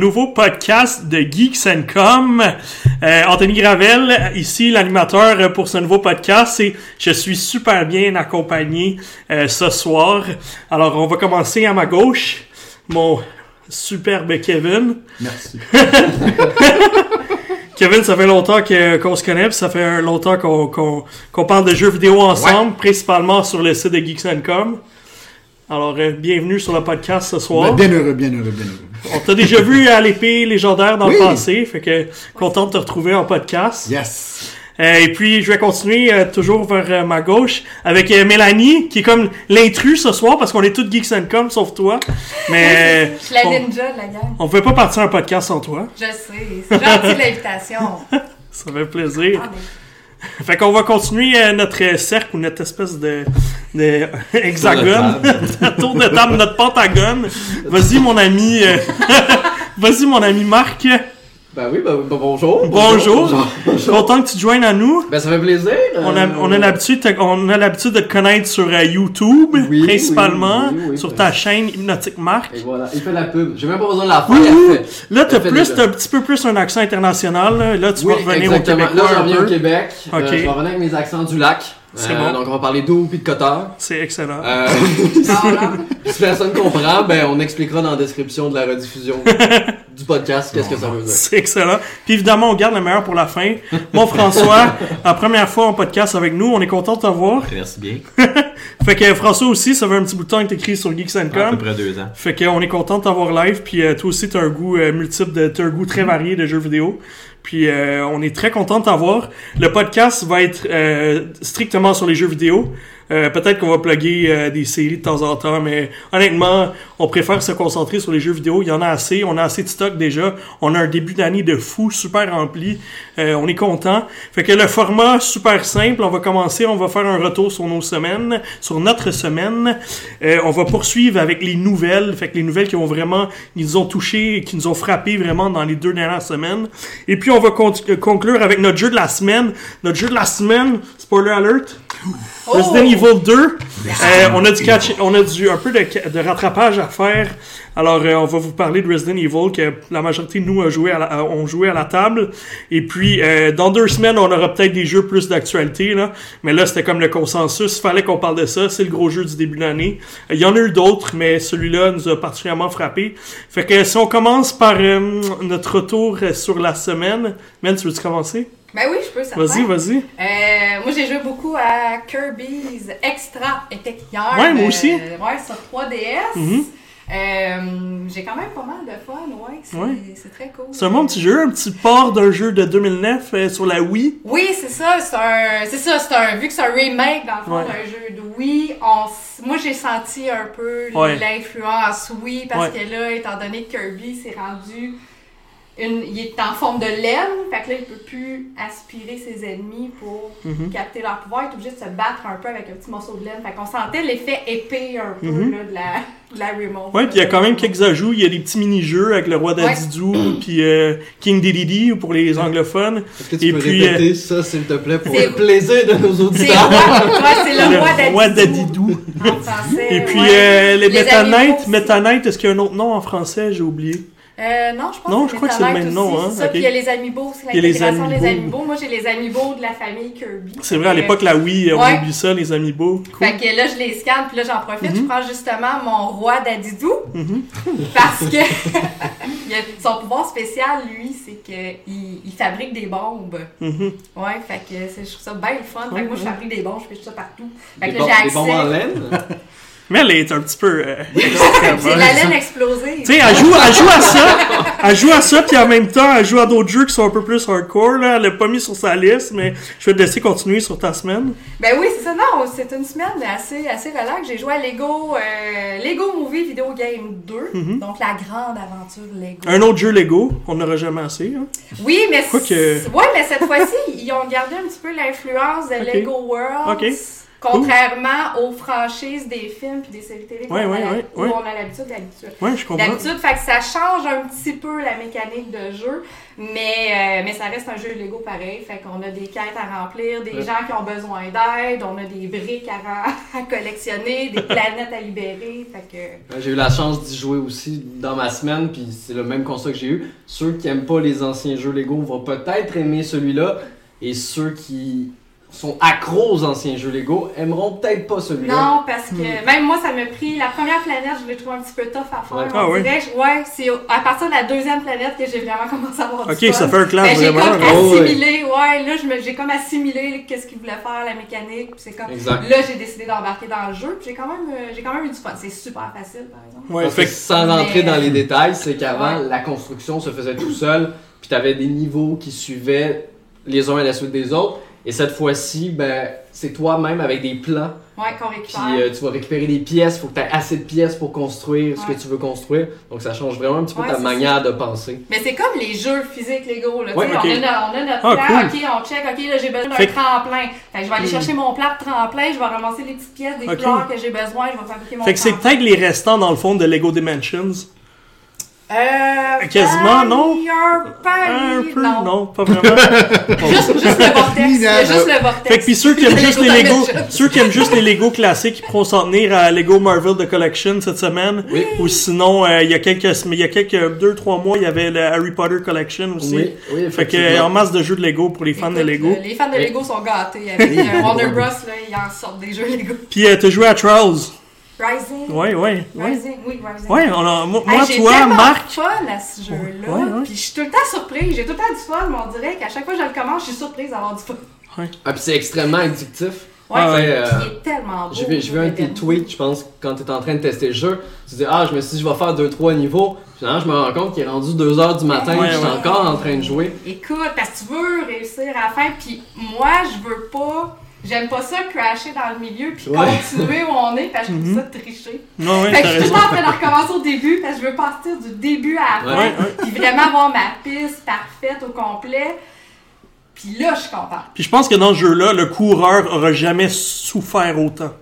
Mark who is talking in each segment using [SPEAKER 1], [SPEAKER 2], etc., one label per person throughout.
[SPEAKER 1] Nouveau podcast de Geeks and Com. Euh, Anthony Gravel, ici l'animateur pour ce nouveau podcast et je suis super bien accompagné euh, ce soir. Alors on va commencer à ma gauche, mon superbe Kevin.
[SPEAKER 2] Merci.
[SPEAKER 1] Kevin, ça fait longtemps qu'on se connaît, puis ça fait longtemps qu'on parle de jeux vidéo ensemble, principalement sur le site de Geeks and Com. Alors, euh, bienvenue sur le podcast ce soir.
[SPEAKER 2] Bien heureux, bien heureux, bien heureux.
[SPEAKER 1] On t'a déjà vu à l'épée légendaire dans
[SPEAKER 2] Oui.
[SPEAKER 1] le passé, fait que content de te retrouver en podcast.
[SPEAKER 2] Yes.
[SPEAKER 1] Euh, et puis je vais continuer euh, toujours vers euh, ma gauche avec Mélanie, qui est comme l'intrus ce soir parce qu'on est toutes geeks and com sauf toi. Mais
[SPEAKER 3] Je suis la
[SPEAKER 1] on,
[SPEAKER 3] ninja de la gang.
[SPEAKER 1] on pouvait pas partir un podcast sans toi.
[SPEAKER 3] Je sais. C'est gentil l'invitation.
[SPEAKER 1] Ça fait plaisir.
[SPEAKER 3] Ah, mais-
[SPEAKER 1] Fait qu'on va continuer euh, notre cercle ou notre espèce de, de hexagone, tour de table, notre pentagone. Vas-y mon ami, euh, vas-y mon ami Marc.
[SPEAKER 4] Ben oui, ben, ben, bonjour.
[SPEAKER 1] Bonjour. Content que tu te joignes à nous.
[SPEAKER 4] Ben ça fait plaisir.
[SPEAKER 1] On a,
[SPEAKER 4] euh,
[SPEAKER 1] on a l'habitude, de- on a l'habitude de te connaître sur euh, YouTube,
[SPEAKER 4] Oui,
[SPEAKER 1] principalement,
[SPEAKER 4] oui, oui, oui,
[SPEAKER 1] sur ta chaîne Hypnotique Marc.
[SPEAKER 4] Et voilà, il fait la pub. J'ai même pas besoin de la faire.
[SPEAKER 1] Là, t'as plus, t'as un petit peu plus un accent international. Là, Là, tu vas revenir au. Québécois
[SPEAKER 4] Là, je reviens au Québec. Euh,
[SPEAKER 1] Ok.
[SPEAKER 4] je vais revenir avec mes accents du lac.
[SPEAKER 1] C'est
[SPEAKER 4] Euh,
[SPEAKER 1] bon.
[SPEAKER 4] Donc on va parler d'eau puis de coteur.
[SPEAKER 1] C'est excellent.
[SPEAKER 4] Euh, si personne comprend, ben on expliquera dans la description de la rediffusion du podcast qu'est-ce que ça veut dire?
[SPEAKER 1] C'est excellent. Puis évidemment, on garde le meilleur pour la fin. Mon François, la première fois en podcast avec nous, on est content de t'avoir.
[SPEAKER 5] Merci bien.
[SPEAKER 1] Fait que François aussi, ça fait un petit bout de temps que t'écris sur Geeks and
[SPEAKER 5] À
[SPEAKER 1] Com.
[SPEAKER 5] peu près deux ans.
[SPEAKER 1] Fait qu'on est content de t'avoir live, puis euh, toi aussi t'as un goût euh, multiple, de, t'as un goût très varié de jeux vidéo. Puis euh, on est très content de t'avoir. Le podcast va être euh, strictement sur les jeux vidéo. Euh, Peut-être qu'on va plugger euh, des séries de temps en temps, mais honnêtement, on préfère se concentrer sur les jeux vidéo. Il y en a assez, on a assez de stock déjà. On a un début d'année de fou, super rempli. Euh, on est content. Fait que le format super simple, on va commencer, on va faire un retour sur nos semaines, sur notre semaine. Euh, on va poursuivre avec les nouvelles, fait que les nouvelles qui ont vraiment, qui nous ont touché, et qui nous ont frappé vraiment dans les deux dernières semaines. Et puis on va euh, conclure avec notre jeu de la semaine. Notre jeu de la semaine, spoiler alert,
[SPEAKER 3] Oh!
[SPEAKER 1] Resident Evil 2. Euh, on a du catch, on a du un peu de, de rattrapage à faire. Alors euh, on va vous parler de Resident Evil que la majorité de nous a joué à la, euh, ont joué à la table. Et puis euh, dans deux semaines on aura peut-être des jeux plus d'actualité là. Mais là c'était comme le consensus, fallait qu'on parle de ça. C'est le gros jeu du début de l'année. Il y en a eu d'autres, mais celui-là nous a particulièrement frappé. Fait que si on commence par notre retour sur la semaine, Men, tu veux-tu commencer?
[SPEAKER 3] Ben oui, je peux, ça
[SPEAKER 1] Vas-y, vas-y.
[SPEAKER 3] Euh, moi, j'ai joué beaucoup à Kirby's Extra Epic Yarn.
[SPEAKER 1] Ouais, moi aussi.
[SPEAKER 3] euh, ouais, sur 3DS.
[SPEAKER 1] Mhm.
[SPEAKER 3] Euh, j'ai quand même pas mal de fun, ouais. C'est
[SPEAKER 1] Ouais.
[SPEAKER 3] très cool.
[SPEAKER 1] C'est un bon petit jeu, un petit port d'un jeu de 2009 euh, sur la Wii.
[SPEAKER 3] Oui, c'est ça, c'est un, c'est ça, c'est un, vu que c'est un remake dans le fond
[SPEAKER 1] Ouais.
[SPEAKER 3] d'un jeu de Wii, on, moi j'ai senti un peu
[SPEAKER 1] Ouais.
[SPEAKER 3] l'influence Wii parce que là, étant donné que Kirby s'est rendu, une, il est en forme de laine, fait que là il peut plus aspirer ses ennemis pour
[SPEAKER 1] Mhm.
[SPEAKER 3] capter leur pouvoir, il est obligé de se battre un peu avec un petit morceau de laine, fait qu'on sentait l'effet épée un peu
[SPEAKER 1] Mhm.
[SPEAKER 3] là, de la, de la remote.
[SPEAKER 1] Ouais, puis il y a quand même quelques ajouts. Il y a des petits mini-jeux avec le roi Dadidou, puis euh, King Dedede pour les anglophones.
[SPEAKER 4] Est-ce que tu
[SPEAKER 1] Et
[SPEAKER 4] peux
[SPEAKER 1] puis, euh,
[SPEAKER 4] répéter ça s'il te plaît pour
[SPEAKER 3] C'est-
[SPEAKER 4] le plaisir de nos
[SPEAKER 3] C'est
[SPEAKER 4] auditeurs?
[SPEAKER 3] le roi, ouais, c'est le roi
[SPEAKER 1] Dadidou.
[SPEAKER 3] Dadidou. En français,
[SPEAKER 1] Et puis
[SPEAKER 3] ouais.
[SPEAKER 1] euh, les,
[SPEAKER 3] Les
[SPEAKER 1] Meta
[SPEAKER 3] Amiibo
[SPEAKER 1] Knight,
[SPEAKER 3] aussi.
[SPEAKER 1] Meta Knight, est-ce qu'il y a un autre nom en français? J'ai oublié.
[SPEAKER 3] Euh, non, je pense
[SPEAKER 1] Non,
[SPEAKER 3] que
[SPEAKER 1] je crois que c'est le même nom, hein,
[SPEAKER 3] c'est ça.
[SPEAKER 1] ok.
[SPEAKER 3] Puis il y a les Amiibo, c'est l'intégration des. Moi, j'ai les Amiibo de la famille Kirby.
[SPEAKER 1] C'est vrai, à l'époque, la Wii, on
[SPEAKER 3] Ouais.
[SPEAKER 1] oublie ça, les Amiibo. Cool.
[SPEAKER 3] Fait que là, je les scanne, puis là, j'en profite. Je
[SPEAKER 1] Mhm.
[SPEAKER 3] prends justement mon roi d'Adidou.
[SPEAKER 1] Mhm.
[SPEAKER 3] Parce que son pouvoir spécial, lui, c'est qu'il il fabrique des bombes.
[SPEAKER 1] Mhm.
[SPEAKER 3] Ouais, fait que c'est- je trouve ça bien le fun. Fait que moi, je fabrique des bombes, je fais ça partout. Fait que là, j'ai
[SPEAKER 4] des bombes en
[SPEAKER 3] accès.
[SPEAKER 4] laine?
[SPEAKER 1] Mais elle est un petit peu. euh,
[SPEAKER 3] C'est la laine explosive.
[SPEAKER 1] Tu sais, elle joue, elle joue à ça, elle joue à ça, puis en même temps, elle joue à d'autres jeux qui sont un peu plus hardcore, là. Elle l'a pas mis sur sa liste, mais je vais te laisser continuer sur ta semaine.
[SPEAKER 3] Ben oui, c'est ça. Non, c'est une semaine assez, assez relax. J'ai joué à Lego, euh, Lego Movie Video Game 2.
[SPEAKER 1] Mhm.
[SPEAKER 3] Donc, la grande aventure Lego.
[SPEAKER 1] Un autre jeu Lego, on n'aura jamais assez, hein.
[SPEAKER 3] Oui, mais,
[SPEAKER 1] que-
[SPEAKER 3] ouais, mais cette fois-ci, ils ont gardé un petit peu l'influence de. Lego World. Contrairement aux franchises des films puis des séries télé qu'on
[SPEAKER 1] Ouais,
[SPEAKER 3] a
[SPEAKER 1] ouais,
[SPEAKER 3] la-
[SPEAKER 1] ouais,
[SPEAKER 3] où
[SPEAKER 1] ouais.
[SPEAKER 3] on a l'habitude d'habitude.
[SPEAKER 1] Ouais, je comprends.
[SPEAKER 3] D'habitude, fait que ça change un petit peu la mécanique de jeu, mais, euh, mais ça reste un jeu Lego pareil. Fait qu'on a des quêtes à remplir, des
[SPEAKER 4] Ouais.
[SPEAKER 3] gens qui ont besoin d'aide, on a des briques à, à collectionner, des planètes à libérer. Fait que.
[SPEAKER 4] J'ai eu la chance d'y jouer aussi dans ma semaine, puis c'est le même constat que j'ai eu. Ceux qui aiment pas les anciens jeux Lego vont peut-être aimer celui-là, et ceux qui sont accros aux anciens jeux Lego aimeront peut-être pas celui-là.
[SPEAKER 3] Non, parce que même moi, ça m'a pris. La première planète, je l'ai trouvé un petit peu tough à faire.
[SPEAKER 4] Ouais.
[SPEAKER 1] Ah
[SPEAKER 3] on
[SPEAKER 1] ouais?
[SPEAKER 3] dirait, ouais, c'est à partir de la deuxième planète que j'ai vraiment commencé à avoir du
[SPEAKER 1] Ok,
[SPEAKER 3] fun.
[SPEAKER 1] ça fait un clash
[SPEAKER 3] Ben, j'ai
[SPEAKER 1] vraiment.
[SPEAKER 3] comme
[SPEAKER 1] là.
[SPEAKER 4] Oh, ouais.
[SPEAKER 3] assimilé, ouais, là, je me- j'ai comme assimilé qu'est-ce qu'il voulait faire, la mécanique, puis c'est comme...
[SPEAKER 4] Exact.
[SPEAKER 3] Là, j'ai décidé d'embarquer dans le jeu, puis j'ai quand même, euh, j'ai quand même eu du fun. C'est super facile, par exemple.
[SPEAKER 1] Ouais,
[SPEAKER 4] Parce
[SPEAKER 1] fait
[SPEAKER 4] que
[SPEAKER 1] que-
[SPEAKER 4] sans rentrer
[SPEAKER 3] Mais-
[SPEAKER 4] dans les détails, c'est qu'avant,
[SPEAKER 3] Ouais.
[SPEAKER 4] la construction se faisait tout seul, puis t'avais des niveaux qui suivaient les uns à la suite des autres. Et cette fois-ci, ben, c'est toi-même avec des plans.
[SPEAKER 3] Ouais, qu'on
[SPEAKER 4] Puis
[SPEAKER 3] récupère.
[SPEAKER 4] euh, tu vas récupérer des pièces, faut que tu aies assez de pièces pour construire ce
[SPEAKER 3] Ouais.
[SPEAKER 4] que tu veux construire. Donc ça change vraiment un petit peu
[SPEAKER 3] Ouais,
[SPEAKER 4] ta manière de penser.
[SPEAKER 3] Mais c'est comme les jeux physiques Lego, là.
[SPEAKER 4] Ouais,
[SPEAKER 3] on, a, on a notre
[SPEAKER 1] Ah,
[SPEAKER 3] plan,
[SPEAKER 1] cool.
[SPEAKER 3] ok, on check, ok, là, j'ai besoin d'un
[SPEAKER 1] Fait
[SPEAKER 3] tremplin. Fait que je vais aller
[SPEAKER 4] Hmm.
[SPEAKER 3] chercher mon plat de tremplin, je vais ramasser les petites pièces des
[SPEAKER 1] Ok.
[SPEAKER 3] couleurs que j'ai besoin, je vais fabriquer mon
[SPEAKER 1] Fait que c'est peut-être les restants dans le fond de Lego Dimensions.
[SPEAKER 3] Euh,
[SPEAKER 1] Quasiment, non?
[SPEAKER 3] Un,
[SPEAKER 1] Un peu,
[SPEAKER 3] non.
[SPEAKER 1] non, pas vraiment.
[SPEAKER 3] Juste, juste le vortex. Il y a juste le vortex.
[SPEAKER 1] Fait que puis ceux qui aiment juste les
[SPEAKER 3] Lego
[SPEAKER 1] ceux qui aiment juste les Lego classiques, ils pourront s'en tenir à Lego Marvel The Collection cette semaine.
[SPEAKER 4] Oui.
[SPEAKER 1] Ou sinon, euh, il y a quelques, il y a quelques deux trois mois, il y avait le Harry Potter Collection aussi.
[SPEAKER 4] Oui, oui,
[SPEAKER 1] Fait que en masse de jeux de Lego pour les fans de Lego.
[SPEAKER 3] euh, Les fans de Lego sont gâtés. Avec euh, Warner Bros, là, ils en sortent des jeux Lego.
[SPEAKER 1] Puis euh, t'as joué à Trials.
[SPEAKER 3] Rising.
[SPEAKER 1] Ouais, ouais, ouais.
[SPEAKER 3] Rising, oui, Rising.
[SPEAKER 1] Ouais, on a, moi,
[SPEAKER 3] Hey, j'ai
[SPEAKER 1] toi,
[SPEAKER 3] tellement
[SPEAKER 1] Marc.
[SPEAKER 3] de fun à ce jeu-là.
[SPEAKER 1] Ouais, ouais.
[SPEAKER 3] Puis je suis tout le temps surprise. J'ai tout le temps du fun, mais on dirait qu'à chaque fois que je le commence, je suis surprise d'avoir du fun.
[SPEAKER 4] Ah, puis c'est extrêmement addictif.
[SPEAKER 3] Ouais,
[SPEAKER 1] Ah,
[SPEAKER 4] ouais. Euh,
[SPEAKER 3] il est tellement beau.
[SPEAKER 4] J'ai vu, j'ai vu un de tes
[SPEAKER 3] le
[SPEAKER 4] tweets, je pense, quand tu en train de tester le jeu. Tu dis, ah, je me suis dit, je vais faire 2-trois niveaux. Finalement, je me rends compte qu'il est rendu 2h du matin
[SPEAKER 1] Ouais,
[SPEAKER 4] et je suis encore en train de jouer.
[SPEAKER 3] Écoute, parce que tu veux réussir à la fin, puis moi, je veux pas. J'aime pas ça crasher dans le milieu puis
[SPEAKER 4] Ouais.
[SPEAKER 3] continuer où on est parce que je trouve
[SPEAKER 1] Mhm.
[SPEAKER 3] ça tricher.
[SPEAKER 1] Non, ouais,
[SPEAKER 3] fait que je suis tout le temps en train de recommencer au début parce que je veux partir du début à la fin.
[SPEAKER 4] Ouais,
[SPEAKER 1] ouais.
[SPEAKER 3] Puis vraiment avoir ma piste parfaite au complet. Puis là, je suis contente.
[SPEAKER 1] Puis je pense que dans ce jeu-là, le coureur aura jamais souffert autant.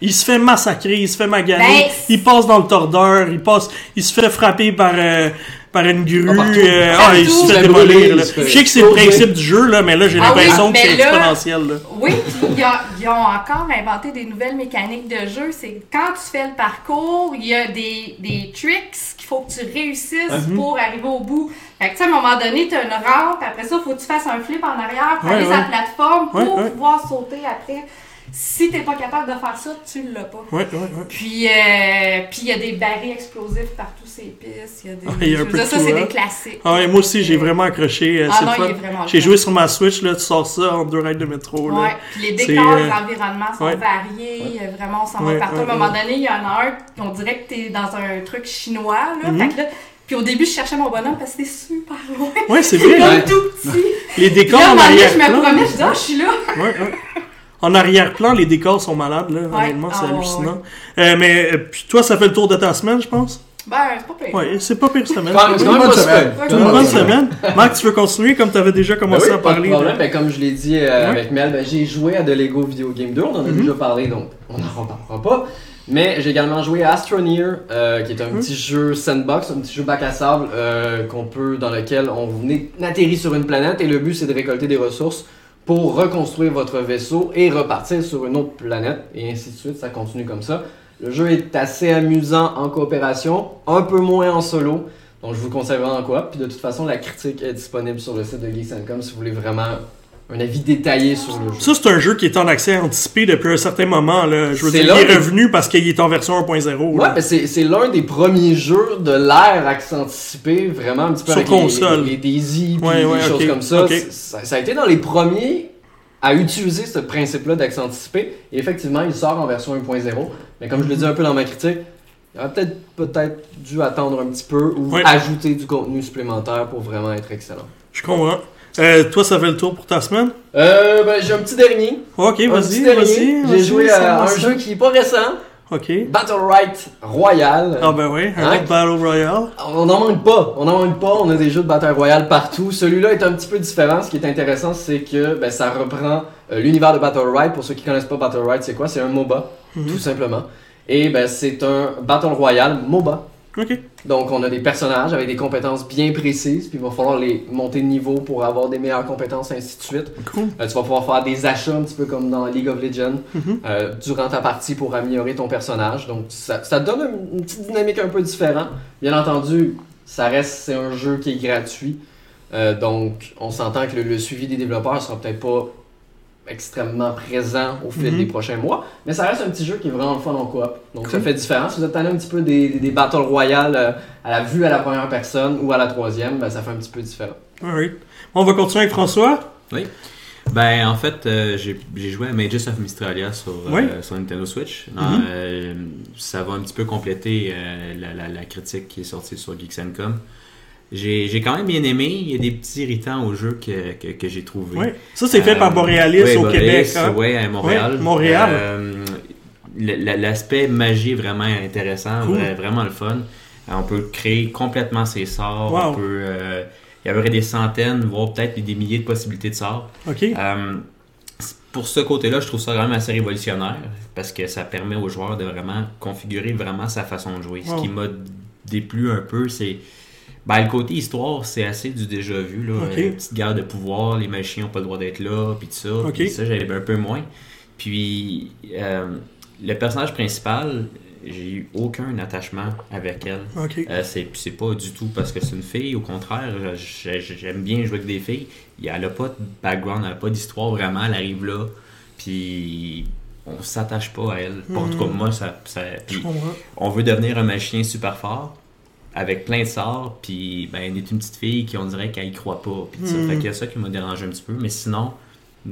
[SPEAKER 1] Il se fait massacrer, il se fait maganer,
[SPEAKER 3] Ben,
[SPEAKER 1] il passe dans le tordeur, il passe, il se fait frapper par euh, par une grue,
[SPEAKER 4] Ah,
[SPEAKER 1] euh, ah, il se fait démolir. Je sais que c'est le principe du jeu là, mais là j'ai
[SPEAKER 3] Ah oui,
[SPEAKER 1] l'impression que c'est
[SPEAKER 3] là-
[SPEAKER 1] exponentiel. Là.
[SPEAKER 3] Oui, puis ils ont, encore inventé des nouvelles mécaniques de jeu. C'est quand tu fais le parcours, il y a des, des tricks qu'il faut que tu réussisses
[SPEAKER 1] Mhm.
[SPEAKER 3] pour arriver au bout. Fait que, tu sais, à un moment donné, tu as une rampe, après ça, il faut que tu fasses un flip en arrière pour
[SPEAKER 1] Ouais,
[SPEAKER 3] aller
[SPEAKER 1] ouais.
[SPEAKER 3] sur la plateforme pour
[SPEAKER 1] Ouais, ouais.
[SPEAKER 3] pouvoir sauter après. Si t'es pas capable de faire ça, tu l'as pas.
[SPEAKER 1] Ouais, ouais, ouais.
[SPEAKER 3] Puis, euh, puis il y a des barils explosifs partout ces pistes. Il y a des,
[SPEAKER 1] Ah, il y a un
[SPEAKER 3] je veux
[SPEAKER 1] peu
[SPEAKER 3] dire,
[SPEAKER 1] de
[SPEAKER 3] ça, c'est
[SPEAKER 1] hein.
[SPEAKER 3] des classiques.
[SPEAKER 1] Ah ouais, moi aussi j'ai vraiment accroché. euh,
[SPEAKER 3] Ah non, il est vraiment
[SPEAKER 1] J'ai joué sur ma Switch là, tu sors ça en deux règles de métro.
[SPEAKER 3] Ouais, puis les décors,
[SPEAKER 1] euh,
[SPEAKER 3] les environnements sont
[SPEAKER 1] ouais.
[SPEAKER 3] variés, vraiment on s'en
[SPEAKER 1] Ouais,
[SPEAKER 3] va partout.
[SPEAKER 1] ouais,
[SPEAKER 3] à un moment
[SPEAKER 1] ouais.
[SPEAKER 3] donné, il y en a un, on dirait que t'es dans un truc chinois, là.
[SPEAKER 1] Mhm.
[SPEAKER 3] Fait que là, puis au début, je cherchais mon bonhomme parce que c'était super loin.
[SPEAKER 1] Ouais, c'est vrai.
[SPEAKER 3] comme
[SPEAKER 1] hein.
[SPEAKER 3] tout petit.
[SPEAKER 1] Les
[SPEAKER 3] Puis
[SPEAKER 1] décors
[SPEAKER 3] là, à un
[SPEAKER 1] en
[SPEAKER 3] moment donné, je me promets, je dis, ah, je suis là.
[SPEAKER 1] Ouais, ouais. En arrière-plan, les décors sont malades, là.
[SPEAKER 3] Ouais.
[SPEAKER 1] Honnêtement, c'est
[SPEAKER 3] Ah, ouais,
[SPEAKER 1] hallucinant. Euh, mais euh, puis toi, ça fait le tour de ta semaine, je pense?
[SPEAKER 3] Ben, c'est pas pire.
[SPEAKER 1] Ouais, c'est pas pire semaine.
[SPEAKER 2] C'est une bonne semaine.
[SPEAKER 1] une bonne semaine. Marc, tu veux continuer comme tu avais déjà commencé
[SPEAKER 4] Ben oui,
[SPEAKER 1] à parler?
[SPEAKER 4] Pas de problème,
[SPEAKER 1] de-
[SPEAKER 4] ben, comme je l'ai dit euh, avec Mel, ben, j'ai joué à The Lego Video Game 2, on en a
[SPEAKER 1] Mhm.
[SPEAKER 4] déjà parlé donc on n'en reparlera pas. Mais j'ai également joué à Astroneer, euh, qui est un
[SPEAKER 1] Mhm.
[SPEAKER 4] petit jeu sandbox, un petit jeu bac à sable euh, qu'on peut, dans lequel on atterrit sur une planète et le but c'est de récolter des ressources pour reconstruire votre vaisseau et repartir sur une autre planète et ainsi de suite, ça continue comme ça. Le jeu est assez amusant en coopération, un peu moins en solo. Donc je vous le conseille vraiment en coop. Puis de toute façon, la critique est disponible sur le site de Geeks.com si vous voulez vraiment un avis détaillé sur le jeu.
[SPEAKER 1] Ça, c'est un jeu qui est en accès anticipé depuis un certain moment. Là. Je veux
[SPEAKER 4] C'est
[SPEAKER 1] dire, il est revenu parce qu'il est en version 1.0.
[SPEAKER 4] Ouais, mais c'est l'un des premiers jeux de l'ère accès anticipé, vraiment un petit peu
[SPEAKER 1] Sur
[SPEAKER 4] avec
[SPEAKER 1] console.
[SPEAKER 4] les, les Daisy, puis
[SPEAKER 1] Ouais, ouais,
[SPEAKER 4] des choses comme ça. Ça. ça a été dans les premiers à utiliser ce principe-là d'accès anticipé. Et effectivement, il sort en version 1.0. Mais comme je le dis un peu dans ma critique, il aurait peut-être peut-être dû attendre un petit peu ou
[SPEAKER 1] Ouais.
[SPEAKER 4] ajouter du contenu supplémentaire pour vraiment être excellent.
[SPEAKER 1] Je comprends. Euh, toi, ça fait le tour pour ta semaine?
[SPEAKER 4] Euh, ben, j'ai un petit dernier.
[SPEAKER 1] Ok, vas-y.
[SPEAKER 4] J'ai joué à un jeu qui est pas récent,
[SPEAKER 1] Ok.
[SPEAKER 4] Battle Right Royal.
[SPEAKER 1] Ah ben oui, un
[SPEAKER 4] Hein?
[SPEAKER 1] autre Battle Royale.
[SPEAKER 4] On n'en manque pas, on n'en manque pas, on a des jeux de Battle Royale partout. Celui-là est un petit peu différent. Ce qui est intéressant, c'est que ben, ça reprend euh, l'univers de Battle Royale. Pour ceux qui connaissent pas Battle Royale, c'est quoi? C'est un MOBA,
[SPEAKER 1] Mhm.
[SPEAKER 4] tout simplement. Et ben, c'est un Battle Royale MOBA. Donc, on a des personnages avec des compétences bien précises, puis il va falloir les monter de niveau pour avoir des meilleures compétences, ainsi de suite.
[SPEAKER 1] Cool.
[SPEAKER 4] Euh, tu vas pouvoir faire des achats un petit peu comme dans League of Legends
[SPEAKER 1] Mhm.
[SPEAKER 4] euh, durant ta partie pour améliorer ton personnage. Donc ça, donne une, une petite dynamique un peu différente. Bien entendu, ça reste c'est un jeu qui est gratuit. Euh, donc on s'entend que le, le suivi des développeurs sera peut-être pas extrêmement présent au fil
[SPEAKER 1] Mhm.
[SPEAKER 4] des prochains mois, mais ça reste un petit jeu qui est vraiment le fun en coop. Donc ça fait différent. Si vous êtes tanné un petit peu des, des, des Battle Royale euh, à la vue à la première personne ou à la troisième, ben, ça fait un petit peu différent.
[SPEAKER 1] Alright. Bon, on va continuer avec François.
[SPEAKER 2] Ben, en fait, euh, j'ai j'ai joué à Mages of Mystralia sur, euh,
[SPEAKER 1] Oui.
[SPEAKER 2] sur Nintendo Switch.
[SPEAKER 1] Mhm.
[SPEAKER 2] Euh, ça va un petit peu compléter euh, la, la- la critique qui est sortie sur Geeks.com. J'ai j'ai quand même bien aimé. Il y a des petits irritants au jeu que, que, que j'ai trouvé.
[SPEAKER 1] Oui. Ça, c'est fait
[SPEAKER 2] Euh,
[SPEAKER 1] par Borealis
[SPEAKER 2] ouais,
[SPEAKER 1] au
[SPEAKER 2] Borealis,
[SPEAKER 1] Québec. Hein?
[SPEAKER 2] ouais, à Montréal.
[SPEAKER 1] Ouais, Montréal.
[SPEAKER 2] Euh, L'aspect magie est vraiment intéressant,
[SPEAKER 1] Cool.
[SPEAKER 2] vraiment le fun. Euh, On peut créer complètement ses sorts.
[SPEAKER 1] Wow.
[SPEAKER 2] On peut, euh, il y aurait des centaines, voire peut-être des milliers de possibilités de sorts. Euh, pour ce côté-là, je trouve ça quand même assez révolutionnaire parce que ça permet aux joueurs de vraiment configurer vraiment sa façon de jouer.
[SPEAKER 1] Wow.
[SPEAKER 2] Ce qui m'a déplu un peu, c'est ben, le côté histoire, c'est assez du déjà vu. Là.
[SPEAKER 1] Ok.
[SPEAKER 2] Euh, petite guerre de pouvoir, les magiciens n'ont pas le droit d'être là, puis tout ça.
[SPEAKER 1] Ok.
[SPEAKER 2] Puis ça, j'avais un peu moins. Puis euh, le personnage principal, j'ai eu aucun attachement avec elle.
[SPEAKER 1] OK.
[SPEAKER 2] Euh, c'est c'est pas du tout parce que c'est une fille, au contraire, j'aime bien jouer avec des filles. Elle a pas de background, elle a pas d'histoire vraiment, elle arrive là, puis on s'attache pas à elle. En tout cas, moi, ça, puis on veut devenir un magicien super fort, avec plein de sorts, puis ben, elle est une petite fille qui on dirait qu'elle y croit pas. Puis, ça
[SPEAKER 1] Mhm.
[SPEAKER 2] fait qu'il y a ça qui m'a dérangé un petit peu, mais sinon,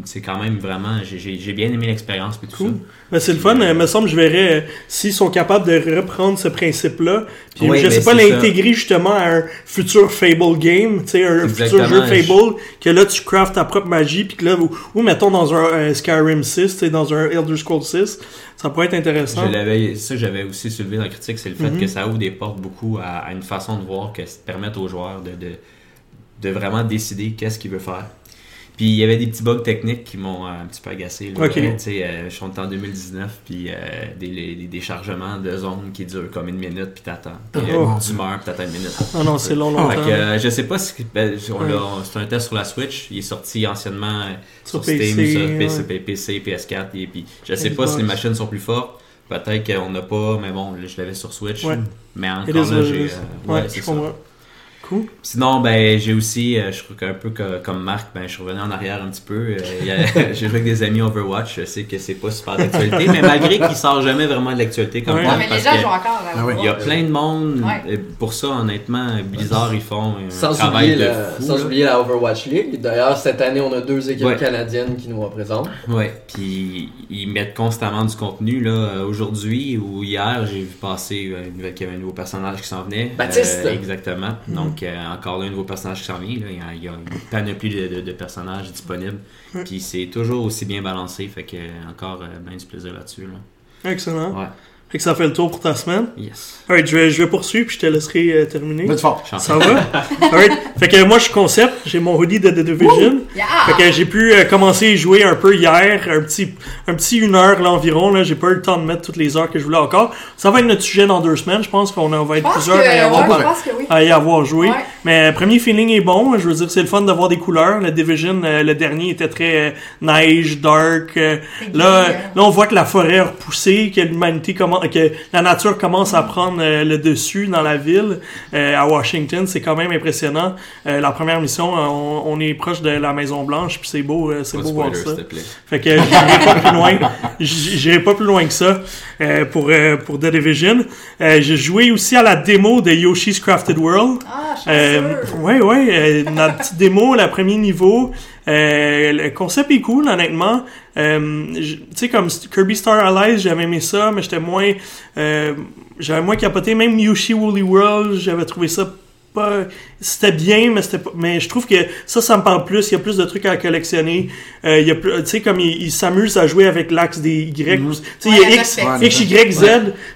[SPEAKER 2] c'est quand même vraiment, j'ai- bien aimé l'expérience, puis tout
[SPEAKER 1] Cool.
[SPEAKER 2] ça.
[SPEAKER 1] Ben, c'est le fun. Il me semble, je verrais euh, s'ils sont capables de reprendre ce principe-là. Puis
[SPEAKER 2] Oui,
[SPEAKER 1] je
[SPEAKER 2] ben,
[SPEAKER 1] sais pas l'intégrer justement à un futur Fable game, tu sais, un futur jeu Fable, que là tu craftes ta propre magie, puis que là, ou, ou mettons dans un, un Skyrim 6, tu sais, dans un Elder Scrolls 6, ça pourrait être intéressant.
[SPEAKER 2] Je ça j'avais aussi soulevé dans la critique, c'est le fait
[SPEAKER 1] Mhm.
[SPEAKER 2] que ça ouvre des portes beaucoup à, à une façon de voir qui permettent aux joueurs de, de, de vraiment décider qu'est-ce qu'ils veulent faire. Puis il y avait des petits bugs techniques qui m'ont euh, un petit peu agacé. Là. Euh, tu sais, euh, je suis en 2019, puis euh, des, déchargements de zones qui durent comme une minute, puis t'attends. Puis euh,
[SPEAKER 1] Oh.
[SPEAKER 2] tu meurs, puis t'attends une minute.
[SPEAKER 1] Non, non, c'est long,
[SPEAKER 2] Fait
[SPEAKER 1] longtemps.
[SPEAKER 2] que, euh, je sais pas si. ben,
[SPEAKER 1] Ouais.
[SPEAKER 2] c'est un test sur la Switch. Il est sorti anciennement
[SPEAKER 1] Sur
[SPEAKER 2] Steam,
[SPEAKER 1] PC,
[SPEAKER 2] sur
[SPEAKER 1] ouais.
[SPEAKER 2] PC, PC, PS4. Et puis, je sais pas si les machines sont plus fortes. Peut-être qu'on n'a pas, mais bon, là, je l'avais sur Switch.
[SPEAKER 1] Ouais.
[SPEAKER 2] Mais encore là, j'ai.
[SPEAKER 1] is.
[SPEAKER 2] euh,
[SPEAKER 1] ouais,
[SPEAKER 2] c'est ça.
[SPEAKER 1] comprends. Cool.
[SPEAKER 2] Sinon, ben, j'ai aussi, euh, je trouve qu'un peu que- comme Marc, ben, je suis revenu en arrière un petit peu. Euh, j'ai joué avec des amis Overwatch. Je sais que c'est pas super d'actualité, mais malgré qu'il sort jamais vraiment de l'actualité comme
[SPEAKER 1] Ouais.
[SPEAKER 3] Non,
[SPEAKER 2] moi,
[SPEAKER 3] mais les gens
[SPEAKER 2] que
[SPEAKER 3] jouent encore.
[SPEAKER 5] Ah oui.
[SPEAKER 2] il y a plein de monde.
[SPEAKER 3] Ouais.
[SPEAKER 2] euh, Pour ça, honnêtement, Blizzard, ils font un
[SPEAKER 4] Sans
[SPEAKER 2] travail
[SPEAKER 4] oublier,
[SPEAKER 2] de
[SPEAKER 4] la,
[SPEAKER 2] fou.
[SPEAKER 4] sans
[SPEAKER 2] là.
[SPEAKER 4] oublier la Overwatch League. D'ailleurs, cette année, on a deux équipes
[SPEAKER 2] Ouais.
[SPEAKER 4] canadiennes qui nous représentent.
[SPEAKER 2] Ouais, puis ils mettent constamment du contenu. là. Aujourd'hui ou hier, j'ai vu passer euh, une nouvelle- qu'il y avait un nouveau personnage qui s'en venait.
[SPEAKER 4] Baptiste.
[SPEAKER 2] Euh, exactement.
[SPEAKER 1] Mhm.
[SPEAKER 2] Donc, euh, encore là, un nouveau personnage qui s'en vient. là. Il y a, une panoplie de, de- de personnages disponibles. Puis c'est toujours aussi bien balancé. Fait que encore bien du plaisir là-dessus. Là.
[SPEAKER 1] Excellent.
[SPEAKER 2] Ouais.
[SPEAKER 1] Fait que ça fait le tour pour ta semaine.
[SPEAKER 2] Yes.
[SPEAKER 1] Alright, je vais, je vais poursuivre puis je te laisserai euh, terminer.
[SPEAKER 5] Fort.
[SPEAKER 1] Ça va? Alright. Fait que moi, je suis concept. J'ai mon hoodie de The Division.
[SPEAKER 3] Yeah!
[SPEAKER 1] Fait que j'ai pu euh, commencer à jouer un peu hier, un petit, un petit une heure là, environ. Là, j'ai pas eu le temps de mettre toutes les heures que je voulais encore. Ça va être notre sujet dans deux semaines. Je pense qu'on en va être
[SPEAKER 3] que,
[SPEAKER 1] plusieurs à y
[SPEAKER 3] ouais,
[SPEAKER 1] avoir,
[SPEAKER 3] je pense que oui.
[SPEAKER 1] à y avoir joué.
[SPEAKER 3] Ouais.
[SPEAKER 1] Mais euh, premier feeling est bon. Je veux dire, c'est le fun d'avoir des couleurs. Le Division, euh, le dernier était très euh, neige, dark. euh, là, là, on voit que la forêt a repoussé, que l'humanité commence, que la nature commence à prendre euh, le dessus dans la ville. Euh, à Washington, c'est quand même impressionnant. Euh, la première mission, on, on est proche de la Maison Blanche, puis c'est beau, euh, c'est beau
[SPEAKER 2] de
[SPEAKER 1] voir ça.
[SPEAKER 2] s'il te plaît.
[SPEAKER 1] Fait que j'irai pas plus loin. J'irai pas plus loin que ça euh, pour euh, pour The Division. Euh, J'ai joué aussi à la démo de Yoshi's Crafted World.
[SPEAKER 3] Ah, je suis
[SPEAKER 1] Euh, ouais, ouais, euh, notre petite démo, le premier niveau. Euh, le concept est cool, honnêtement. Euh, tu sais, comme Kirby Star Allies, j'avais aimé ça, mais j'étais moins, euh, j'avais moins capoté. Même Yoshi Woolly World, j'avais trouvé ça pas c'était bien mais c'était pas mais je trouve que ça ça me parle plus il y a plus de trucs à collectionner euh, il y a plus tu sais comme il, il s'amuse à jouer avec l'axe des Y tu sais il y a X. X Y Z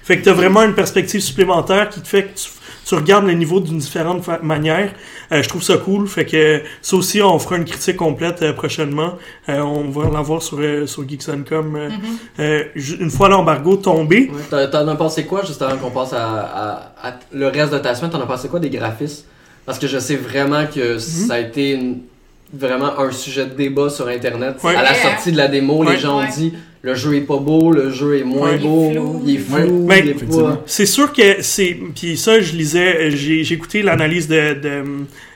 [SPEAKER 1] fait que t'as vraiment une perspective supplémentaire qui te fait que tu, tu regardes le niveau d'une différente fa- manière Euh, je trouve ça cool fait que ça aussi on fera une critique complète euh, prochainement Euh, on va l'avoir sur euh, sur Geeks.com ju- une fois l'embargo tombé
[SPEAKER 4] Ouais. T'en- T'en as pensé quoi, juste avant qu'on passe à, à- à le reste de ta semaine, t'en as pensé quoi des graphismes? Parce que je sais vraiment que
[SPEAKER 1] Mhm.
[SPEAKER 4] ça a été une- vraiment un sujet de débat sur Internet.
[SPEAKER 1] Ouais.
[SPEAKER 4] À la sortie de la démo,
[SPEAKER 1] Ouais.
[SPEAKER 4] les gens
[SPEAKER 3] Ouais.
[SPEAKER 4] ont dit le jeu est pas beau, le jeu est moins
[SPEAKER 1] Ouais.
[SPEAKER 4] beau,
[SPEAKER 3] Il est flou.
[SPEAKER 4] il est flou,
[SPEAKER 1] Ouais.
[SPEAKER 4] il est
[SPEAKER 5] Effectivement.
[SPEAKER 4] pas...
[SPEAKER 1] C'est sûr que c'est. Puis ça, je lisais, j'ai écouté l'analyse de, de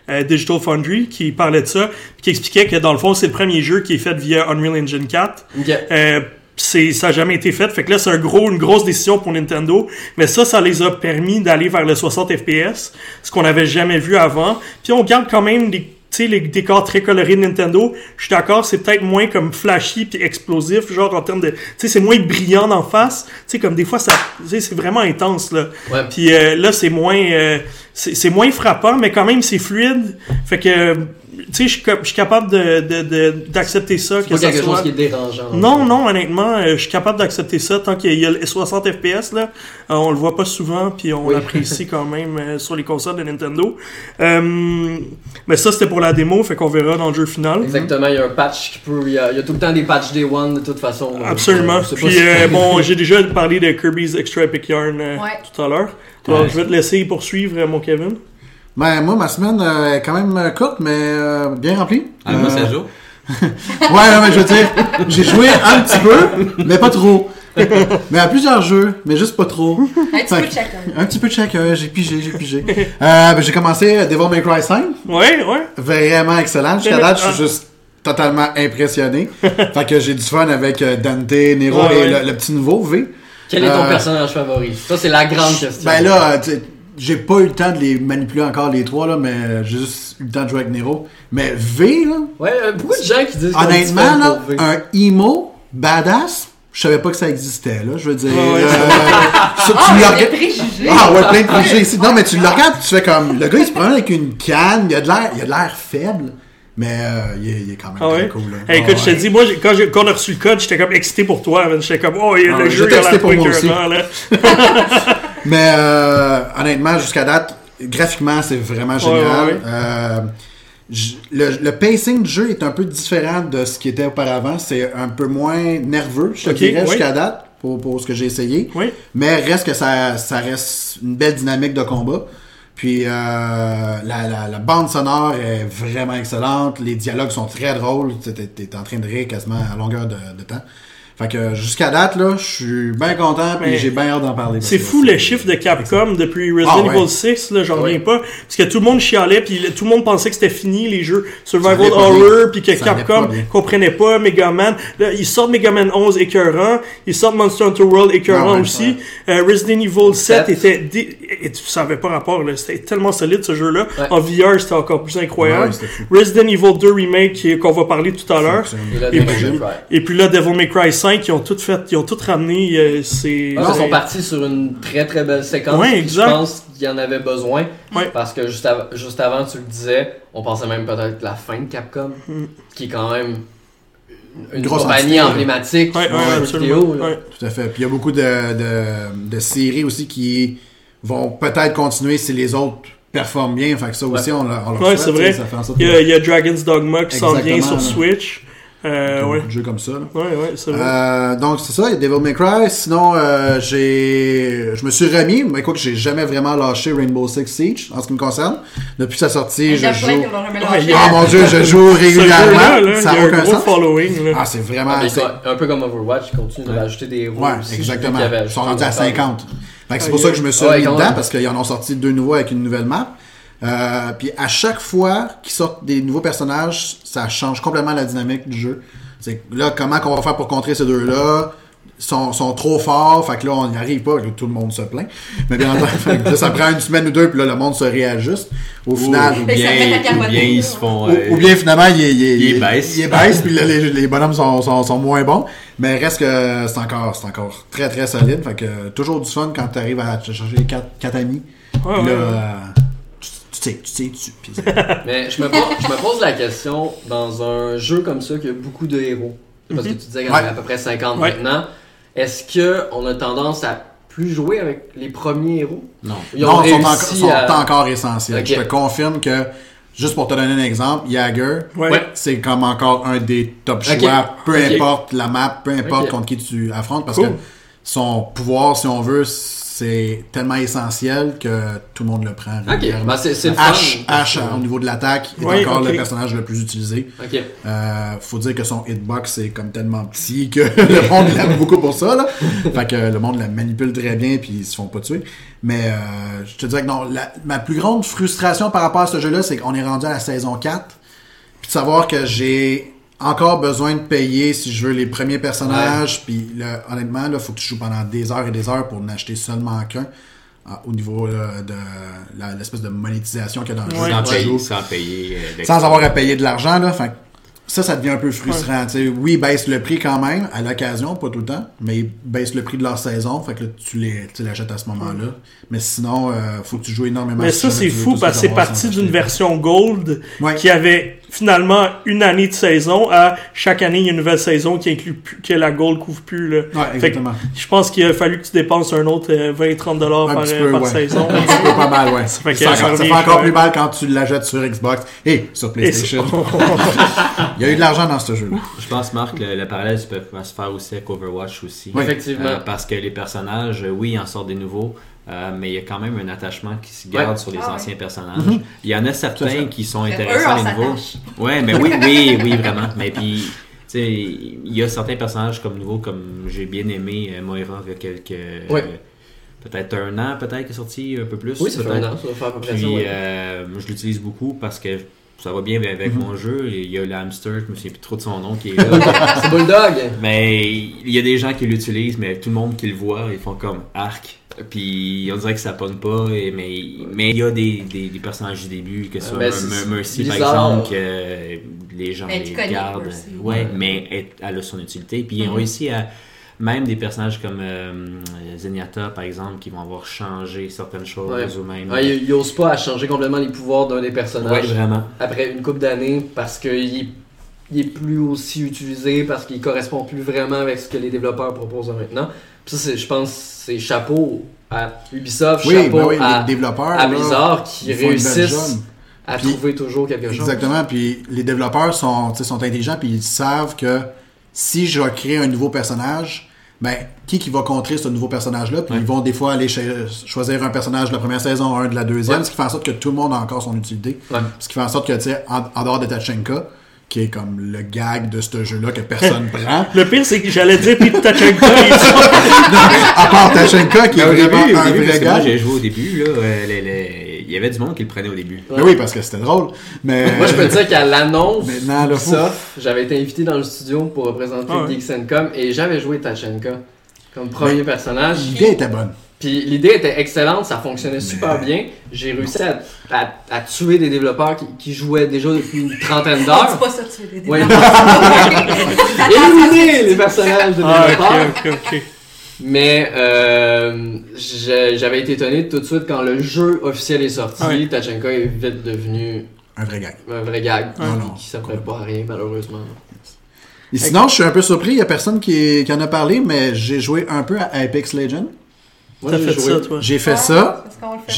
[SPEAKER 1] euh, Digital Foundry qui parlait de ça, puis qui expliquait que dans le fond, c'est le premier jeu qui est fait via Unreal Engine 4.
[SPEAKER 4] Ok.
[SPEAKER 1] Euh, c'est ça a jamais été fait fait que là c'est un gros une grosse décision pour Nintendo mais ça ça les a permis d'aller vers le 60 FPS ce qu'on n'avait jamais vu avant puis on garde quand même des sais, les décors très colorés de Nintendo, je suis d'accord, c'est peut-être moins comme flashy puis explosif, genre en termes de, tu sais, c'est moins brillant d'en face, tu sais, comme des fois ça, tu sais, c'est vraiment intense là.
[SPEAKER 4] Ouais.
[SPEAKER 1] Puis euh, là, c'est moins, euh, c'est moins frappant, mais quand même c'est fluide. Fait que, sais, je suis cap- je suis capable de de- de- d'accepter ça.
[SPEAKER 4] C'est
[SPEAKER 1] que
[SPEAKER 4] pas
[SPEAKER 1] ça
[SPEAKER 4] quelque
[SPEAKER 1] soit-
[SPEAKER 4] chose qui est dérangeant.
[SPEAKER 1] non, non, honnêtement, euh, je suis capable d'accepter ça tant qu'il y a le 60 FPS là. Euh, on le voit pas souvent, puis on
[SPEAKER 4] Oui.
[SPEAKER 1] l'apprécie quand même euh, sur les consoles de Nintendo. Euh, mais ça, c'était pour la démo, fait qu'on verra dans le jeu final.
[SPEAKER 4] Exactement, il y a un patch qui peut... Il y a, il y a tout le temps des patchs Day One de toute façon.
[SPEAKER 1] Absolument.
[SPEAKER 4] euh, c'est pas
[SPEAKER 1] Puis
[SPEAKER 4] si-
[SPEAKER 1] euh, bon, j'ai déjà parlé de Kirby's Extra Epic Yarn euh,
[SPEAKER 3] Ouais.
[SPEAKER 1] tout à l'heure. Donc, je vais te laisser poursuivre, mon Kevin.
[SPEAKER 5] Ben, moi, ma semaine euh, est quand même euh, courte, mais euh, bien remplie.
[SPEAKER 2] Ah, moi, ça joue.
[SPEAKER 5] Ouais, mais je veux dire, j'ai joué un petit peu, mais pas trop. Mais à plusieurs jeux, mais juste pas trop.
[SPEAKER 3] Un petit peu de chacun.
[SPEAKER 5] Un petit peu de chacun, j'ai pigé, j'ai pigé. Euh, ben, j'ai commencé Devil May Cry 5,
[SPEAKER 1] Ouais, ouais.
[SPEAKER 5] vraiment excellent. Jusqu'à date, je
[SPEAKER 1] ah.
[SPEAKER 5] suis juste totalement impressionné. fait que j'ai du fun avec Dante, Nero
[SPEAKER 1] Ouais,
[SPEAKER 5] et
[SPEAKER 1] ouais.
[SPEAKER 5] Le, le petit nouveau, V.
[SPEAKER 4] Quel est ton
[SPEAKER 5] Euh,
[SPEAKER 4] personnage favori? Ça, c'est la grande question.
[SPEAKER 5] Ben là, tu sais, j'ai pas eu le temps de les manipuler encore les trois, là, mais j'ai juste eu le temps de jouer avec Nero. Mais V, là,
[SPEAKER 4] Ouais, beaucoup de gens qui disent
[SPEAKER 5] honnêtement, là,
[SPEAKER 4] V?
[SPEAKER 5] un emo badass, je savais pas que ça existait, là. Je veux dire.
[SPEAKER 1] Ouais, ouais.
[SPEAKER 5] euh, ça, tu
[SPEAKER 3] Ah,
[SPEAKER 5] le regardes-
[SPEAKER 3] préjugés.
[SPEAKER 5] Ah ouais, plein de préjugés ici. Non, mais tu le regardes, tu fais comme. Le gars, il se promène avec une canne, il a de l'air, il a de l'air faible, mais euh, il, est, il est quand même
[SPEAKER 1] Ah ouais?
[SPEAKER 5] très cool. Là.
[SPEAKER 1] Hey, écoute,
[SPEAKER 5] Ah
[SPEAKER 1] je te
[SPEAKER 5] ouais.
[SPEAKER 1] dis, moi, quand, on a reçu le code, j'étais comme excité pour toi. J'étais comme, oh, il y a
[SPEAKER 5] Ah
[SPEAKER 1] le jeu, il a l'air
[SPEAKER 5] pour moi
[SPEAKER 1] écœurant, là.
[SPEAKER 5] Mais euh, honnêtement, jusqu'à date, graphiquement, c'est vraiment génial.
[SPEAKER 1] ouais, ouais.
[SPEAKER 5] Euh, le, le pacing du jeu est un peu différent de ce qui était auparavant. C'est un peu moins nerveux, je te dirais, jusqu'à date, pour, pour ce que j'ai essayé. Mais reste que ça, ça reste une belle dynamique de combat. Puis euh, la, la, la bande sonore est vraiment excellente. Les dialogues sont très drôles. Tu es, t'es en train de rire quasiment à longueur de, de temps. Fait que jusqu'à date, là, je suis bien content
[SPEAKER 1] Mais
[SPEAKER 5] j'ai bien hâte d'en parler.
[SPEAKER 1] C'est fou le chiffre de Capcom depuis Resident
[SPEAKER 5] Ah ouais.
[SPEAKER 1] Evil 6, là, j'en
[SPEAKER 4] Ouais.
[SPEAKER 1] reviens pas. Parce que tout le monde chialait, puis tout le monde pensait que c'était fini, les jeux Survival Horror, puis que
[SPEAKER 5] Ça
[SPEAKER 1] Capcom comprenait pas Megaman. Là, ils sortent Megaman 11 écœurant, ils sortent Monster Hunter World écœurant
[SPEAKER 5] Ah ouais,
[SPEAKER 1] aussi. Euh, Resident Evil 7
[SPEAKER 4] Sept.
[SPEAKER 1] était... dé- Et tu savais pas rapport, là. C'était tellement solide, ce jeu-là.
[SPEAKER 4] Ouais.
[SPEAKER 1] En VR, c'était encore plus incroyable. Resident Evil 2 Remake, qu'on va parler tout à l'heure.
[SPEAKER 4] Et
[SPEAKER 1] Et. Et puis là, Devil May Cry 5, ils ont tout fait, ils ont tout ramené, euh, c'est...
[SPEAKER 4] Ah, Ils sont partis sur une très très belle séquence.
[SPEAKER 1] Ouais, exact.
[SPEAKER 4] Je pense qu'il y en avait besoin.
[SPEAKER 1] Ouais.
[SPEAKER 4] Parce que juste, av- juste avant, tu le disais, on pensait même peut-être la fin de Capcom,
[SPEAKER 1] Mm.
[SPEAKER 4] qui est quand même une
[SPEAKER 5] Grosse
[SPEAKER 4] compagnie
[SPEAKER 5] entité,
[SPEAKER 4] emblématique
[SPEAKER 1] Ouais, ouais,
[SPEAKER 4] vidéo. là.
[SPEAKER 5] Tout à fait. Puis il y a beaucoup de, de, de séries aussi qui vont peut-être continuer si les autres performent bien. Fait que ça aussi, on, on leur
[SPEAKER 1] Ouais,
[SPEAKER 5] souhaite,
[SPEAKER 1] vrai.
[SPEAKER 5] Ça fait en sorte
[SPEAKER 1] Il y,
[SPEAKER 5] que-
[SPEAKER 1] a, il y a Dragon's Dogma qui s'en vient sur
[SPEAKER 5] là.
[SPEAKER 1] Switch. Euh, ouais.
[SPEAKER 5] de jeux comme ça. là.
[SPEAKER 1] Ouais, ouais, c'est vrai.
[SPEAKER 5] Euh, donc c'est ça, il y a Devil May Cry. Sinon, euh, j'ai, je me suis remis, mais quoi que j'ai jamais vraiment lâché Rainbow Six Siege en ce qui me concerne. Depuis sa sortie, je
[SPEAKER 3] y a
[SPEAKER 5] joue. Oh mon dieu, je joue régulièrement. ça n'a
[SPEAKER 1] a un
[SPEAKER 5] aucun
[SPEAKER 1] gros
[SPEAKER 5] sens.
[SPEAKER 1] following. Là.
[SPEAKER 5] Ah, c'est vraiment.
[SPEAKER 4] Quoi, un peu comme Overwatch, ils continuent de
[SPEAKER 2] Ouais.
[SPEAKER 4] rajouter des héros
[SPEAKER 5] Ouais,
[SPEAKER 4] aussi.
[SPEAKER 5] exactement. Ils sont rendus à
[SPEAKER 4] longtemps.
[SPEAKER 5] 50. Fait que c'est
[SPEAKER 1] Ah,
[SPEAKER 5] pour ça que je me suis remis dedans, parce qu'ils en ont sorti deux nouveaux avec une nouvelle map. Euh, puis à chaque fois qu'ils sortent des nouveaux personnages, ça change complètement la dynamique du jeu. C'est que là, comment qu'on va faire pour contrer ces deux-là? Ils sont, sont trop forts, fait que là, on n'y arrive pas, là, tout le monde se plaint. Mais bien entendu, là, ça prend une semaine ou deux, puis là, le monde se réajuste. Au final,
[SPEAKER 2] ou bien, ou bien ils se font.
[SPEAKER 5] ou,
[SPEAKER 2] euh,
[SPEAKER 5] ou bien finalement, il, est- il, est-
[SPEAKER 2] il baisse.
[SPEAKER 5] Il est baisse, puis là, les, les bonhommes sont, sont, sont moins bons. Mais reste que c'est encore, c'est encore très très solide. Fait que euh, toujours du fun quand tu arrives à te chercher quatre, quatre amis.
[SPEAKER 1] Ouais,
[SPEAKER 5] là,
[SPEAKER 1] ouais,
[SPEAKER 5] tires, tu tires dessus.
[SPEAKER 4] Mais je me, pose, je me pose la question, dans un jeu comme ça, qui a beaucoup de héros, parce que tu disais qu'il y en avait
[SPEAKER 5] Ouais.
[SPEAKER 4] à peu près 50
[SPEAKER 1] Ouais.
[SPEAKER 4] maintenant, est-ce qu'on a tendance à plus jouer avec les premiers héros?
[SPEAKER 2] Non.
[SPEAKER 4] Ils
[SPEAKER 5] non, sont, encore,
[SPEAKER 4] réussi
[SPEAKER 5] sont
[SPEAKER 4] à-
[SPEAKER 5] encore essentiels. Je te confirme que, juste pour te donner un exemple, Jagger,
[SPEAKER 1] Ouais.
[SPEAKER 5] C'est comme encore un des top
[SPEAKER 4] Ok.
[SPEAKER 5] choix, peu importe la map, peu importe contre qui tu affrontes, parce
[SPEAKER 1] Cool.
[SPEAKER 5] que son pouvoir, si on veut, c'est tellement essentiel que tout le monde le prend.
[SPEAKER 4] Bah c'est c'est le fun.
[SPEAKER 5] H, H au niveau de l'attaque est
[SPEAKER 1] Oui,
[SPEAKER 5] encore le personnage le plus utilisé. Euh, faut dire que son hitbox est comme tellement petit que le monde l'aime beaucoup pour ça. Là. Fait que le monde la manipule très bien puis ils se font pas tuer. Mais euh, je te dirais que non, la- ma plus grande frustration par rapport à ce jeu-là, c'est qu'on est rendu à la saison 4. Puis de savoir que j'ai encore besoin de payer si je veux les premiers personnages. Puis là, honnêtement, il faut que tu joues pendant des heures et des heures pour n'acheter seulement qu'un. ah, au niveau là, de l'espèce de monétisation qu'il y a dans le jeu.
[SPEAKER 2] Sans, payer,
[SPEAKER 5] joues
[SPEAKER 2] sans payer. euh,
[SPEAKER 5] sans avoir à payer de l'argent, là. Fait ça, ça devient un peu frustrant. Oui, ils baissent le prix quand même, à l'occasion, pas tout le temps, mais ils baissent le prix de leur saison. Fait que là, tu les- tu l'achètes à ce moment-là. Mais sinon, euh, faut que tu joues énormément.
[SPEAKER 1] Mais ça, c'est fou parce que c'est parti d'une version Gold
[SPEAKER 5] Ouais.
[SPEAKER 1] qui avait finalement une année de saison à chaque année, il y a une nouvelle saison qui inclut plus, que la Gold couvre plus. Là.
[SPEAKER 5] Ouais,
[SPEAKER 1] Fait que
[SPEAKER 5] exactement.
[SPEAKER 1] je pense qu'il a fallu que tu dépenses un autre euh, 20-30$ dollars
[SPEAKER 5] Un
[SPEAKER 1] par,
[SPEAKER 5] petit
[SPEAKER 1] euh,
[SPEAKER 5] peu,
[SPEAKER 1] par
[SPEAKER 5] ouais.
[SPEAKER 1] saison.
[SPEAKER 5] Un petit peu pas mal, ouais.
[SPEAKER 1] fait
[SPEAKER 5] ça,
[SPEAKER 1] ça
[SPEAKER 5] ça
[SPEAKER 1] revient
[SPEAKER 5] fait encore plus mal quand tu l'achètes sur Xbox et sur
[SPEAKER 1] Et
[SPEAKER 5] PlayStation. Il y a eu de l'argent dans ce jeu-là.
[SPEAKER 2] Je pense, Marc, le, le parallèle peut va se faire aussi avec Overwatch aussi.
[SPEAKER 4] Oui. Effectivement.
[SPEAKER 2] Euh, parce que les personnages, euh, oui, ils en sortent des nouveaux, euh, mais il y a quand même un attachement qui se garde
[SPEAKER 4] Ouais.
[SPEAKER 2] sur les
[SPEAKER 3] Ah
[SPEAKER 2] anciens
[SPEAKER 3] ouais.
[SPEAKER 2] personnages. Il y en a
[SPEAKER 5] à
[SPEAKER 2] certains qui sont intéressants, nouveaux.
[SPEAKER 3] s'attache.
[SPEAKER 2] Ouais, mais oui, oui, oui, vraiment. Mais puis, tu sais, il y a certains personnages comme nouveaux, comme j'ai bien aimé euh, Moira, il y a quelques.
[SPEAKER 4] Ouais.
[SPEAKER 2] euh, peut-être un an, peut-être, qui est sorti, un peu plus.
[SPEAKER 4] Oui, ça fait un an, ça va faire à peu près
[SPEAKER 2] Puis,
[SPEAKER 4] ça. ouais.
[SPEAKER 2] euh, je l'utilise beaucoup parce que ça va bien avec mon jeu. Il y a le hamster, je me souviens plus trop de son nom, qui est là.
[SPEAKER 4] C'est Bulldog.
[SPEAKER 2] mais il y a des gens qui l'utilisent, mais tout le monde qui le voit, ils font comme arc. Puis on dirait que ça pogne pas, et- mais mais il y a des, des, des personnages du début, que ce soit
[SPEAKER 4] Ben,
[SPEAKER 2] Mercy par exemple, que les gens
[SPEAKER 3] Mais
[SPEAKER 2] les gardent. Ouais,
[SPEAKER 4] Ouais.
[SPEAKER 2] mais elle, elle a son utilité. Puis ils ont
[SPEAKER 3] Mhm.
[SPEAKER 2] réussi à. Même des personnages comme euh, Zenyatta, par exemple, qui vont avoir changé certaines choses
[SPEAKER 4] Ouais.
[SPEAKER 2] ou même.
[SPEAKER 4] Ouais, il, il ose pas à changer complètement les pouvoirs d'un des
[SPEAKER 2] Ouais,
[SPEAKER 4] personnages
[SPEAKER 2] vraiment.
[SPEAKER 4] après une couple d'années parce qu'il est, il est plus aussi utilisé, parce qu'il correspond plus vraiment avec ce que les développeurs proposent maintenant. Puis ça, c'est- je pense, c'est chapeau à Ubisoft,
[SPEAKER 5] Oui,
[SPEAKER 4] chapeau
[SPEAKER 5] ben oui,
[SPEAKER 4] à,
[SPEAKER 5] les développeurs.
[SPEAKER 4] à
[SPEAKER 5] là,
[SPEAKER 4] Blizzard qui
[SPEAKER 5] ils
[SPEAKER 4] réussissent à
[SPEAKER 5] Puis-
[SPEAKER 4] trouver toujours quelque chose.
[SPEAKER 5] Exactement. Puis les développeurs sont, sont intelligents puis ils savent que si je vais créer un nouveau personnage, ben qui qui va contrer ce nouveau personnage-là? Puis
[SPEAKER 2] Ouais.
[SPEAKER 5] ils vont des fois aller choisir un personnage de la première saison, un de la deuxième,
[SPEAKER 4] Ouais.
[SPEAKER 5] ce qui fait en sorte que tout le monde a encore son utilité.
[SPEAKER 4] Ouais.
[SPEAKER 5] Ce qui fait en sorte que tu sais, en, en dehors de Tachenka, qui est comme le gag de ce jeu-là que personne prend.
[SPEAKER 1] Le pire, c'est que j'allais dire Pete Tachenko.
[SPEAKER 5] À part Tachenka, qui est
[SPEAKER 2] au début,
[SPEAKER 5] vraiment
[SPEAKER 2] au
[SPEAKER 5] un
[SPEAKER 2] début,
[SPEAKER 5] vrai gag.
[SPEAKER 2] j'ai joué au début, là, euh, les- les- il y avait du monde qui le prenait au début.
[SPEAKER 5] Mais oui, parce que c'était drôle. Mais
[SPEAKER 4] Moi, je peux te dire qu'à l'annonce Ubisoft, j'avais été invité dans le studio pour représenter
[SPEAKER 1] Ah ouais.
[SPEAKER 4] Geeks and Com et j'avais joué Tachenka comme premier personnage.
[SPEAKER 5] l'idée était bonne.
[SPEAKER 4] Puis l'idée était excellente, ça fonctionnait super bien. J'ai réussi à, à- à tuer des développeurs qui, qui jouaient déjà depuis une trentaine d'heures.
[SPEAKER 3] pas ça, tu veux des
[SPEAKER 4] Ouais.
[SPEAKER 3] développeurs.
[SPEAKER 4] Éliminer les personnages de
[SPEAKER 1] ah,
[SPEAKER 4] développeurs. Mais euh, j'avais été étonné tout de suite quand le jeu officiel est sorti.
[SPEAKER 1] Ouais.
[SPEAKER 4] Est vite devenu
[SPEAKER 5] Un vrai gag.
[SPEAKER 4] un vrai gag
[SPEAKER 1] Ouais.
[SPEAKER 5] Non, non.
[SPEAKER 4] qui s'appelle pas à rien malheureusement.
[SPEAKER 5] Et sinon, je suis un peu surpris, il y a personne qui, qui en a parlé, mais j'ai joué un peu à Apex Legends.
[SPEAKER 4] Moi j'ai
[SPEAKER 1] fait
[SPEAKER 4] joué.
[SPEAKER 1] ça, toi.
[SPEAKER 5] J'ai fait
[SPEAKER 3] Ah,
[SPEAKER 5] ça.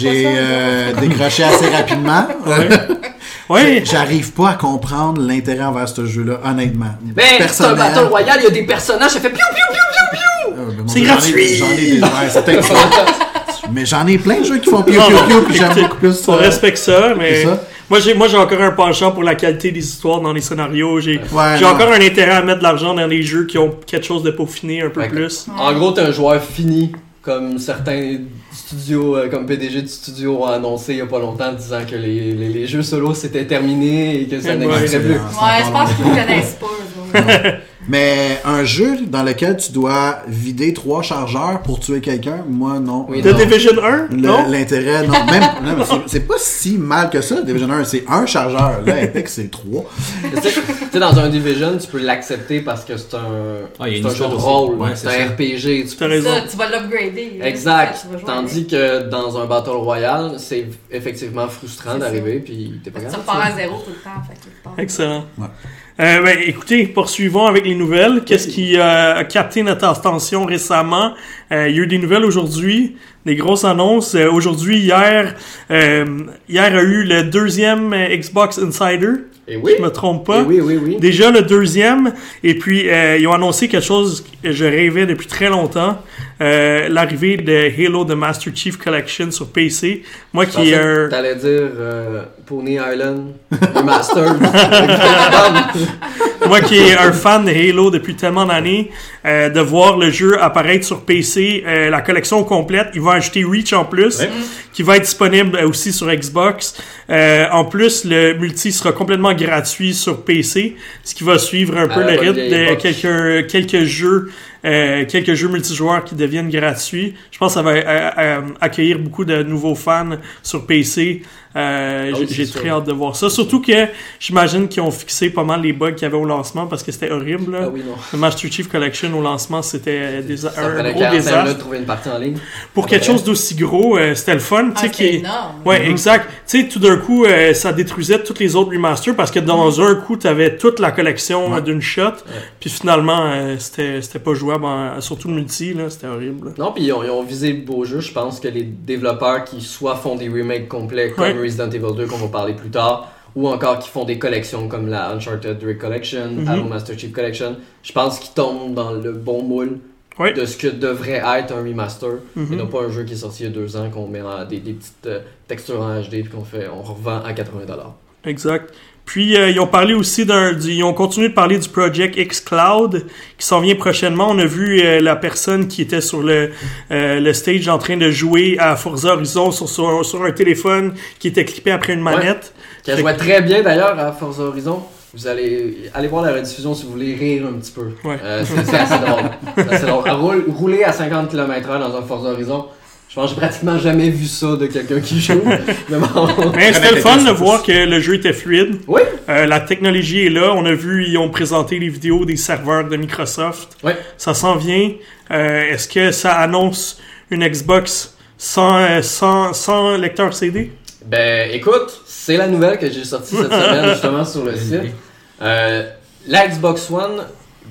[SPEAKER 5] euh, décroché assez rapidement. J'arrive pas à comprendre l'intérêt envers ce jeu-là, honnêtement.
[SPEAKER 4] Mais c'est un. Battle Royale, il y a des personnages, ça fait piou piou piou piou piou!
[SPEAKER 1] C'est
[SPEAKER 5] Dieu, j'en ai-
[SPEAKER 1] gratuit!
[SPEAKER 5] J'en ai, des... ouais, c'est peut-être ça. Mais j'en ai plein de jeux qui font piou
[SPEAKER 1] non,
[SPEAKER 5] piou, puis j'aime beaucoup plus
[SPEAKER 1] On
[SPEAKER 5] ça.
[SPEAKER 1] respecte ça, mais
[SPEAKER 5] ça?
[SPEAKER 1] moi j'ai moi j'ai encore un penchant pour la qualité des histoires dans les scénarios. J'ai
[SPEAKER 5] Ouais,
[SPEAKER 1] j'ai
[SPEAKER 5] non.
[SPEAKER 1] encore un intérêt à mettre de l'argent dans les jeux qui ont quelque chose de peaufiné un peu plus.
[SPEAKER 4] En gros, t'es un joueur fini, comme certains studios, euh, comme PDG du studio ont annoncé il y a pas longtemps, disant que les, les, les jeux solo c'était terminé et que ça
[SPEAKER 5] c'est
[SPEAKER 4] plus.
[SPEAKER 3] Ouais, je pense qu'ils ne connaissent pas.
[SPEAKER 5] Mais un jeu dans lequel tu dois vider trois chargeurs pour tuer quelqu'un, moi non.
[SPEAKER 4] Oui,
[SPEAKER 1] The
[SPEAKER 4] non.
[SPEAKER 1] Division 1?
[SPEAKER 5] Le-
[SPEAKER 1] non?
[SPEAKER 5] L'intérêt, non, même, non, c'est- pas si mal que ça, Division 1, c'est un chargeur. Là, Apex, c'est trois.
[SPEAKER 4] Tu sais, dans un Division, tu peux l'accepter parce que c'est un,
[SPEAKER 2] Ah, il y a
[SPEAKER 4] c'est
[SPEAKER 2] une
[SPEAKER 4] un jeu de rôle,
[SPEAKER 2] Ouais,
[SPEAKER 4] c'est un
[SPEAKER 2] ça.
[SPEAKER 4] RPG. Tu
[SPEAKER 1] T'as
[SPEAKER 4] peux-
[SPEAKER 1] raison.
[SPEAKER 3] Ça, tu vas l'upgrader. là.
[SPEAKER 4] Exact. Tandis que dans un Battle Royale, c'est effectivement frustrant
[SPEAKER 3] C'est
[SPEAKER 4] d'arriver puis t'es pas
[SPEAKER 3] avec. Tu repars à zéro tout le temps. Fait.
[SPEAKER 1] Excellent.
[SPEAKER 5] Ouais.
[SPEAKER 1] Euh, ben, écoutez, poursuivons avec les nouvelles. Qu'est-ce qui euh, a capté notre attention récemment? Euh, il y a eu des nouvelles aujourd'hui, des grosses annonces. Aujourd'hui, hier, hier a eu le deuxième Xbox Insider.
[SPEAKER 4] Et oui.
[SPEAKER 1] Je me trompe
[SPEAKER 4] Et
[SPEAKER 1] pas.
[SPEAKER 4] oui, oui, oui.
[SPEAKER 1] Déjà le deuxième, et puis ils ont annoncé quelque chose que je rêvais depuis très longtemps, euh, l'arrivée de Halo The Master Chief Collection sur PC. Moi
[SPEAKER 4] Je
[SPEAKER 1] qui ai un...
[SPEAKER 4] T'allais dire euh, Pony Island Remastered.
[SPEAKER 1] moi qui est un fan de Halo depuis tellement d'années, euh, de voir le jeu apparaître sur PC, euh, la collection complète, ils vont ajouter Reach en plus,
[SPEAKER 2] Ouais.
[SPEAKER 1] qui va être disponible aussi sur Xbox. Euh, en plus, le multi sera complètement gratuit sur PC, ce qui va suivre un
[SPEAKER 4] À
[SPEAKER 1] peu
[SPEAKER 4] la
[SPEAKER 1] le rythme de quelques jeux. Euh, quelques jeux multijoueurs qui deviennent gratuits. Je pense que ça va euh, euh, accueillir beaucoup de nouveaux fans sur PC. Euh,
[SPEAKER 4] Ah
[SPEAKER 1] j'ai très hâte de voir ça. Surtout que j'imagine qu'ils ont fixé pas mal les bugs qu'il y avait au lancement parce que c'était horrible. là.
[SPEAKER 4] Ah oui, non.
[SPEAKER 1] Le Master Chief Collection au lancement, c'était des, un gros
[SPEAKER 4] 45 minutes
[SPEAKER 1] désastre.
[SPEAKER 4] de trouver une partie en ligne.
[SPEAKER 1] Pour quelque chose d'aussi gros, euh, c'était le fun. tu
[SPEAKER 3] Ah,
[SPEAKER 1] sais, qui
[SPEAKER 3] c'est
[SPEAKER 1] est-
[SPEAKER 3] énorme.
[SPEAKER 1] Ouais, exact. Tu sais, tout d'un coup, euh, ça détruisait tous les autres remasters parce que dans un coup, t'avais toute la collection
[SPEAKER 5] Ouais.
[SPEAKER 1] euh, d'une shot. Puis finalement, euh, c'était c'était pas jouable, en- surtout le multi, là, c'était horrible.
[SPEAKER 4] Non, puis ils ont, ils ont visé le beau jeu. Je pense que les développeurs qui soit font des remakes complets comme
[SPEAKER 1] Ouais.
[SPEAKER 4] Resident Evil 2 qu'on va parler plus tard, ou encore qui font des collections comme la Uncharted Drake Collection,
[SPEAKER 1] Mhm.
[SPEAKER 4] Halo Master Chief Collection, je pense qu'ils tombent dans le bon moule de ce que devrait être un remaster,
[SPEAKER 1] Mhm.
[SPEAKER 4] et non pas un jeu qui est sorti il y a deux ans qu'on met en- des, des petites euh, textures en HD puis qu'on fait, on revend à 80$.
[SPEAKER 1] Exact. Puis euh, ils ont parlé aussi d'un, du- ils ont continué de parler du Project X Cloud qui s'en vient prochainement. On a vu euh, la personne qui était sur le euh, le stage en train de jouer à Forza Horizon sur, sur, sur un téléphone qui était clippé après une manette.
[SPEAKER 4] A
[SPEAKER 1] Fait
[SPEAKER 4] joué très bien d'ailleurs à Forza Horizon. Vous allez aller voir la rediffusion si vous voulez rire un petit peu.
[SPEAKER 1] Ouais.
[SPEAKER 4] Euh, c'est assez drôle. C'est assez drôle. Rouler à 50 km/h dans un Forza Horizon, je pense que j'ai pratiquement jamais vu ça de quelqu'un qui joue. Mais bon.
[SPEAKER 1] Mais c'était le fun de voir que le jeu était fluide.
[SPEAKER 4] Oui.
[SPEAKER 1] Euh, la technologie est là. On a vu, ils ont présenté les vidéos des serveurs de Microsoft.
[SPEAKER 4] Ouais.
[SPEAKER 1] Ça s'en vient. Euh, Est-ce que ça annonce une Xbox sans, euh, sans, sans lecteur CD?
[SPEAKER 4] Ben écoute, c'est la nouvelle que j'ai sortie cette semaine justement sur le site. Euh, la Xbox One,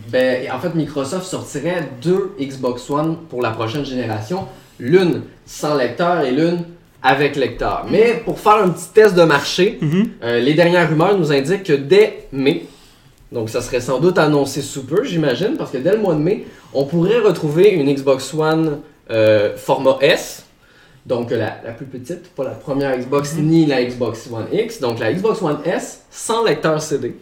[SPEAKER 4] ben en fait Microsoft sortirait deux Xbox One pour la prochaine génération, l'une sans lecteur et l'une avec lecteur. Mais pour faire un petit test de marché,
[SPEAKER 1] Mhm.
[SPEAKER 4] euh, les dernières rumeurs nous indiquent que dès mai, donc ça serait sans doute annoncé sous peu, j'imagine, parce que dès le mois de mai, on pourrait retrouver une Xbox One euh, format S, donc la, la plus petite, pas la première Xbox ni la Xbox One X, donc la Xbox One S sans lecteur CD.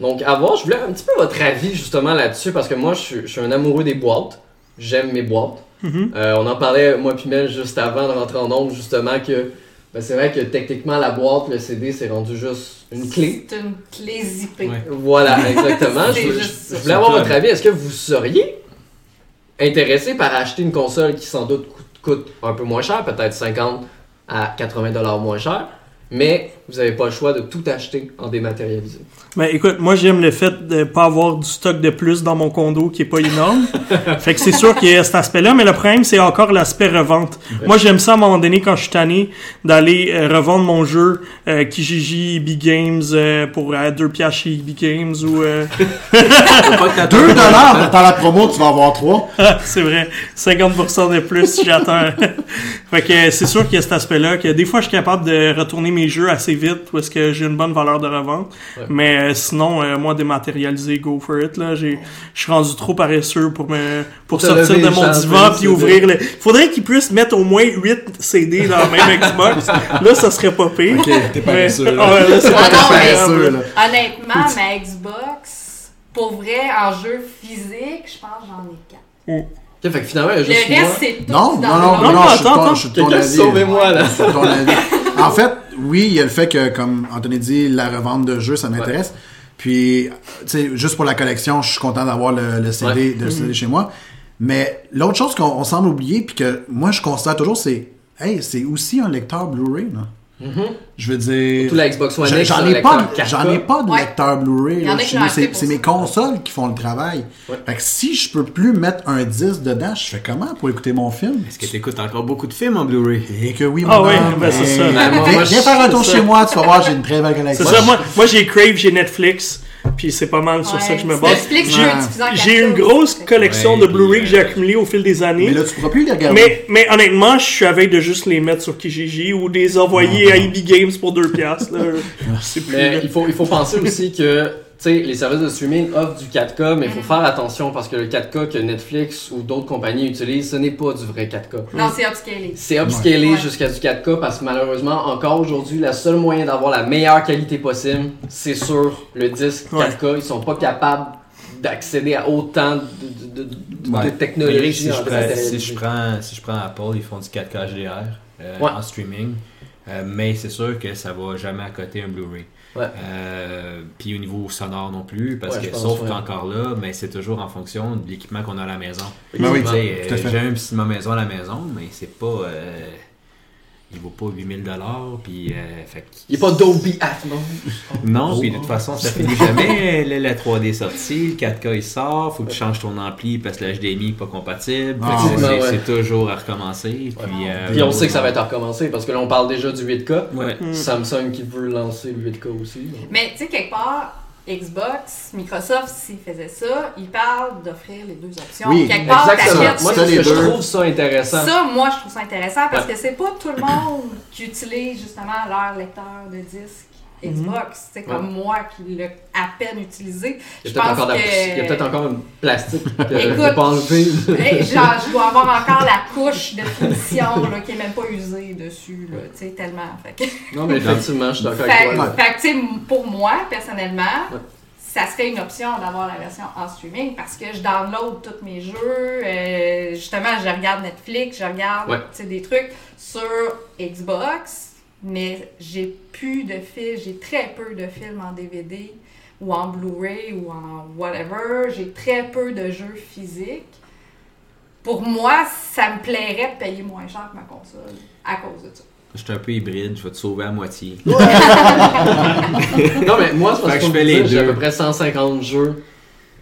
[SPEAKER 4] Donc à voir, je voulais un petit peu votre avis justement là-dessus, parce que moi je suis un amoureux des boîtes, j'aime mes boîtes.
[SPEAKER 1] Mhm.
[SPEAKER 4] Euh, on en parlait, moi puis Mel, juste avant de rentrer en ondes, justement, que ben, c'est vrai que techniquement, la boîte, le CD, c'est rendu juste une clé.
[SPEAKER 3] C'est une clé zippée.
[SPEAKER 2] Ouais.
[SPEAKER 4] Voilà, exactement. Je voulais avoir votre avis. Est-ce que vous seriez intéressé par acheter une console qui sans doute coûte, coûte un peu moins cher, peut-être 50 à 80 dollars moins cher, mais vous n'avez pas le choix de tout acheter en dématérialisé?
[SPEAKER 1] Ben écoute, moi j'aime le fait de pas avoir du stock de plus dans mon condo qui est pas énorme. fait que c'est sûr qu'il y a cet aspect-là, mais le problème c'est encore l'aspect revente. Moi j'aime ça à un moment donné quand je suis tanné d'aller euh, revendre mon jeu euh, Kijiji EB Games euh, pour à 2 piastres chez EB Games ou euh,
[SPEAKER 5] 2 dollars dans la promo, tu vas avoir 3.
[SPEAKER 1] c'est vrai 50% de plus si j'attends. fait que euh, c'est sûr qu'il y a cet aspect-là que des fois je suis capable de retourner mes jeux assez vite parce que j'ai une bonne valeur de revente.
[SPEAKER 4] Ouais.
[SPEAKER 1] Mais euh, sinon, euh, moi, dématérialiser, go for it. Là, j'ai, je suis rendu trop paresseux pour me, pour sortir de mon divan
[SPEAKER 4] le
[SPEAKER 1] puis ouvrir le. Faudrait qu'ils puissent mettre au moins 8 CD dans la même Xbox. là, ça serait pas pire.
[SPEAKER 5] Ok, t'es
[SPEAKER 1] Mais-
[SPEAKER 5] paresseux.
[SPEAKER 1] Ouais,
[SPEAKER 5] là.
[SPEAKER 1] là, c'est pas
[SPEAKER 3] non, mais-
[SPEAKER 5] paresseux, là.
[SPEAKER 3] Honnêtement, ma Xbox, pour vrai, en jeu physique, je pense que j'en ai 4.
[SPEAKER 4] Ok, fait que finalement, il y a
[SPEAKER 3] Le
[SPEAKER 4] moi.
[SPEAKER 3] reste, c'est tout
[SPEAKER 5] Non,
[SPEAKER 3] dans
[SPEAKER 5] non, non,
[SPEAKER 3] le
[SPEAKER 5] non,
[SPEAKER 1] non,
[SPEAKER 5] non, je suis
[SPEAKER 1] attends, attends.
[SPEAKER 4] sauvez-moi là!
[SPEAKER 5] En fait, oui, il y a le fait que, comme Anthony dit, la revente de jeux, ça m'intéresse. Puis, tu sais, juste pour la collection, je suis content d'avoir le, le CD,
[SPEAKER 4] Ouais.
[SPEAKER 5] de le CD chez moi. Mais l'autre chose qu'on on semble oublier, puis que moi je considère toujours, c'est, hey, c'est aussi un lecteur Blu-ray, là. Je veux dire.
[SPEAKER 4] Tout la Xbox One
[SPEAKER 5] J'en-
[SPEAKER 4] X,
[SPEAKER 5] J'en
[SPEAKER 4] un
[SPEAKER 5] ai, pas,
[SPEAKER 4] lecteur
[SPEAKER 5] de-
[SPEAKER 4] 4K.
[SPEAKER 5] j'en ai pas de
[SPEAKER 3] Ouais.
[SPEAKER 5] lecteur Blu-ray. C'est c'est mes consoles qui font le travail.
[SPEAKER 4] Ouais.
[SPEAKER 5] Fait que si je peux plus mettre un disque dedans, je fais comment pour écouter mon film?
[SPEAKER 2] Est-ce que t'écoutes encore beaucoup de films en Blu-ray?
[SPEAKER 5] Et que oui,
[SPEAKER 1] Ah
[SPEAKER 5] mon
[SPEAKER 1] ouais,
[SPEAKER 5] homme,
[SPEAKER 1] ben c'est
[SPEAKER 5] mais-
[SPEAKER 1] ça.
[SPEAKER 4] Ben, moi,
[SPEAKER 5] Viens, faire un tour
[SPEAKER 1] c'est
[SPEAKER 5] chez moi, tu vas voir, j'ai une très belle
[SPEAKER 1] C'est
[SPEAKER 5] collection.
[SPEAKER 1] ça, moi, moi j'ai Crave, j'ai Netflix, puis c'est pas mal sur
[SPEAKER 3] Ouais,
[SPEAKER 1] ça que je me base. J'ai- une
[SPEAKER 3] 4K
[SPEAKER 1] grosse collection
[SPEAKER 2] Ouais,
[SPEAKER 1] de Blu-ray que j'ai accumulée au fil des années.
[SPEAKER 5] Mais là, tu pourras plus les regarder.
[SPEAKER 1] Mais, mais honnêtement, je suis avec de juste les mettre sur Kijiji ou de les envoyer à EB Games pour 2 piastres. là. C'est plus...
[SPEAKER 4] Mais il faut, il faut penser aussi que sais, les services de streaming offrent du 4K, mais il faut faire attention parce que le 4K que Netflix ou d'autres compagnies utilisent, ce n'est pas du vrai 4K.
[SPEAKER 3] Non, c'est upscalé.
[SPEAKER 4] C'est upscalé
[SPEAKER 3] Ouais.
[SPEAKER 4] jusqu'à du 4K parce que malheureusement, encore aujourd'hui, le seul moyen d'avoir la meilleure qualité possible, c'est sur le disque
[SPEAKER 1] Ouais.
[SPEAKER 4] 4K. Ils sont pas capables d'accéder à autant de, de, de- de
[SPEAKER 2] Ouais.
[SPEAKER 4] technologie.
[SPEAKER 2] Si je,
[SPEAKER 4] en
[SPEAKER 2] prends, si, je prends, si je prends Apple, ils font du 4K HDR euh,
[SPEAKER 4] Ouais.
[SPEAKER 2] en streaming. Euh, mais c'est sûr que ça va jamais à côté un Blu-ray.
[SPEAKER 4] Ouais.
[SPEAKER 2] Euh, puis au niveau sonore non plus, parce
[SPEAKER 4] Ouais,
[SPEAKER 2] que sauf
[SPEAKER 4] ouais.
[SPEAKER 2] qu'encore là, mais c'est toujours en fonction de l'équipement qu'on a à la maison.
[SPEAKER 5] Ben oui,
[SPEAKER 2] euh,
[SPEAKER 5] fait.
[SPEAKER 2] J'ai un petit ma maison à la maison, mais c'est pas. euh, il vaut pas 8000 dollars, puis. euh, fait
[SPEAKER 4] Il n'y a pas Dolby Atmos.
[SPEAKER 2] non, puis de toute façon, ça finit jamais. Là, la 3D est sortie, le 4K il sort, faut que tu changes ton ampli parce que le HDMI n'est pas compatible.
[SPEAKER 5] Ah,
[SPEAKER 2] c'est-
[SPEAKER 4] ouais.
[SPEAKER 2] toujours à recommencer. Puis, euh,
[SPEAKER 4] Puis on sait que ça va être à recommencer parce que là on parle déjà du 8K.
[SPEAKER 2] Ouais.
[SPEAKER 1] Mm.
[SPEAKER 4] Samsung qui veut lancer le 8K aussi. donc.
[SPEAKER 3] Mais tu sais, quelque part, Xbox, Microsoft, s'ils faisaient ça, ils parlent d'offrir les deux options.
[SPEAKER 5] Oui,
[SPEAKER 3] quelque part,
[SPEAKER 4] Exactement.
[SPEAKER 3] t'achètes
[SPEAKER 4] Moi,
[SPEAKER 5] les
[SPEAKER 4] je
[SPEAKER 5] deux.
[SPEAKER 4] trouve ça intéressant.
[SPEAKER 3] Ça, moi, je trouve ça intéressant parce
[SPEAKER 4] Ouais.
[SPEAKER 3] que c'est pas tout le monde qui utilise justement leur lecteur de disque Xbox. C'est comme moi qui l'ai à peine utilisé.
[SPEAKER 4] Il
[SPEAKER 3] Je
[SPEAKER 4] y a peut-être
[SPEAKER 3] pense
[SPEAKER 4] encore, la-
[SPEAKER 3] que-
[SPEAKER 4] encore plastique que je
[SPEAKER 3] Écoute,
[SPEAKER 4] pas enlever.
[SPEAKER 3] Hey, genre, je dois avoir encore la couche de finition là, qui est même pas usée dessus, là, tu sais, tellement. Fait que,
[SPEAKER 4] Non, mais effectivement, je suis d'accord avec toi.
[SPEAKER 3] fait pour moi, personnellement,
[SPEAKER 4] Ouais.
[SPEAKER 3] ça serait une option d'avoir la version en streaming parce que je download tous mes jeux. euh, justement, je regarde Netflix, je regarde
[SPEAKER 4] Ouais.
[SPEAKER 3] tu sais, des trucs sur Xbox, mais j'ai plus de films, j'ai très peu de films en DVD ou en Blu-ray ou en whatever. J'ai très peu de jeux physiques. Pour moi, ça me plairait de payer moins cher que ma console à cause de ça.
[SPEAKER 2] Je suis un peu hybride, je vais te sauver à moitié.
[SPEAKER 4] Non, mais moi, c'est parce
[SPEAKER 2] que
[SPEAKER 4] que
[SPEAKER 2] je fais les
[SPEAKER 4] j'ai à peu près 150 jeux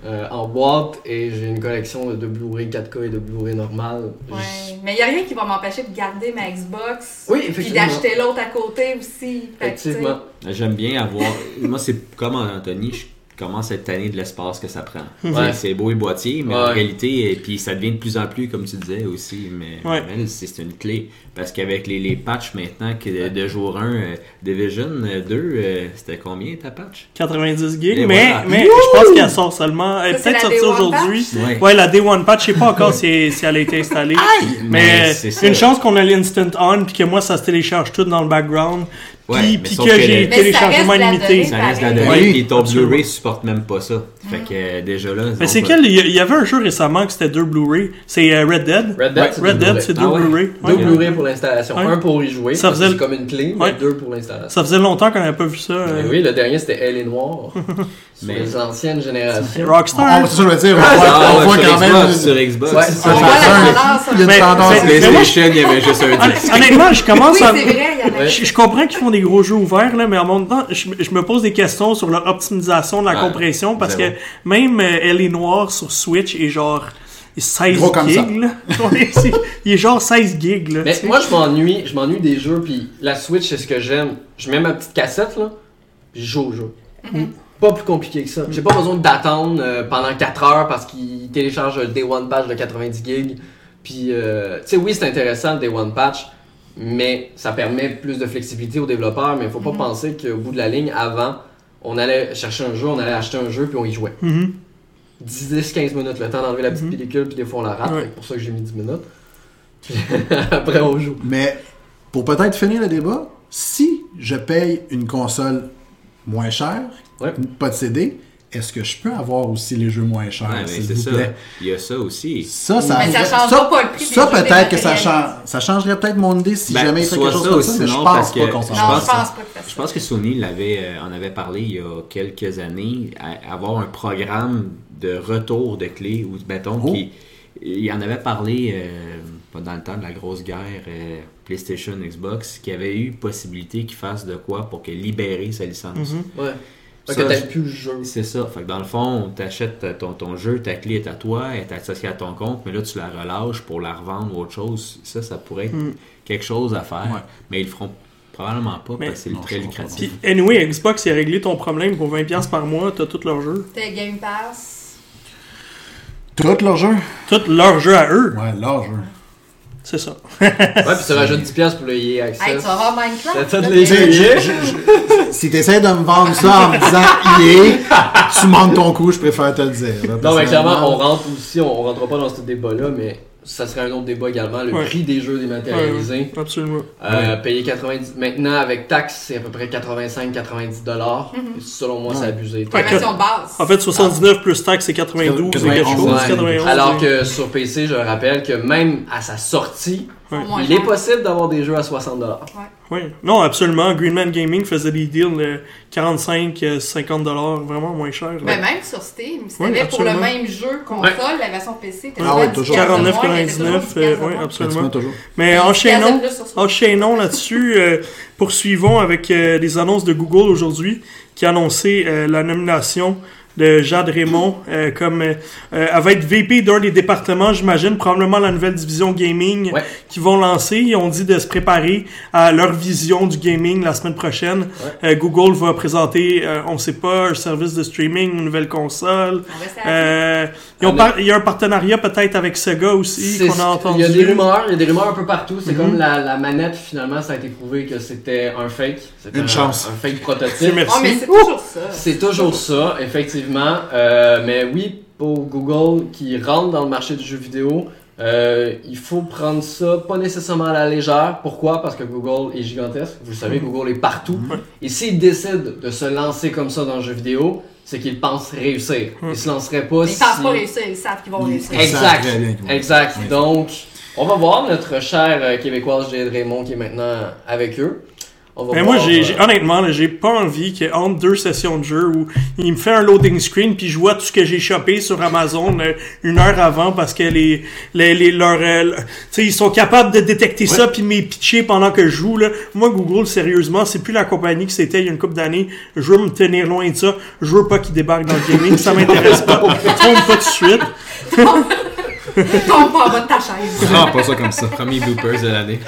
[SPEAKER 4] euh, en boîte et j'ai une collection de Blu-ray 4K et de Blu-ray normal.
[SPEAKER 3] Ouais. Mais il n'y a rien qui va m'empêcher de garder ma Xbox.
[SPEAKER 4] Oui,
[SPEAKER 3] Puis d'acheter l'autre à côté aussi.
[SPEAKER 4] Effectivement.
[SPEAKER 2] J'aime bien avoir. Moi, c'est comme Anthony, je commence à être tanné de l'espace que ça prend.
[SPEAKER 4] Ouais.
[SPEAKER 2] C'est- beau et boîtier, mais en réalité, et puis ça devient de plus en plus, comme tu disais aussi, mais
[SPEAKER 1] Ouais.
[SPEAKER 2] c'est une clé. Parce qu'avec les, les patchs maintenant, que de jour 1, euh, Division euh, 2, euh, c'était combien ta patch?
[SPEAKER 1] 90 gigs, mais,
[SPEAKER 2] voilà.
[SPEAKER 1] mais je pense qu'elle sort seulement. Elle est peut-être sortie aujourd'hui.
[SPEAKER 2] Ouais.
[SPEAKER 1] Ouais, la Day One patch, je sais pas encore si, si elle a été installée. mais
[SPEAKER 2] c'est ça.
[SPEAKER 1] une chance qu'on a l'instant on, puis que moi ça se télécharge tout dans le background. Puis,
[SPEAKER 2] Ouais,
[SPEAKER 1] puis que
[SPEAKER 2] que
[SPEAKER 1] j'ai
[SPEAKER 2] le-
[SPEAKER 1] téléchargement limité.
[SPEAKER 2] Ça reste la donnée, puis ton. Blu-ray supporte même pas ça. Fait que euh, déjà là.
[SPEAKER 1] Mais
[SPEAKER 2] on
[SPEAKER 1] c'est
[SPEAKER 2] va-
[SPEAKER 1] quel? Il y avait un jeu récemment que c'était deux Blu-ray. C'est euh, Red Dead.
[SPEAKER 4] Red Dead, c'est deux Blu-ray.
[SPEAKER 2] Ah ouais?
[SPEAKER 1] Blu-ray.
[SPEAKER 4] Deux
[SPEAKER 1] Ouais.
[SPEAKER 4] Blu-ray pour l'installation.
[SPEAKER 1] Ouais.
[SPEAKER 4] Un pour y jouer,
[SPEAKER 1] Ça faisait
[SPEAKER 4] c'est comme une clé, mais deux pour l'installation.
[SPEAKER 1] Ça faisait longtemps qu'on n'avait pas vu ça. euh,
[SPEAKER 4] Mais oui, le dernier c'était Elle est noire.
[SPEAKER 2] Mais-
[SPEAKER 4] les anciennes générations.
[SPEAKER 1] Rockstar.
[SPEAKER 5] Ah, c'est ça, je veux dire. On
[SPEAKER 2] Ah,
[SPEAKER 5] voit, on voit
[SPEAKER 2] sur
[SPEAKER 5] quand
[SPEAKER 2] Xbox,
[SPEAKER 5] même.
[SPEAKER 2] sur Xbox.
[SPEAKER 4] Ouais, c'est
[SPEAKER 3] On
[SPEAKER 5] ça Il y a une tendance.
[SPEAKER 2] PlayStation, il y avait juste un disque.
[SPEAKER 1] Honnêtement, je commence à. je comprends qu'ils font des gros jeux ouverts, là, mais en même temps, je, je me pose des questions sur leur optimisation de la
[SPEAKER 2] Ouais,
[SPEAKER 1] compression parce que même euh, Elle est noire sur Switch est genre 16
[SPEAKER 5] Gros comme ça.
[SPEAKER 1] gigs. Là. Il est genre 16 gigs. Là,
[SPEAKER 4] Mais moi, je m'ennuie, je m'ennuie des jeux, puis la Switch, c'est ce que j'aime. Je mets ma petite cassette, là, puis je joue au jeu. Pas plus compliqué que ça. J'ai pas besoin d'attendre euh, pendant 4 heures parce qu'il télécharge le Day One Patch de 90 gigs. Puis, euh, tu sais, oui, c'est intéressant le Day One Patch, mais ça permet plus de flexibilité aux développeurs. Mais il faut pas penser qu'au bout de la ligne, avant, on allait chercher un jeu, on allait acheter un jeu, puis on y jouait.
[SPEAKER 1] Mhm.
[SPEAKER 4] 10-15 minutes, le temps d'enlever la petite
[SPEAKER 1] Mhm.
[SPEAKER 4] pellicule, puis des fois on la rate.
[SPEAKER 1] Ouais.
[SPEAKER 4] Que pour ça que j'ai mis 10 minutes. Puis après, on joue.
[SPEAKER 5] Mais pour peut-être finir le débat, si je paye une console moins chère,
[SPEAKER 4] Ouais.
[SPEAKER 5] pas de CD, est-ce que je peux avoir aussi les jeux moins chers,
[SPEAKER 2] Ouais, mais
[SPEAKER 5] s'il
[SPEAKER 2] c'est
[SPEAKER 5] vous
[SPEAKER 2] ça.
[SPEAKER 5] plaît?
[SPEAKER 2] Il y a ça aussi.
[SPEAKER 5] Ça, ça,
[SPEAKER 3] Mais ça pas le prix
[SPEAKER 5] ça, peut-être que ça, change, ça changerait peut-être mon idée si
[SPEAKER 2] Ben,
[SPEAKER 5] jamais il fait
[SPEAKER 2] soit
[SPEAKER 5] quelque chose
[SPEAKER 2] ça
[SPEAKER 5] comme ça, mais je
[SPEAKER 2] sinon,
[SPEAKER 5] pense pas
[SPEAKER 2] que
[SPEAKER 5] qu'on
[SPEAKER 2] je
[SPEAKER 5] s'en
[SPEAKER 3] Non, je
[SPEAKER 2] pense-
[SPEAKER 3] pense pas que
[SPEAKER 2] Je pense que Sony l'avait, euh, en avait parlé il y a quelques années, à- avoir un programme de retour de clés ou mettons
[SPEAKER 5] Oh.
[SPEAKER 2] qui il en avait parlé euh, pas dans le temps de la grosse guerre euh, PlayStation Xbox qui avait eu possibilité qu'il fasse de quoi pour que libérer sa licence.
[SPEAKER 1] Mhm.
[SPEAKER 4] Ouais. Fait
[SPEAKER 2] Ça,
[SPEAKER 4] que t'as
[SPEAKER 2] je-
[SPEAKER 4] plus le jeu.
[SPEAKER 2] C'est ça. Fait que dans le fond, tu achètes ton, ton jeu, ta clé est à toi, elle est associée à ton compte, mais là tu la relâches pour la revendre ou autre chose. Ça, ça pourrait être
[SPEAKER 1] Mm.
[SPEAKER 2] quelque chose à faire.
[SPEAKER 5] Ouais.
[SPEAKER 2] Mais ils le feront probablement pas
[SPEAKER 1] Mais-
[SPEAKER 2] parce que c'est
[SPEAKER 5] Non,
[SPEAKER 2] très lucratif.
[SPEAKER 1] Puis, anyway, Xbox, il a réglé ton problème pour 20$ par mois, t'as tous leurs jeux.
[SPEAKER 3] T'as Game Pass.
[SPEAKER 5] Tout leur jeu?
[SPEAKER 1] Tous leurs jeux à eux.
[SPEAKER 5] Ouais, leur jeu.
[SPEAKER 1] C'est ça.
[SPEAKER 4] Ouais, puis tu rajoutes 10$ pour le EA Access.
[SPEAKER 3] Hey, tu vas voir Minecraft.
[SPEAKER 4] T'as les jeux.
[SPEAKER 5] Si t'essaies de me vendre ça en me disant EA, tu manques ton coup, je préfère te le dire. là,
[SPEAKER 4] Non, mais clairement, on rentre aussi, on, on rentrera pas dans ce débat-là, mais ça serait un autre débat également, le
[SPEAKER 1] Ouais.
[SPEAKER 4] prix des jeux dématérialisés.
[SPEAKER 1] Ouais, ouais, absolument.
[SPEAKER 4] Euh, Payer 90. Maintenant, avec taxes, c'est à peu près 85-90 dollars. Selon moi, c'est abusé.
[SPEAKER 1] Ouais,
[SPEAKER 3] de base.
[SPEAKER 1] En fait, 79 plus taxe, c'est 92 et quelque
[SPEAKER 5] 91,
[SPEAKER 1] chose.
[SPEAKER 4] Ouais.
[SPEAKER 1] 91,
[SPEAKER 4] Alors que sur PC, je rappelle que même à sa sortie, Il est possible d'avoir des jeux à 60 dollars.
[SPEAKER 1] Oui. Non, absolument. Greenman Gaming faisait des deals de 45, euh, 50 dollars, vraiment moins cher.
[SPEAKER 3] Ben, même sur Steam, si
[SPEAKER 1] Oui,
[SPEAKER 3] t'avais pour le même jeu console, la version PC, t'avais
[SPEAKER 5] Ah ouais,
[SPEAKER 3] pas
[SPEAKER 5] toujours.
[SPEAKER 3] 10$ de moins, mais
[SPEAKER 1] 49,99,
[SPEAKER 3] t'étais toujours 10$ de
[SPEAKER 1] euh,
[SPEAKER 3] moins.
[SPEAKER 1] ouais,
[SPEAKER 5] Pratiquement
[SPEAKER 1] absolument.
[SPEAKER 5] toujours.
[SPEAKER 1] Mais
[SPEAKER 3] 10$ de
[SPEAKER 1] enchaînons, là-dessus. euh, poursuivons avec euh, les annonces de Google aujourd'hui, qui a annoncé euh, la nomination de Jade Raymond euh, comme euh, elle va être VP d'un des départements, j'imagine, probablement la nouvelle division gaming
[SPEAKER 4] Ouais.
[SPEAKER 1] qu'ils vont lancer. Ils ont dit de se préparer à leur vision du gaming la semaine prochaine. Euh, Google va présenter, euh, on sait pas, un service de streaming, une nouvelle console. Euh, ils ont
[SPEAKER 4] Ah,
[SPEAKER 1] par- il y a un partenariat peut-être avec Sega aussi qu'on a entendu.
[SPEAKER 4] Il y a des rumeurs, il y a des rumeurs un peu partout. C'est
[SPEAKER 1] Mhm.
[SPEAKER 4] comme la, la manette, finalement, ça a été prouvé que c'était un fake.
[SPEAKER 5] Une
[SPEAKER 4] un,
[SPEAKER 5] chance.
[SPEAKER 4] Un fake prototype.
[SPEAKER 1] merci.
[SPEAKER 3] Oh, mais c'est toujours ça.
[SPEAKER 4] C'est toujours ça, effectivement. Euh, mais oui, pour Google qui rentre dans le marché du jeu vidéo, euh, il faut prendre ça pas nécessairement à la légère. Pourquoi? Parce que Google est gigantesque. Vous le savez, Google est partout. Et s'il décide de se lancer comme ça dans le jeu vidéo, c'est qu'il pense réussir. Il se lancerait pas
[SPEAKER 3] Ils
[SPEAKER 4] si...
[SPEAKER 3] pensent pas réussir, ils savent qu'ils vont
[SPEAKER 5] Ils-
[SPEAKER 3] réussir.
[SPEAKER 5] Ils
[SPEAKER 4] Exact.
[SPEAKER 5] qu'ils
[SPEAKER 4] Exact. Donc, on va voir notre cher euh, québécoise Jade Raymond qui est maintenant avec eux.
[SPEAKER 1] Mais moi, j'ai,
[SPEAKER 4] euh,
[SPEAKER 1] j'ai- honnêtement, là, j'ai pas envie qu'entre deux sessions de jeu où il me fait un loading screen puis je vois tout ce que j'ai chopé sur Amazon euh, une heure avant parce que les, les, les leurs, euh, le- tu sais, ils sont capables de détecter ça puis me pitcher pendant que je joue là. Moi, Google, sérieusement, c'est plus la compagnie que c'était il y a une couple d'années. Je veux me tenir loin de ça. Je veux pas qu'ils débarquent dans le gaming. Ça m'intéresse pas. Tombe pas tout de suite.
[SPEAKER 3] Tombe pas en bas de ta chaise.
[SPEAKER 5] Ah, pas ça comme ça.
[SPEAKER 2] Premier bloopers de l'année.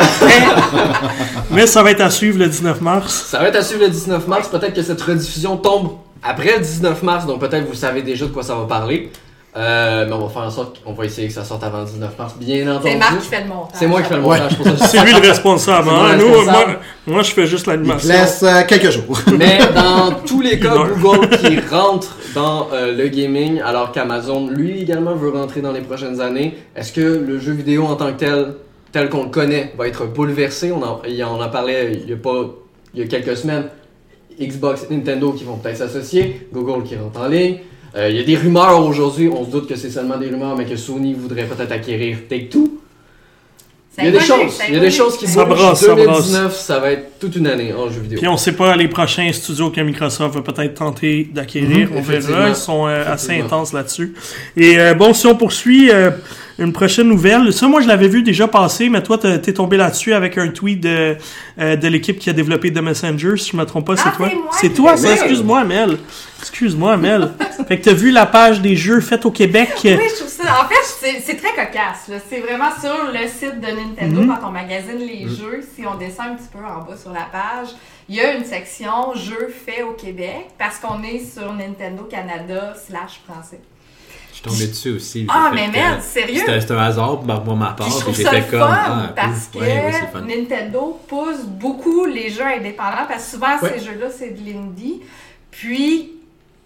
[SPEAKER 1] Mais ça va être à suivre le 19 mars.
[SPEAKER 4] Ça va être à suivre le 19 mars. Peut-être que cette rediffusion tombe après le 19 mars, donc peut-être vous savez déjà de quoi ça va parler. Euh, mais on va faire en sorte qu'on va essayer que ça sorte avant le 19 mars, bien entendu.
[SPEAKER 3] C'est Marc qui fait le montage.
[SPEAKER 4] C'est moi qui fais le
[SPEAKER 5] Ouais.
[SPEAKER 4] montage pour ça.
[SPEAKER 1] C'est lui le responsable. Hein.
[SPEAKER 4] le
[SPEAKER 1] Nous,
[SPEAKER 4] responsable.
[SPEAKER 1] moi, moi, je fais juste l'animation.
[SPEAKER 5] laisse euh, quelques jours.
[SPEAKER 4] Mais dans tous les cas. Google qui rentre dans euh, le gaming, alors qu'Amazon, lui également, veut rentrer dans les prochaines années, est-ce que le jeu vidéo en tant que tel, tel qu'on le connaît, va être bouleversé? On en, il en a parlé il y a, pas, il y a quelques semaines. Xbox, Nintendo qui vont peut-être s'associer, Google qui rentre en ligne. Euh, il y a des rumeurs aujourd'hui, on se doute que c'est seulement des rumeurs, mais que Sony voudrait peut-être acquérir Take-Two. Il y a des choses, il y a des choses qui
[SPEAKER 1] Ça ça
[SPEAKER 4] 2019, ça va être toute une année en jeu vidéo.
[SPEAKER 1] Puis on sait pas les prochains studios que Microsoft va peut-être tenter d'acquérir.
[SPEAKER 4] Mhm,
[SPEAKER 1] on verra. Ils sont euh, assez intenses là-dessus. Et euh, bon, si on poursuit euh, une prochaine nouvelle, ça moi je l'avais vu déjà passer, mais toi t'es tombé là-dessus avec un tweet de, euh, de l'équipe qui a développé The Messenger, si je me trompe pas, c'est
[SPEAKER 3] Ah,
[SPEAKER 1] toi.
[SPEAKER 3] c'est
[SPEAKER 1] toi, ça? Excuse-moi, Mel. Excuse-moi, Mel. fait que t'as vu la page des jeux faits au Québec.
[SPEAKER 3] Oui, je trouve ça. En fait, c'est- très cocasse. C'est vraiment sur le site de Nintendo,
[SPEAKER 1] Mhm.
[SPEAKER 3] quand on magasine les jeux, si on descend un petit peu en bas sur la page, il y a une section jeux faits au Québec parce qu'on est sur Nintendo Canada slash français.
[SPEAKER 2] Tombé dessus aussi.
[SPEAKER 3] Ah, mais merde, sérieux?
[SPEAKER 2] C'était un hasard pour ma part.
[SPEAKER 3] Puis
[SPEAKER 2] J'étais comme. ah,
[SPEAKER 3] parce que
[SPEAKER 2] Ouais, ouais.
[SPEAKER 3] Nintendo pousse beaucoup les jeux indépendants parce que souvent
[SPEAKER 4] Ouais.
[SPEAKER 3] ces jeux-là c'est de l'indie. Puis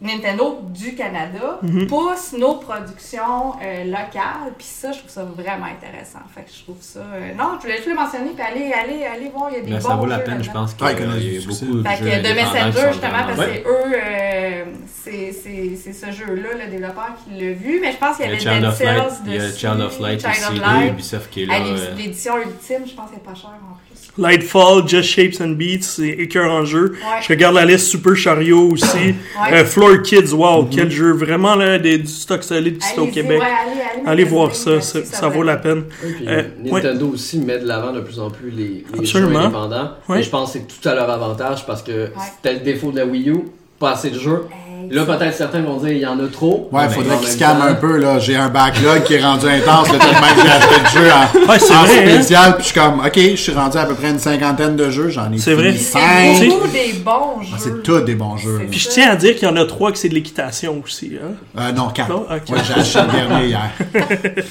[SPEAKER 3] Nintendo du Canada
[SPEAKER 1] Mhm.
[SPEAKER 3] pousse nos productions euh, locales, puis ça, je trouve ça vraiment intéressant. Fait que je trouve ça... euh, non, je voulais juste le mentionner, puis allez, allez, allez voir, il y a des
[SPEAKER 2] Mais
[SPEAKER 3] bons
[SPEAKER 2] ça vaut la peine, je pense qu'il
[SPEAKER 5] Ouais,
[SPEAKER 2] y a beaucoup de
[SPEAKER 3] Fait
[SPEAKER 2] jeux
[SPEAKER 3] que de Messenger, justement, parce que c'est eux, euh, c'est- c'est c'est ce jeu-là, le développeur qui l'a vu, mais je pense qu'il y avait
[SPEAKER 2] a Child
[SPEAKER 3] Dead
[SPEAKER 2] of
[SPEAKER 3] Cells
[SPEAKER 2] Light, il y a Child of Light
[SPEAKER 3] Child
[SPEAKER 2] aussi,
[SPEAKER 3] of
[SPEAKER 2] et
[SPEAKER 3] Light.
[SPEAKER 2] Ubisoft qui est là. euh,
[SPEAKER 3] L'édition ultime, je pense qu'elle est pas chère en plus.
[SPEAKER 1] Lightfall, Just Shapes and Beats, c'est écœur en jeu.
[SPEAKER 3] Ouais.
[SPEAKER 1] Je regarde la liste Super Chariot aussi.
[SPEAKER 3] Ouais.
[SPEAKER 1] Euh, Floor Kids, wow, quel jeu. Vraiment, là, des, du stock solide qui se fait au Québec.
[SPEAKER 3] ouais, allez, allez,
[SPEAKER 1] Allez voir ça, ça, vaut la peine.
[SPEAKER 4] Puis
[SPEAKER 1] Euh,
[SPEAKER 4] Nintendo aussi met de l'avant de plus en plus les, jeux indépendants.
[SPEAKER 1] Ouais.
[SPEAKER 4] Et je pense que c'est tout à leur avantage parce que c'était le défaut de la Wii U, pas assez de jeux. Là, peut-être certains vont dire il y en a trop.
[SPEAKER 5] Ouais,
[SPEAKER 4] mais
[SPEAKER 5] faudrait
[SPEAKER 4] en
[SPEAKER 5] qu'il se
[SPEAKER 4] même
[SPEAKER 5] calme
[SPEAKER 4] temps-
[SPEAKER 5] un peu, là. J'ai un backlog qui est rendu intense, là, tellement que j'ai acheté de jeux en,
[SPEAKER 1] Ouais,
[SPEAKER 5] en
[SPEAKER 1] vrai, hein.
[SPEAKER 5] spécial, puis je suis comme, ok, je suis rendu à peu près une cinquantaine de jeux, j'en ai
[SPEAKER 1] C'est vrai.
[SPEAKER 3] C'est
[SPEAKER 5] cinq.
[SPEAKER 3] beaucoup des bons jeux.
[SPEAKER 5] Ah, c'est tous des bons jeux.
[SPEAKER 1] Puis je tiens à dire qu'il y en a trois que c'est de l'équitation aussi. Hein?
[SPEAKER 5] Euh, non, quatre.
[SPEAKER 1] Non? Ok.
[SPEAKER 5] Ouais, j'ai acheté le dernier hier.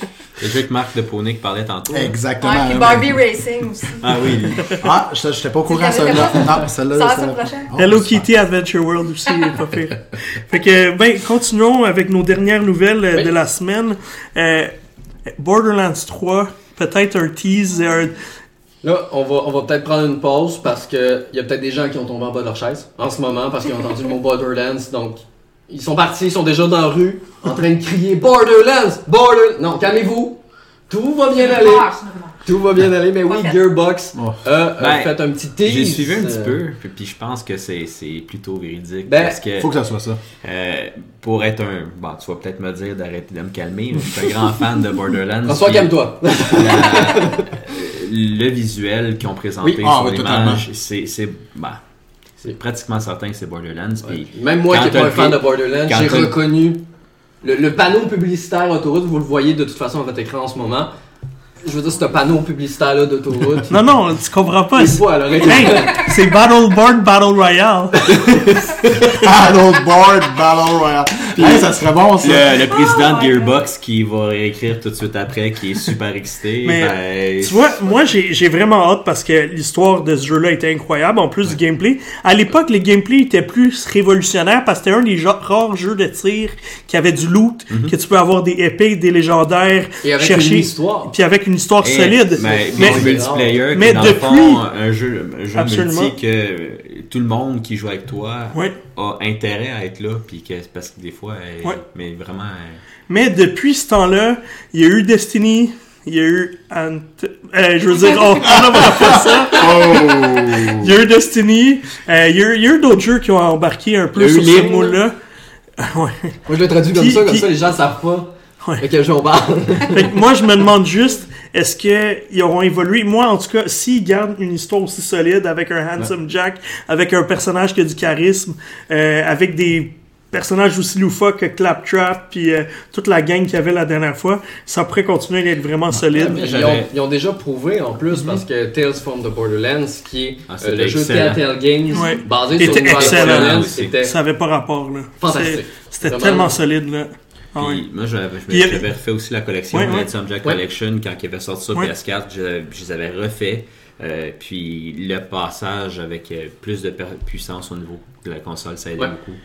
[SPEAKER 2] Le jeu que Marc de Poney qui parlait tantôt.
[SPEAKER 5] Exactement.
[SPEAKER 3] Ouais, puis
[SPEAKER 5] hein,
[SPEAKER 3] Barbie Racing aussi.
[SPEAKER 2] Ah oui,
[SPEAKER 5] Ah, je j'étais pas au courant, celle-là. Non, celle-là.
[SPEAKER 3] Ça prochaine.
[SPEAKER 5] Oh,
[SPEAKER 1] Hello
[SPEAKER 5] super.
[SPEAKER 1] Kitty Adventure World aussi, pas pire. Fait que, ben, continuons avec nos dernières nouvelles euh,
[SPEAKER 4] Oui.
[SPEAKER 1] de la semaine. Euh, Borderlands 3, peut-être un tease, un-
[SPEAKER 4] Là, on va, on va peut-être prendre une pause parce que il y a peut-être des gens qui ont tombé en bas de leur chaise en ce moment parce qu'ils ont entendu le mot Borderlands. Donc, ils sont partis, ils sont déjà dans la rue en train de crier Borderlands! Border... Non, calmez-vous! Tout va bien aller!
[SPEAKER 3] Ah.
[SPEAKER 4] Tout va bien aller, mais oui. Gearbox
[SPEAKER 5] Oh.
[SPEAKER 4] a a
[SPEAKER 2] Ben,
[SPEAKER 4] fait un petit tease.
[SPEAKER 2] J'ai suivi un petit
[SPEAKER 4] Euh,
[SPEAKER 2] peu, puis- puis je pense que c'est c'est plutôt véridique.
[SPEAKER 4] Ben,
[SPEAKER 2] parce que
[SPEAKER 5] Faut que ça soit ça.
[SPEAKER 2] euh, pour être un. Bon, tu vas peut-être me dire d'arrêter de me calmer, mais je suis un grand fan de Borderlands.
[SPEAKER 4] François, calme-toi.
[SPEAKER 2] le visuel qu'ils ont présenté
[SPEAKER 4] Oui.
[SPEAKER 5] Ah,
[SPEAKER 2] sur l'image, c'est c'est- ben, c'est pratiquement certain que c'est Borderlands.
[SPEAKER 4] Même moi qui n'étais pas un fan de Borderlands, j'ai reconnu le, le panneau publicitaire autoroute, vous le voyez de toute façon à votre écran en ce moment. Je veux dire, ce panneau publicitaire-là d'autoroute.
[SPEAKER 1] Non, non, tu comprends pas. c'est-
[SPEAKER 4] l'oreille.
[SPEAKER 1] Hey, c'est Battleboard Battle Royale.
[SPEAKER 5] Battleboard Battle Royale. Hey, ça serait bon, ça.
[SPEAKER 2] Le, le président
[SPEAKER 3] Oh
[SPEAKER 2] de Gearbox qui va réécrire tout de suite après, qui est super excité.
[SPEAKER 1] Mais,
[SPEAKER 2] ben,
[SPEAKER 1] Tu vois, moi j'ai j'ai vraiment hâte parce que l'histoire de ce jeu-là était incroyable, en plus du gameplay. À l'époque, les gameplays étaient plus révolutionnaires parce que c'était un des rares jeux de tir qui avait du loot, que tu peux avoir des épées, des légendaires,
[SPEAKER 4] Et avec
[SPEAKER 1] chercher,
[SPEAKER 4] une histoire.
[SPEAKER 1] puis avec une histoire
[SPEAKER 2] Et-
[SPEAKER 1] solide.
[SPEAKER 2] Mais,
[SPEAKER 1] Mais-
[SPEAKER 2] mais multiplayer,
[SPEAKER 1] mais
[SPEAKER 2] dans
[SPEAKER 1] depuis-
[SPEAKER 2] le fond, un jeu, un jeu
[SPEAKER 1] Absolument.
[SPEAKER 2] multi que tout le monde qui joue avec toi a intérêt à être là, puis que parce que des fois, mais vraiment,
[SPEAKER 1] Mais depuis ce temps-là, il y a eu Destiny, il y a eu Ant... euh, je veux dire, on, on a pas fait ça.
[SPEAKER 5] Oh!
[SPEAKER 1] Il y a eu Destiny, euh, il y a eu, il y a eu d'autres jeux qui ont embarqué un peu sur ce moule-là. ouais.
[SPEAKER 4] Moi, je le traduis comme
[SPEAKER 1] Puis-
[SPEAKER 4] ça, comme
[SPEAKER 1] puis-
[SPEAKER 4] ça, les gens savent pas
[SPEAKER 1] Ouais.
[SPEAKER 4] de quel jeu on parle.
[SPEAKER 1] Fait que moi, je me demande juste, est-ce qu'ils auront évolué? Moi, en tout cas, s'ils gardent une histoire aussi solide avec un Handsome Jack, avec un personnage qui a du charisme, euh, avec des personnages aussi loufoques que Claptrap, puis euh, toute la gang qu'il y avait la dernière fois, ça pourrait continuer d'être vraiment solide.
[SPEAKER 4] Ils ont, ils ont déjà prouvé en plus parce que Tales from the Borderlands, qui est
[SPEAKER 2] Ah,
[SPEAKER 4] euh,
[SPEAKER 2] c'était
[SPEAKER 4] le jeu. Telltale Games
[SPEAKER 1] Ouais.
[SPEAKER 4] basé
[SPEAKER 1] Était
[SPEAKER 4] sur Borderlands,
[SPEAKER 1] Ça avait pas rapport, là.
[SPEAKER 4] fantastique.
[SPEAKER 1] C'était- tellement solide, là. Ah
[SPEAKER 2] Puis
[SPEAKER 1] ouais.
[SPEAKER 2] moi, j'avais refait aussi la collection,
[SPEAKER 1] ouais.
[SPEAKER 2] Handsome Jack
[SPEAKER 4] Ouais.
[SPEAKER 2] Collection, quand il avait sorti sur
[SPEAKER 1] Ouais.
[SPEAKER 2] PS4, je, je les avais refait. Euh, puis le passage avec euh, plus de per- puissance au niveau de la console, ça aidait
[SPEAKER 4] Ouais.
[SPEAKER 2] beaucoup.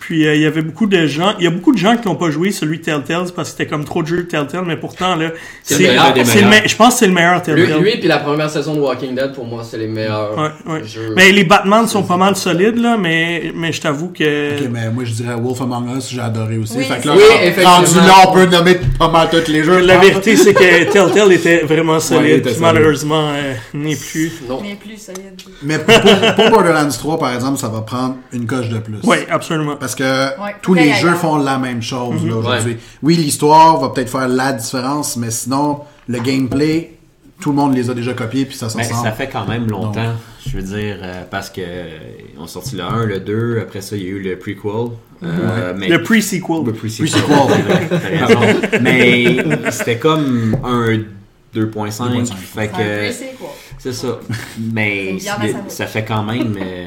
[SPEAKER 1] Puis euh, il y avait beaucoup de gens, il y a beaucoup de gens qui n'ont pas joué celui de Telltale parce que c'était comme trop de jeux de Telltale, mais pourtant là,
[SPEAKER 4] C'est
[SPEAKER 1] je pense que c'est le meilleur
[SPEAKER 4] Lui,
[SPEAKER 1] Telltale.
[SPEAKER 4] lui puis la première saison de Walking Dead, pour moi, c'est les meilleurs
[SPEAKER 1] Ouais, ouais.
[SPEAKER 4] jeux.
[SPEAKER 1] Mais les Batman sont pas mal solides là, mais mais je t'avoue que
[SPEAKER 5] Ok, mais moi je dirais Wolf Among Us, j'ai adoré aussi.
[SPEAKER 3] Oui,
[SPEAKER 5] fait que là,
[SPEAKER 4] Oui,
[SPEAKER 5] rendu
[SPEAKER 4] effectivement.
[SPEAKER 5] là, on peut nommer pas mal tous les jeux. je
[SPEAKER 1] la vérité c'est que Telltale était vraiment solide,
[SPEAKER 5] était
[SPEAKER 1] puis
[SPEAKER 5] solide.
[SPEAKER 1] malheureusement euh, n'est plus.
[SPEAKER 4] Non.
[SPEAKER 3] Mais plus solide.
[SPEAKER 5] Mais pour, pour Borderlands 3, par exemple, ça va prendre une coche de plus.
[SPEAKER 1] Ouais, absolument.
[SPEAKER 5] Parce que
[SPEAKER 3] Ouais,
[SPEAKER 5] tous les jeux font la même chose
[SPEAKER 1] Mhm.
[SPEAKER 5] aujourd'hui. Oui, l'histoire va peut-être faire la différence, mais sinon, le gameplay, tout le monde les a déjà copiés, puis ça s'en
[SPEAKER 2] Ben,
[SPEAKER 5] sort.
[SPEAKER 2] ça fait quand même longtemps, je veux dire, euh, parce que euh, ont sorti le 1, le 2, après ça, il y a eu le prequel. euh, mais-
[SPEAKER 1] Le pre-sequel.
[SPEAKER 2] Le pre-sequel. Mais c'était comme un 2.5.
[SPEAKER 5] 2.5.
[SPEAKER 2] Fait que c'est ça. Mais ça fait quand même euh,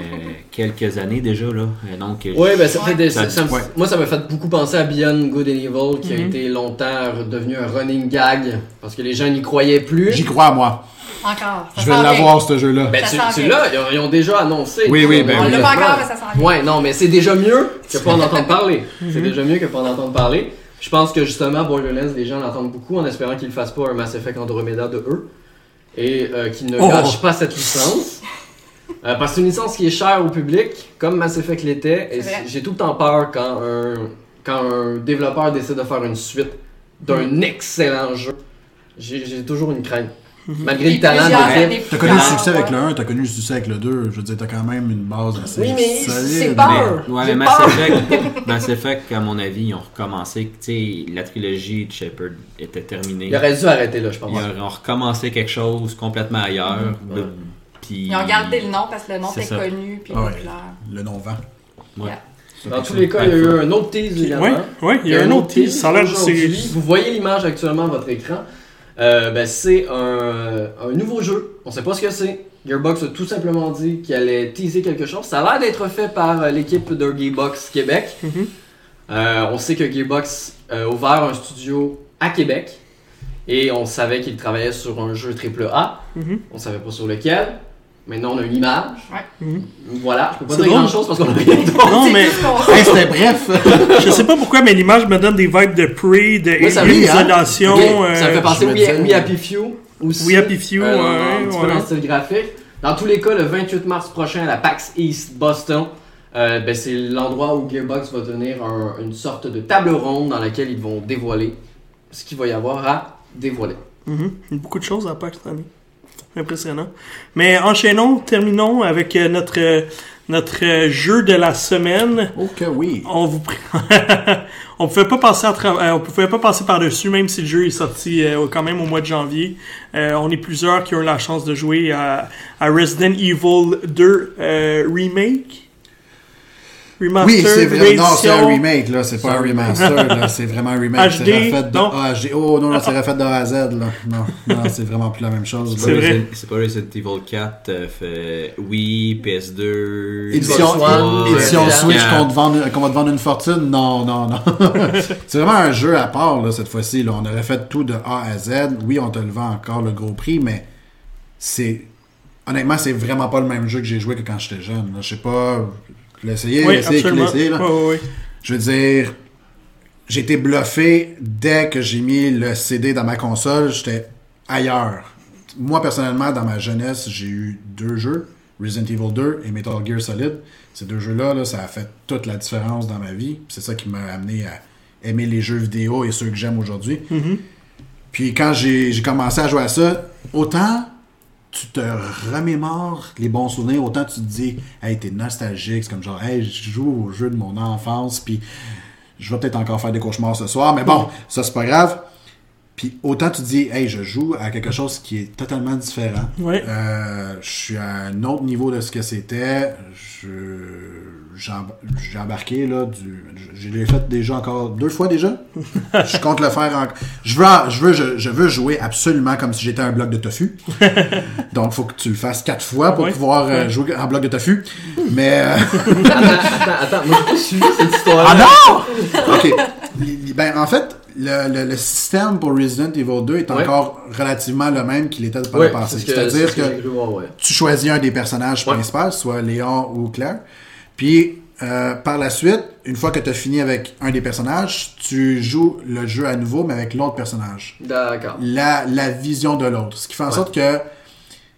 [SPEAKER 2] quelques années déjà là. Et Donc euh,
[SPEAKER 4] Oui, ben ça
[SPEAKER 3] Ouais.
[SPEAKER 4] fait des,
[SPEAKER 2] Ça-
[SPEAKER 4] ça- ça-
[SPEAKER 5] ouais.
[SPEAKER 4] moi ça m'a fait beaucoup penser à Beyond Good and Evil qui a
[SPEAKER 1] Mhm.
[SPEAKER 4] été longtemps devenu un running gag parce que les gens n'y croyaient plus.
[SPEAKER 5] J'y crois, moi.
[SPEAKER 3] Encore. Ça
[SPEAKER 5] Je vais l'avoir, ce jeu-là.
[SPEAKER 4] Ben, tu, l'as, ils ont- ils ont déjà annoncé.
[SPEAKER 5] Oui, oui, ben
[SPEAKER 3] On
[SPEAKER 5] oui.
[SPEAKER 3] l'a pas encore, mais ça s'en vient.
[SPEAKER 4] Ouais, non, mais c'est déjà mieux que pas en entendre parler. C'est déjà mieux que pas en entendre parler. Je pense que justement, Borderlands, les gens l'entendent beaucoup en espérant qu'ils ne fassent pas un Mass Effect Andromeda de eux et euh, qu'ils ne
[SPEAKER 1] Oh.
[SPEAKER 4] gâchent pas cette licence. Euh, parce que c'est une licence qui est chère au public, comme Mass Effect l'était. Et j'ai tout le temps peur quand un, quand un développeur décide de faire une suite d'un
[SPEAKER 5] Mhm.
[SPEAKER 4] excellent jeu. J'ai toujours une crainte.
[SPEAKER 5] Mhm.
[SPEAKER 4] Malgré le talent de l'équipe.
[SPEAKER 5] T'as connu le succès avec
[SPEAKER 3] ouais.
[SPEAKER 5] le 1, t'as connu le succès avec le 2. Je veux dire, t'as quand même une base assez
[SPEAKER 4] Oui, mais
[SPEAKER 5] solide.
[SPEAKER 4] c'est peur.
[SPEAKER 2] Mais, ouais, mais Mass. Effect, Mass Effect, à mon avis, ils ont recommencé. Tu sais, la trilogie de Shepard était terminée.
[SPEAKER 4] Il aurait dû arrêter là, je pense.
[SPEAKER 2] Ils ont recommencé quelque chose complètement ailleurs.
[SPEAKER 4] Mhm.
[SPEAKER 2] de- puis-
[SPEAKER 3] Ils ont gardé le nom parce que le nom
[SPEAKER 2] C'est
[SPEAKER 3] était
[SPEAKER 2] ça.
[SPEAKER 3] connu puis
[SPEAKER 5] Ah ouais.
[SPEAKER 3] populaire.
[SPEAKER 5] Le non-vent.
[SPEAKER 2] Ouais.
[SPEAKER 3] Yeah.
[SPEAKER 4] Dans tous les cas, il y a eu un autre tease également.
[SPEAKER 1] Ouais, ouais, il y a un autre tease. Ça a.
[SPEAKER 4] Vous voyez l'image actuellement à votre écran. Euh, ben, c'est un, un nouveau jeu. On sait pas ce que c'est. Gearbox a tout simplement dit qu'il allait teaser quelque chose. Ça a l'air d'être fait par euh, l'équipe de Gearbox Québec.
[SPEAKER 1] Mhm.
[SPEAKER 4] Euh, on sait que Gearbox a ouvert un studio à Québec. Et on savait qu'il travaillait sur un jeu AAA.
[SPEAKER 1] Mhm.
[SPEAKER 4] On savait pas sur lequel. Maintenant, on a une image.
[SPEAKER 1] Mhm.
[SPEAKER 4] Voilà, je peux pas dire
[SPEAKER 1] drôle.
[SPEAKER 4] grand chose parce qu'on a rien d'autre.
[SPEAKER 1] Non, mais.
[SPEAKER 5] Hey, c'était bref.
[SPEAKER 1] je sais pas pourquoi, mais l'image me donne des vibes de Prey, de
[SPEAKER 4] Oui, ça
[SPEAKER 5] oui, hein.
[SPEAKER 1] Euh,
[SPEAKER 4] ça me fait penser
[SPEAKER 5] me
[SPEAKER 4] oui, oui, Happy Few aussi.
[SPEAKER 1] We Happy Few,
[SPEAKER 4] Euh,
[SPEAKER 1] ouais,
[SPEAKER 4] un petit peu
[SPEAKER 1] ouais.
[SPEAKER 4] dans le style graphique. Dans tous les cas, le 28 mars prochain à la PAX East Boston, euh, ben, c'est l'endroit où Gearbox va tenir un- une sorte de table ronde dans laquelle ils vont dévoiler ce qu'il va y avoir à dévoiler.
[SPEAKER 1] Mhm. Beaucoup de choses à pas cette année. Impressionnant. Mais enchaînons, terminons avec euh, notre, euh, notre euh, jeu de la semaine.
[SPEAKER 5] Oh que oui.
[SPEAKER 1] On vous on pouvait pas passer à tra- on pouvait pas passer par dessus même si le jeu est sorti euh, quand même au mois de janvier. Euh, on est plusieurs qui ont eu la chance de jouer à, à Resident Evil 2 euh, remake. Remaster,
[SPEAKER 5] Oui, c'est vrai. Non, c'est un remake, là. C'est pas un remaster, là. C'est vraiment un remake.
[SPEAKER 1] HD,
[SPEAKER 5] C'est refait de
[SPEAKER 1] non?
[SPEAKER 5] Oh non, non, c'est refait de A à Z, là. Non, non, c'est vraiment plus la même chose.
[SPEAKER 1] C'est vrai.
[SPEAKER 2] C'est pas Resident Evil 4, euh, fait Wii, PS2.
[SPEAKER 5] Édition,
[SPEAKER 4] Xbox One,
[SPEAKER 5] é- édition Switch qu'on va te vendre une fortune? Non, non, non. c'est vraiment un jeu à part, là, cette fois-ci. Là. On aurait fait tout de A à Z. Oui, on te le vend encore le gros prix, mais c'est. Honnêtement, c'est vraiment pas le même jeu que j'ai joué que quand j'étais jeune. Je sais pas. L'essayer,
[SPEAKER 1] Oui,
[SPEAKER 5] l'essayer, l'essayer, là. Je veux dire, j'ai été bluffé dès que j'ai mis le CD dans ma console, j'étais ailleurs. Moi, personnellement, dans ma jeunesse, j'ai eu deux jeux, Resident Evil 2 et Metal Gear Solid. Ces deux jeux-là, là, ça a fait toute la différence dans ma vie. C'est ça qui m'a amené à aimer les jeux vidéo et ceux que j'aime aujourd'hui.
[SPEAKER 1] Mhm.
[SPEAKER 5] Puis quand j'ai j'ai commencé à jouer à ça, autant tu te remémores les bons souvenirs, autant tu te dis, hey, t'es nostalgique, c'est comme genre, hey, je joue au jeu de mon enfance, puis je vais peut-être encore faire des cauchemars ce soir, mais bon, ça c'est pas grave. Puis autant tu te dis, hey, je joue à quelque chose qui est totalement différent.
[SPEAKER 1] Ouais.
[SPEAKER 5] Euh, je suis à un autre niveau de ce que c'était. Je, j'ai emb- j'ai embarqué là du. Je l'ai fait déjà encore deux fois déjà. je compte le faire encore. Je veux, je veux, je, je veux jouer absolument comme si j'étais un bloc de tofu. Donc faut que tu le fasses quatre fois pour
[SPEAKER 1] Ouais?
[SPEAKER 5] pouvoir euh, jouer en bloc de tofu. Mais euh,
[SPEAKER 4] attends, attends, attends, moi j'ai suivi cette histoire.
[SPEAKER 5] ah non! Ok. Ben, en fait, le, le- le système pour Resident Evil 2 est
[SPEAKER 4] Ouais.
[SPEAKER 5] encore relativement le même qu'il était par
[SPEAKER 4] Ouais,
[SPEAKER 5] le passé.
[SPEAKER 4] c'est ce que-
[SPEAKER 5] C'est-à-dire
[SPEAKER 4] c'est ce
[SPEAKER 5] que, tu choisis un des personnages
[SPEAKER 4] Ouais.
[SPEAKER 5] principaux, soit Léon ou Claire. Puis, euh, par la suite, une fois que tu as fini avec un des personnages, tu joues le jeu à nouveau, mais avec l'autre personnage.
[SPEAKER 4] D'accord.
[SPEAKER 5] La, la vision de l'autre. Ce qui fait en sorte que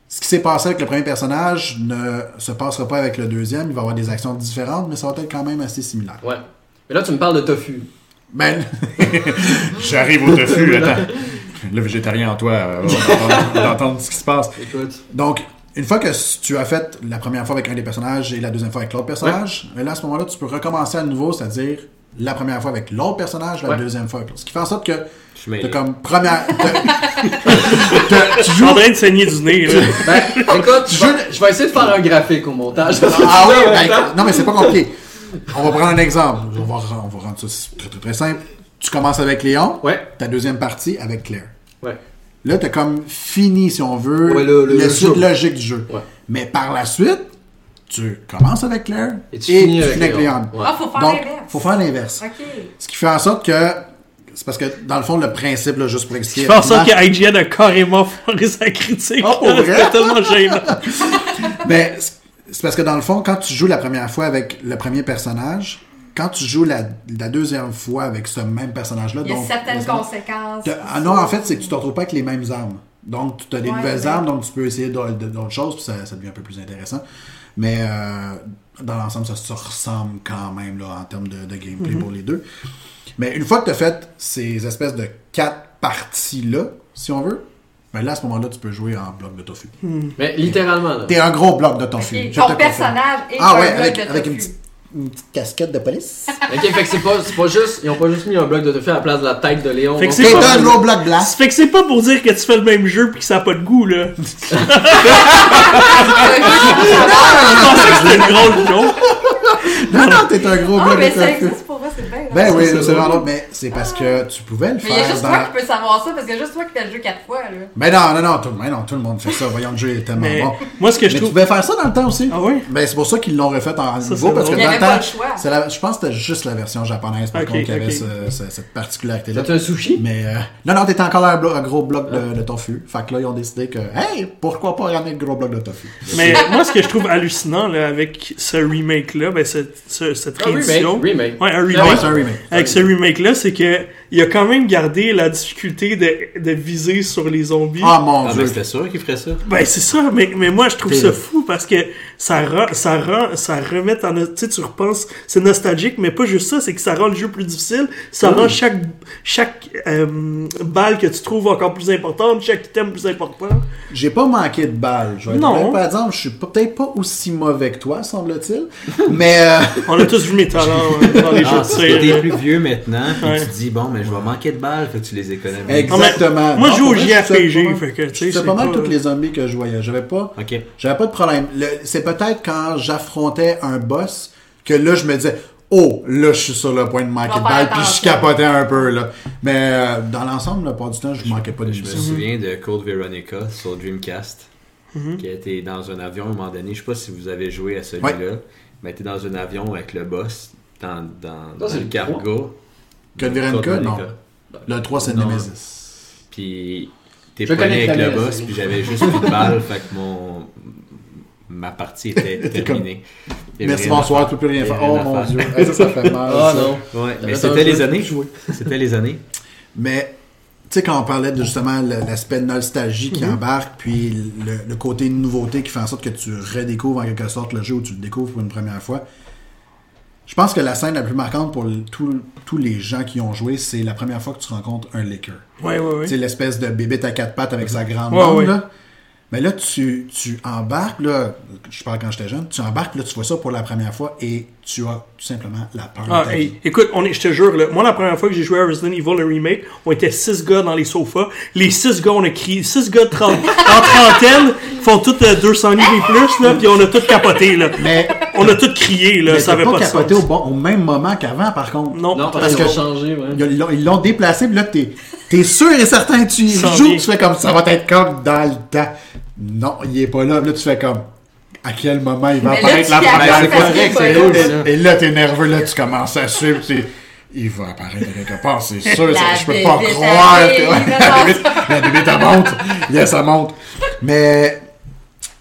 [SPEAKER 5] ce qui s'est passé avec le premier personnage ne se passera pas avec le deuxième. Il va avoir des actions différentes, mais ça va être quand même assez similaire.
[SPEAKER 4] Ouais. Mais là, tu me parles de tofu.
[SPEAKER 5] Ben, j'arrive au tofu, attends. Le végétarien en toi euh, va entendre- entendre ce qui se passe.
[SPEAKER 4] Écoute.
[SPEAKER 5] Donc, une fois que tu as fait la première fois avec un des personnages et la deuxième fois avec l'autre personnage, là, à ce moment-là, tu peux recommencer à nouveau, c'est-à-dire la première fois avec l'autre personnage, la
[SPEAKER 4] Ouais.
[SPEAKER 5] deuxième fois avec l'autre. Ce qui fait en sorte que t'as comme première... tu joues...
[SPEAKER 1] en train de saigner du nez. Là.
[SPEAKER 4] Ben, écoute, je vais, je vais essayer de faire un graphique au montage.
[SPEAKER 5] Ah oui, ben, non mais c'est pas compliqué. On va prendre un exemple. On va, on va rendre ça très, très, très simple. Tu commences avec Léon,
[SPEAKER 4] Ouais.
[SPEAKER 5] ta deuxième partie avec Claire.
[SPEAKER 4] Ouais.
[SPEAKER 5] Là, t'as comme fini, si on veut,
[SPEAKER 4] Ouais, le- le- le
[SPEAKER 5] suite
[SPEAKER 4] jeu.
[SPEAKER 5] logique du jeu.
[SPEAKER 4] Ouais.
[SPEAKER 5] Mais par la suite, tu commences avec Claire
[SPEAKER 4] Et tu finis avec Léon.
[SPEAKER 5] Léon.
[SPEAKER 4] Ouais.
[SPEAKER 3] Ah, faut faire
[SPEAKER 5] Donc,
[SPEAKER 3] l'inverse.
[SPEAKER 5] faut faire l'inverse. Ce qui fait en sorte que c'est parce que, dans le fond, le principe, là, juste pour expliquer.
[SPEAKER 1] Je pense ça
[SPEAKER 5] rapidement-
[SPEAKER 1] que IGN a carrément foiré sa critique.
[SPEAKER 5] Oh, pour vrai?
[SPEAKER 1] Tellement gênant.
[SPEAKER 5] Mais c'est- c'est parce que dans le fond, quand tu joues la première fois avec le premier personnage, quand tu joues la, la deuxième fois avec ce même personnage-là,
[SPEAKER 3] Il y a
[SPEAKER 5] donc.
[SPEAKER 3] certaines conséquences.
[SPEAKER 5] Ah non, en fait, c'est que tu te retrouves pas avec les mêmes armes. Donc, tu as des
[SPEAKER 3] Ouais,
[SPEAKER 5] nouvelles
[SPEAKER 3] ouais.
[SPEAKER 5] armes, donc tu peux essayer d'autres choses, puis ça, ça devient un peu plus intéressant. Mais euh, dans l'ensemble, ça se ressemble quand même là, en termes de, de gameplay pour les deux. Mais une fois que tu as fait ces espèces de quatre parties-là, si on veut, ben là, à ce moment-là, tu peux jouer en bloc de tofu.
[SPEAKER 4] Mais littéralement, là.
[SPEAKER 5] T'es un gros bloc de tofu.
[SPEAKER 3] Ton personnage est
[SPEAKER 5] Ah
[SPEAKER 3] un
[SPEAKER 5] ouais,
[SPEAKER 3] bloc
[SPEAKER 5] avec,
[SPEAKER 3] de
[SPEAKER 5] avec une, petite, une petite casquette de police.
[SPEAKER 4] Ok, fait que c'est pas, c'est pas juste. Ils ont pas juste mis un bloc de tofu à la place de la tête de Léon.
[SPEAKER 1] Fait que c'est pas-
[SPEAKER 5] un gros bloc blanc.
[SPEAKER 1] Ça fait que c'est pas pour dire que tu fais le même jeu puis que ça a pas de goût, là. Je pensais que c'était drôle.
[SPEAKER 5] Non, non, t'es un gros
[SPEAKER 3] Ah,
[SPEAKER 5] bloc
[SPEAKER 3] mais
[SPEAKER 5] de
[SPEAKER 3] ça
[SPEAKER 5] tofu.
[SPEAKER 3] existe pour moi, c'est bien.
[SPEAKER 5] Ben oui,
[SPEAKER 4] c'est
[SPEAKER 5] c'est vraiment mais c'est parce que tu pouvais le
[SPEAKER 3] Mais il y a
[SPEAKER 5] faire
[SPEAKER 3] juste
[SPEAKER 5] dans...
[SPEAKER 3] toi qui peux savoir ça, parce que juste toi qui fais le jeu quatre fois, là.
[SPEAKER 5] Mais non, non, non, tout, mais non, tout le monde fait ça. Voyons, le jeu est tellement
[SPEAKER 1] Mais
[SPEAKER 5] bon.
[SPEAKER 1] moi, ce que
[SPEAKER 5] Mais
[SPEAKER 1] je
[SPEAKER 5] tu
[SPEAKER 1] trouve.
[SPEAKER 5] pouvais faire ça dans le temps aussi.
[SPEAKER 1] Ah oui?
[SPEAKER 5] Ben, c'est pour ça qu'ils l'ont refait en
[SPEAKER 1] Ça,
[SPEAKER 5] nouveau,
[SPEAKER 1] c'est
[SPEAKER 5] parce que dans le
[SPEAKER 3] avait pas
[SPEAKER 5] temps,
[SPEAKER 3] le choix.
[SPEAKER 5] c'est la- je pense que c'était juste la version japonaise, par contre, qui avait
[SPEAKER 1] ok.
[SPEAKER 5] ce- ce- cette particularité-là.
[SPEAKER 4] T'as un sushi?
[SPEAKER 5] Mais euh, non, non, t'étais encore un, blo- un gros bloc de, de tofu. Fait que là, ils ont décidé que, hey, pourquoi pas ramener le gros bloc de tofu?
[SPEAKER 1] Mais moi, ce que je trouve hallucinant là, avec ce remake-là, ben, ce- ce- cette
[SPEAKER 4] Un remake.
[SPEAKER 1] Ouais, un
[SPEAKER 5] Ah ouais,
[SPEAKER 1] remake.
[SPEAKER 5] c'est un remake.
[SPEAKER 1] Avec ce remake-là, c'est que il a quand même gardé la difficulté de, de viser sur les zombies.
[SPEAKER 5] Ah mon
[SPEAKER 2] Ah,
[SPEAKER 5] dieu.
[SPEAKER 2] ben c'était sûr qu'il ferait ça.
[SPEAKER 1] Ben c'est ça, mais, mais moi je trouve ça fou parce que ça rend, ça rend, ça remet en, tu sais, tu repenses, c'est nostalgique, mais pas juste ça, c'est que ça rend le jeu plus difficile, ça rend chaque, chaque euh, balle que tu trouves encore plus importante, chaque item plus important.
[SPEAKER 5] J'ai pas manqué de balles. Je
[SPEAKER 1] Non.
[SPEAKER 5] par exemple, je suis peut-être pas aussi mauvais que toi, semble-t-il. mais euh,
[SPEAKER 1] On a tous vu mes talents euh, dans les jeux
[SPEAKER 2] Ah,
[SPEAKER 1] de
[SPEAKER 2] si
[SPEAKER 1] tir.
[SPEAKER 2] t'es plus vieux maintenant, puis
[SPEAKER 1] Ouais.
[SPEAKER 2] tu te dis, bon, mais je vais manquer de balles, fait que tu les économies.
[SPEAKER 5] exactement.
[SPEAKER 1] Moi, je joue au JRPG, fait que, tu sais, c'est
[SPEAKER 5] pas mal tous les zombies que je voyais. J'avais pas,
[SPEAKER 2] Ok.
[SPEAKER 5] j'avais pas de problème. C'est peut-être quand j'affrontais un boss que là, je me disais, oh, là, je suis sur le point de manquer de balles, puis je capotais un peu, là. Mais euh, dans l'ensemble, la part du temps, je manquais pas de
[SPEAKER 2] Je me souviens de Code Veronica sur Dreamcast,
[SPEAKER 1] Mhm.
[SPEAKER 2] qui a été dans un avion à un moment donné. Je sais pas si vous avez joué à celui-là, mais t'es dans un avion avec le boss dans, dans, dans le
[SPEAKER 4] le
[SPEAKER 2] cargo.
[SPEAKER 5] Code non. Le 3, c'est. Nemesis.
[SPEAKER 2] Puis t'es pogné avec le boss, puis j'avais juste plus de balles, fait que mon ma partie était terminée.
[SPEAKER 5] Merci, bonsoir, tu peux plus rien faire. Oh mon dieu. Hey, ça, ça fait mal.
[SPEAKER 4] Ah
[SPEAKER 5] ça.
[SPEAKER 4] non.
[SPEAKER 2] Ouais, mais c'était les années. C'était les années.
[SPEAKER 5] Mais, tu sais, quand on parlait de justement l'aspect nostalgie qui embarque, puis le, le côté nouveauté qui fait en sorte que tu redécouvres en quelque sorte le jeu ou tu le découvres pour une première fois, je pense que la scène la plus marquante pour le- tous- les gens qui ont joué, c'est la première fois que tu rencontres un liquor. Sais, l'espèce de bébé à quatre pattes avec sa grande
[SPEAKER 1] Ouais,
[SPEAKER 5] là. Mais là, tu, tu embarques, là, je parle quand j'étais jeune, tu embarques, là, tu vois ça pour la première fois et tu as tout simplement la peur.
[SPEAKER 1] Ah,
[SPEAKER 5] de ta
[SPEAKER 1] hey,
[SPEAKER 5] vie.
[SPEAKER 1] écoute, on est, je te jure, là, moi, la première fois que j'ai joué à Resident Evil, le remake, on était six gars dans les sofas. Les six gars, on a crié, six gars de 30, en trentaine, font tous euh, 200 livres et plus, là, puis on a tous capoté, là.
[SPEAKER 5] Mais,
[SPEAKER 1] On a tous crié, là,
[SPEAKER 5] mais
[SPEAKER 1] ça avait
[SPEAKER 5] pas
[SPEAKER 1] pas de
[SPEAKER 5] capoté
[SPEAKER 1] sens.
[SPEAKER 5] au, bon, au même moment qu'avant, par contre.
[SPEAKER 1] Non,
[SPEAKER 4] Non,
[SPEAKER 5] Parce
[SPEAKER 4] parce qu'ils
[SPEAKER 5] que-
[SPEAKER 4] changé, ouais.
[SPEAKER 5] Ils l'ont- Ils l'ont déplacé, puis là, t'es es sûr et certain que tu y
[SPEAKER 1] Ça
[SPEAKER 5] joues, tu fais comme ça va être comme dans le temps. Non, il est pas là. Là, tu fais comme à quel moment il va
[SPEAKER 3] Mais là,
[SPEAKER 5] apparaître?
[SPEAKER 3] tu
[SPEAKER 5] la première fois.
[SPEAKER 2] c'est
[SPEAKER 3] là.
[SPEAKER 2] cool,
[SPEAKER 5] Et, et là, t'es nerveux, là, tu commences à suivre, tu il va apparaître quelque part, c'est sûr,
[SPEAKER 3] La
[SPEAKER 5] ça, je peux pas croire que la bébête, elle monte. Yes, ça monte. Mais,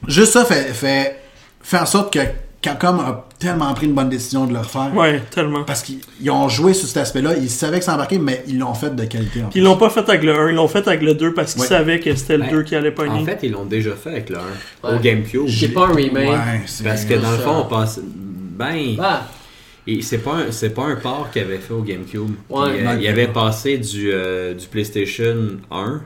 [SPEAKER 5] juste ça fait, fait, fait en sorte que Capcom a tellement pris une bonne décision de le refaire.
[SPEAKER 1] Ouais, tellement.
[SPEAKER 5] Parce qu'ils ils ont joué sur cet aspect-là, ils savaient que ça embarquait, mais ils l'ont fait de qualité. En
[SPEAKER 1] Puis ils l'ont pas fait avec le 1, ils l'ont fait avec le 2 parce qu'ils
[SPEAKER 5] Ouais.
[SPEAKER 1] savaient que c'était le
[SPEAKER 2] Ouais.
[SPEAKER 1] 2 qui allait pas
[SPEAKER 2] En fait, ils l'ont déjà fait avec le 1
[SPEAKER 4] Ouais.
[SPEAKER 2] au GameCube.
[SPEAKER 4] C'est pas un remake.
[SPEAKER 5] Ouais, c'est-
[SPEAKER 2] Parce que dans le fond, on passe. Ben.
[SPEAKER 4] Ah,
[SPEAKER 2] Et c'est pas un, c'est pas un port qu'il avait fait au GameCube.
[SPEAKER 4] Ouais.
[SPEAKER 2] il, euh,
[SPEAKER 5] Non,
[SPEAKER 2] il avait passé du, euh, du PlayStation 1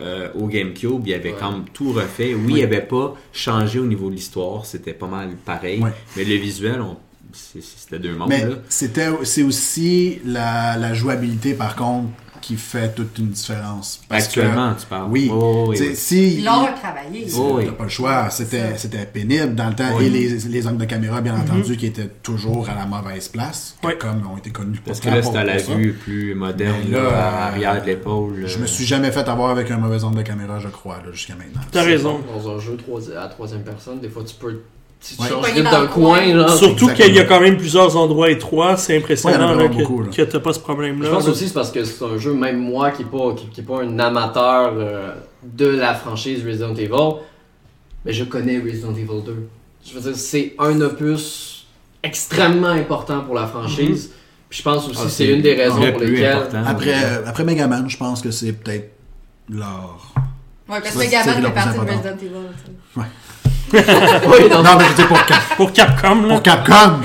[SPEAKER 2] euh, au GameCube, il avait
[SPEAKER 4] Ouais.
[SPEAKER 2] comme tout refait. Oui, il avait pas changé au niveau de l'histoire, c'était pas mal pareil.
[SPEAKER 5] Ouais.
[SPEAKER 2] Mais le visuel, on- c'était deux mondes
[SPEAKER 5] Mais c'était, c'est aussi la, la jouabilité, par contre, qui fait toute une différence. Parce que-
[SPEAKER 2] Actuellement, tu parles.
[SPEAKER 5] oui.
[SPEAKER 2] Oh, oui.
[SPEAKER 5] Si,
[SPEAKER 3] Ils l'ont retravaillé.
[SPEAKER 5] c'est-
[SPEAKER 2] Oh, oui.
[SPEAKER 5] t'as pas le choix. C'était, c'était pénible dans le temps.
[SPEAKER 2] Oui.
[SPEAKER 5] Et les, les angles de caméra, bien entendu, qui étaient toujours à la mauvaise place. Comme ont été connus
[SPEAKER 2] Parce
[SPEAKER 5] pour
[SPEAKER 2] que là, c'était à la vue plus moderne, là, à
[SPEAKER 5] euh,
[SPEAKER 2] l'arrière de l'épaule.
[SPEAKER 5] Je
[SPEAKER 2] euh,
[SPEAKER 5] me suis jamais fait avoir avec un mauvais angle de caméra, je crois, là, jusqu'à maintenant.
[SPEAKER 1] T'as raison.
[SPEAKER 4] Dans un jeu à troisième personne, des fois tu peux tu
[SPEAKER 5] Ouais.
[SPEAKER 4] changes
[SPEAKER 3] dans le
[SPEAKER 4] coin,
[SPEAKER 3] coin.
[SPEAKER 4] là.
[SPEAKER 1] Surtout qu'il y a quand même plusieurs endroits étroits, c'est
[SPEAKER 5] Ouais,
[SPEAKER 1] impressionnant
[SPEAKER 5] a
[SPEAKER 1] là, que,
[SPEAKER 5] beaucoup,
[SPEAKER 1] que t'as pas ce problème-là.
[SPEAKER 4] Je pense
[SPEAKER 1] là.
[SPEAKER 4] aussi c'est parce que c'est un jeu, même moi qui n'est pas, qui, qui est pas un amateur euh, de la franchise Resident Evil, mais je connais Resident Evil 2. Je veux dire, c'est un opus extrêmement important pour la franchise. Puis je pense aussi
[SPEAKER 2] Ah,
[SPEAKER 4] que c'est une des raisons pour lesquelles.
[SPEAKER 5] Après, euh, après Megaman, je pense que c'est peut-être leur.
[SPEAKER 3] Ouais, parce que
[SPEAKER 5] c'est
[SPEAKER 3] Megaman
[SPEAKER 5] le
[SPEAKER 3] fait
[SPEAKER 5] plus
[SPEAKER 3] partie de
[SPEAKER 5] important.
[SPEAKER 3] Resident Evil. tu sais.
[SPEAKER 4] oui, non,
[SPEAKER 5] Non, mais je dis pour, Cap-
[SPEAKER 1] Pour Capcom, là.
[SPEAKER 5] pour Capcom.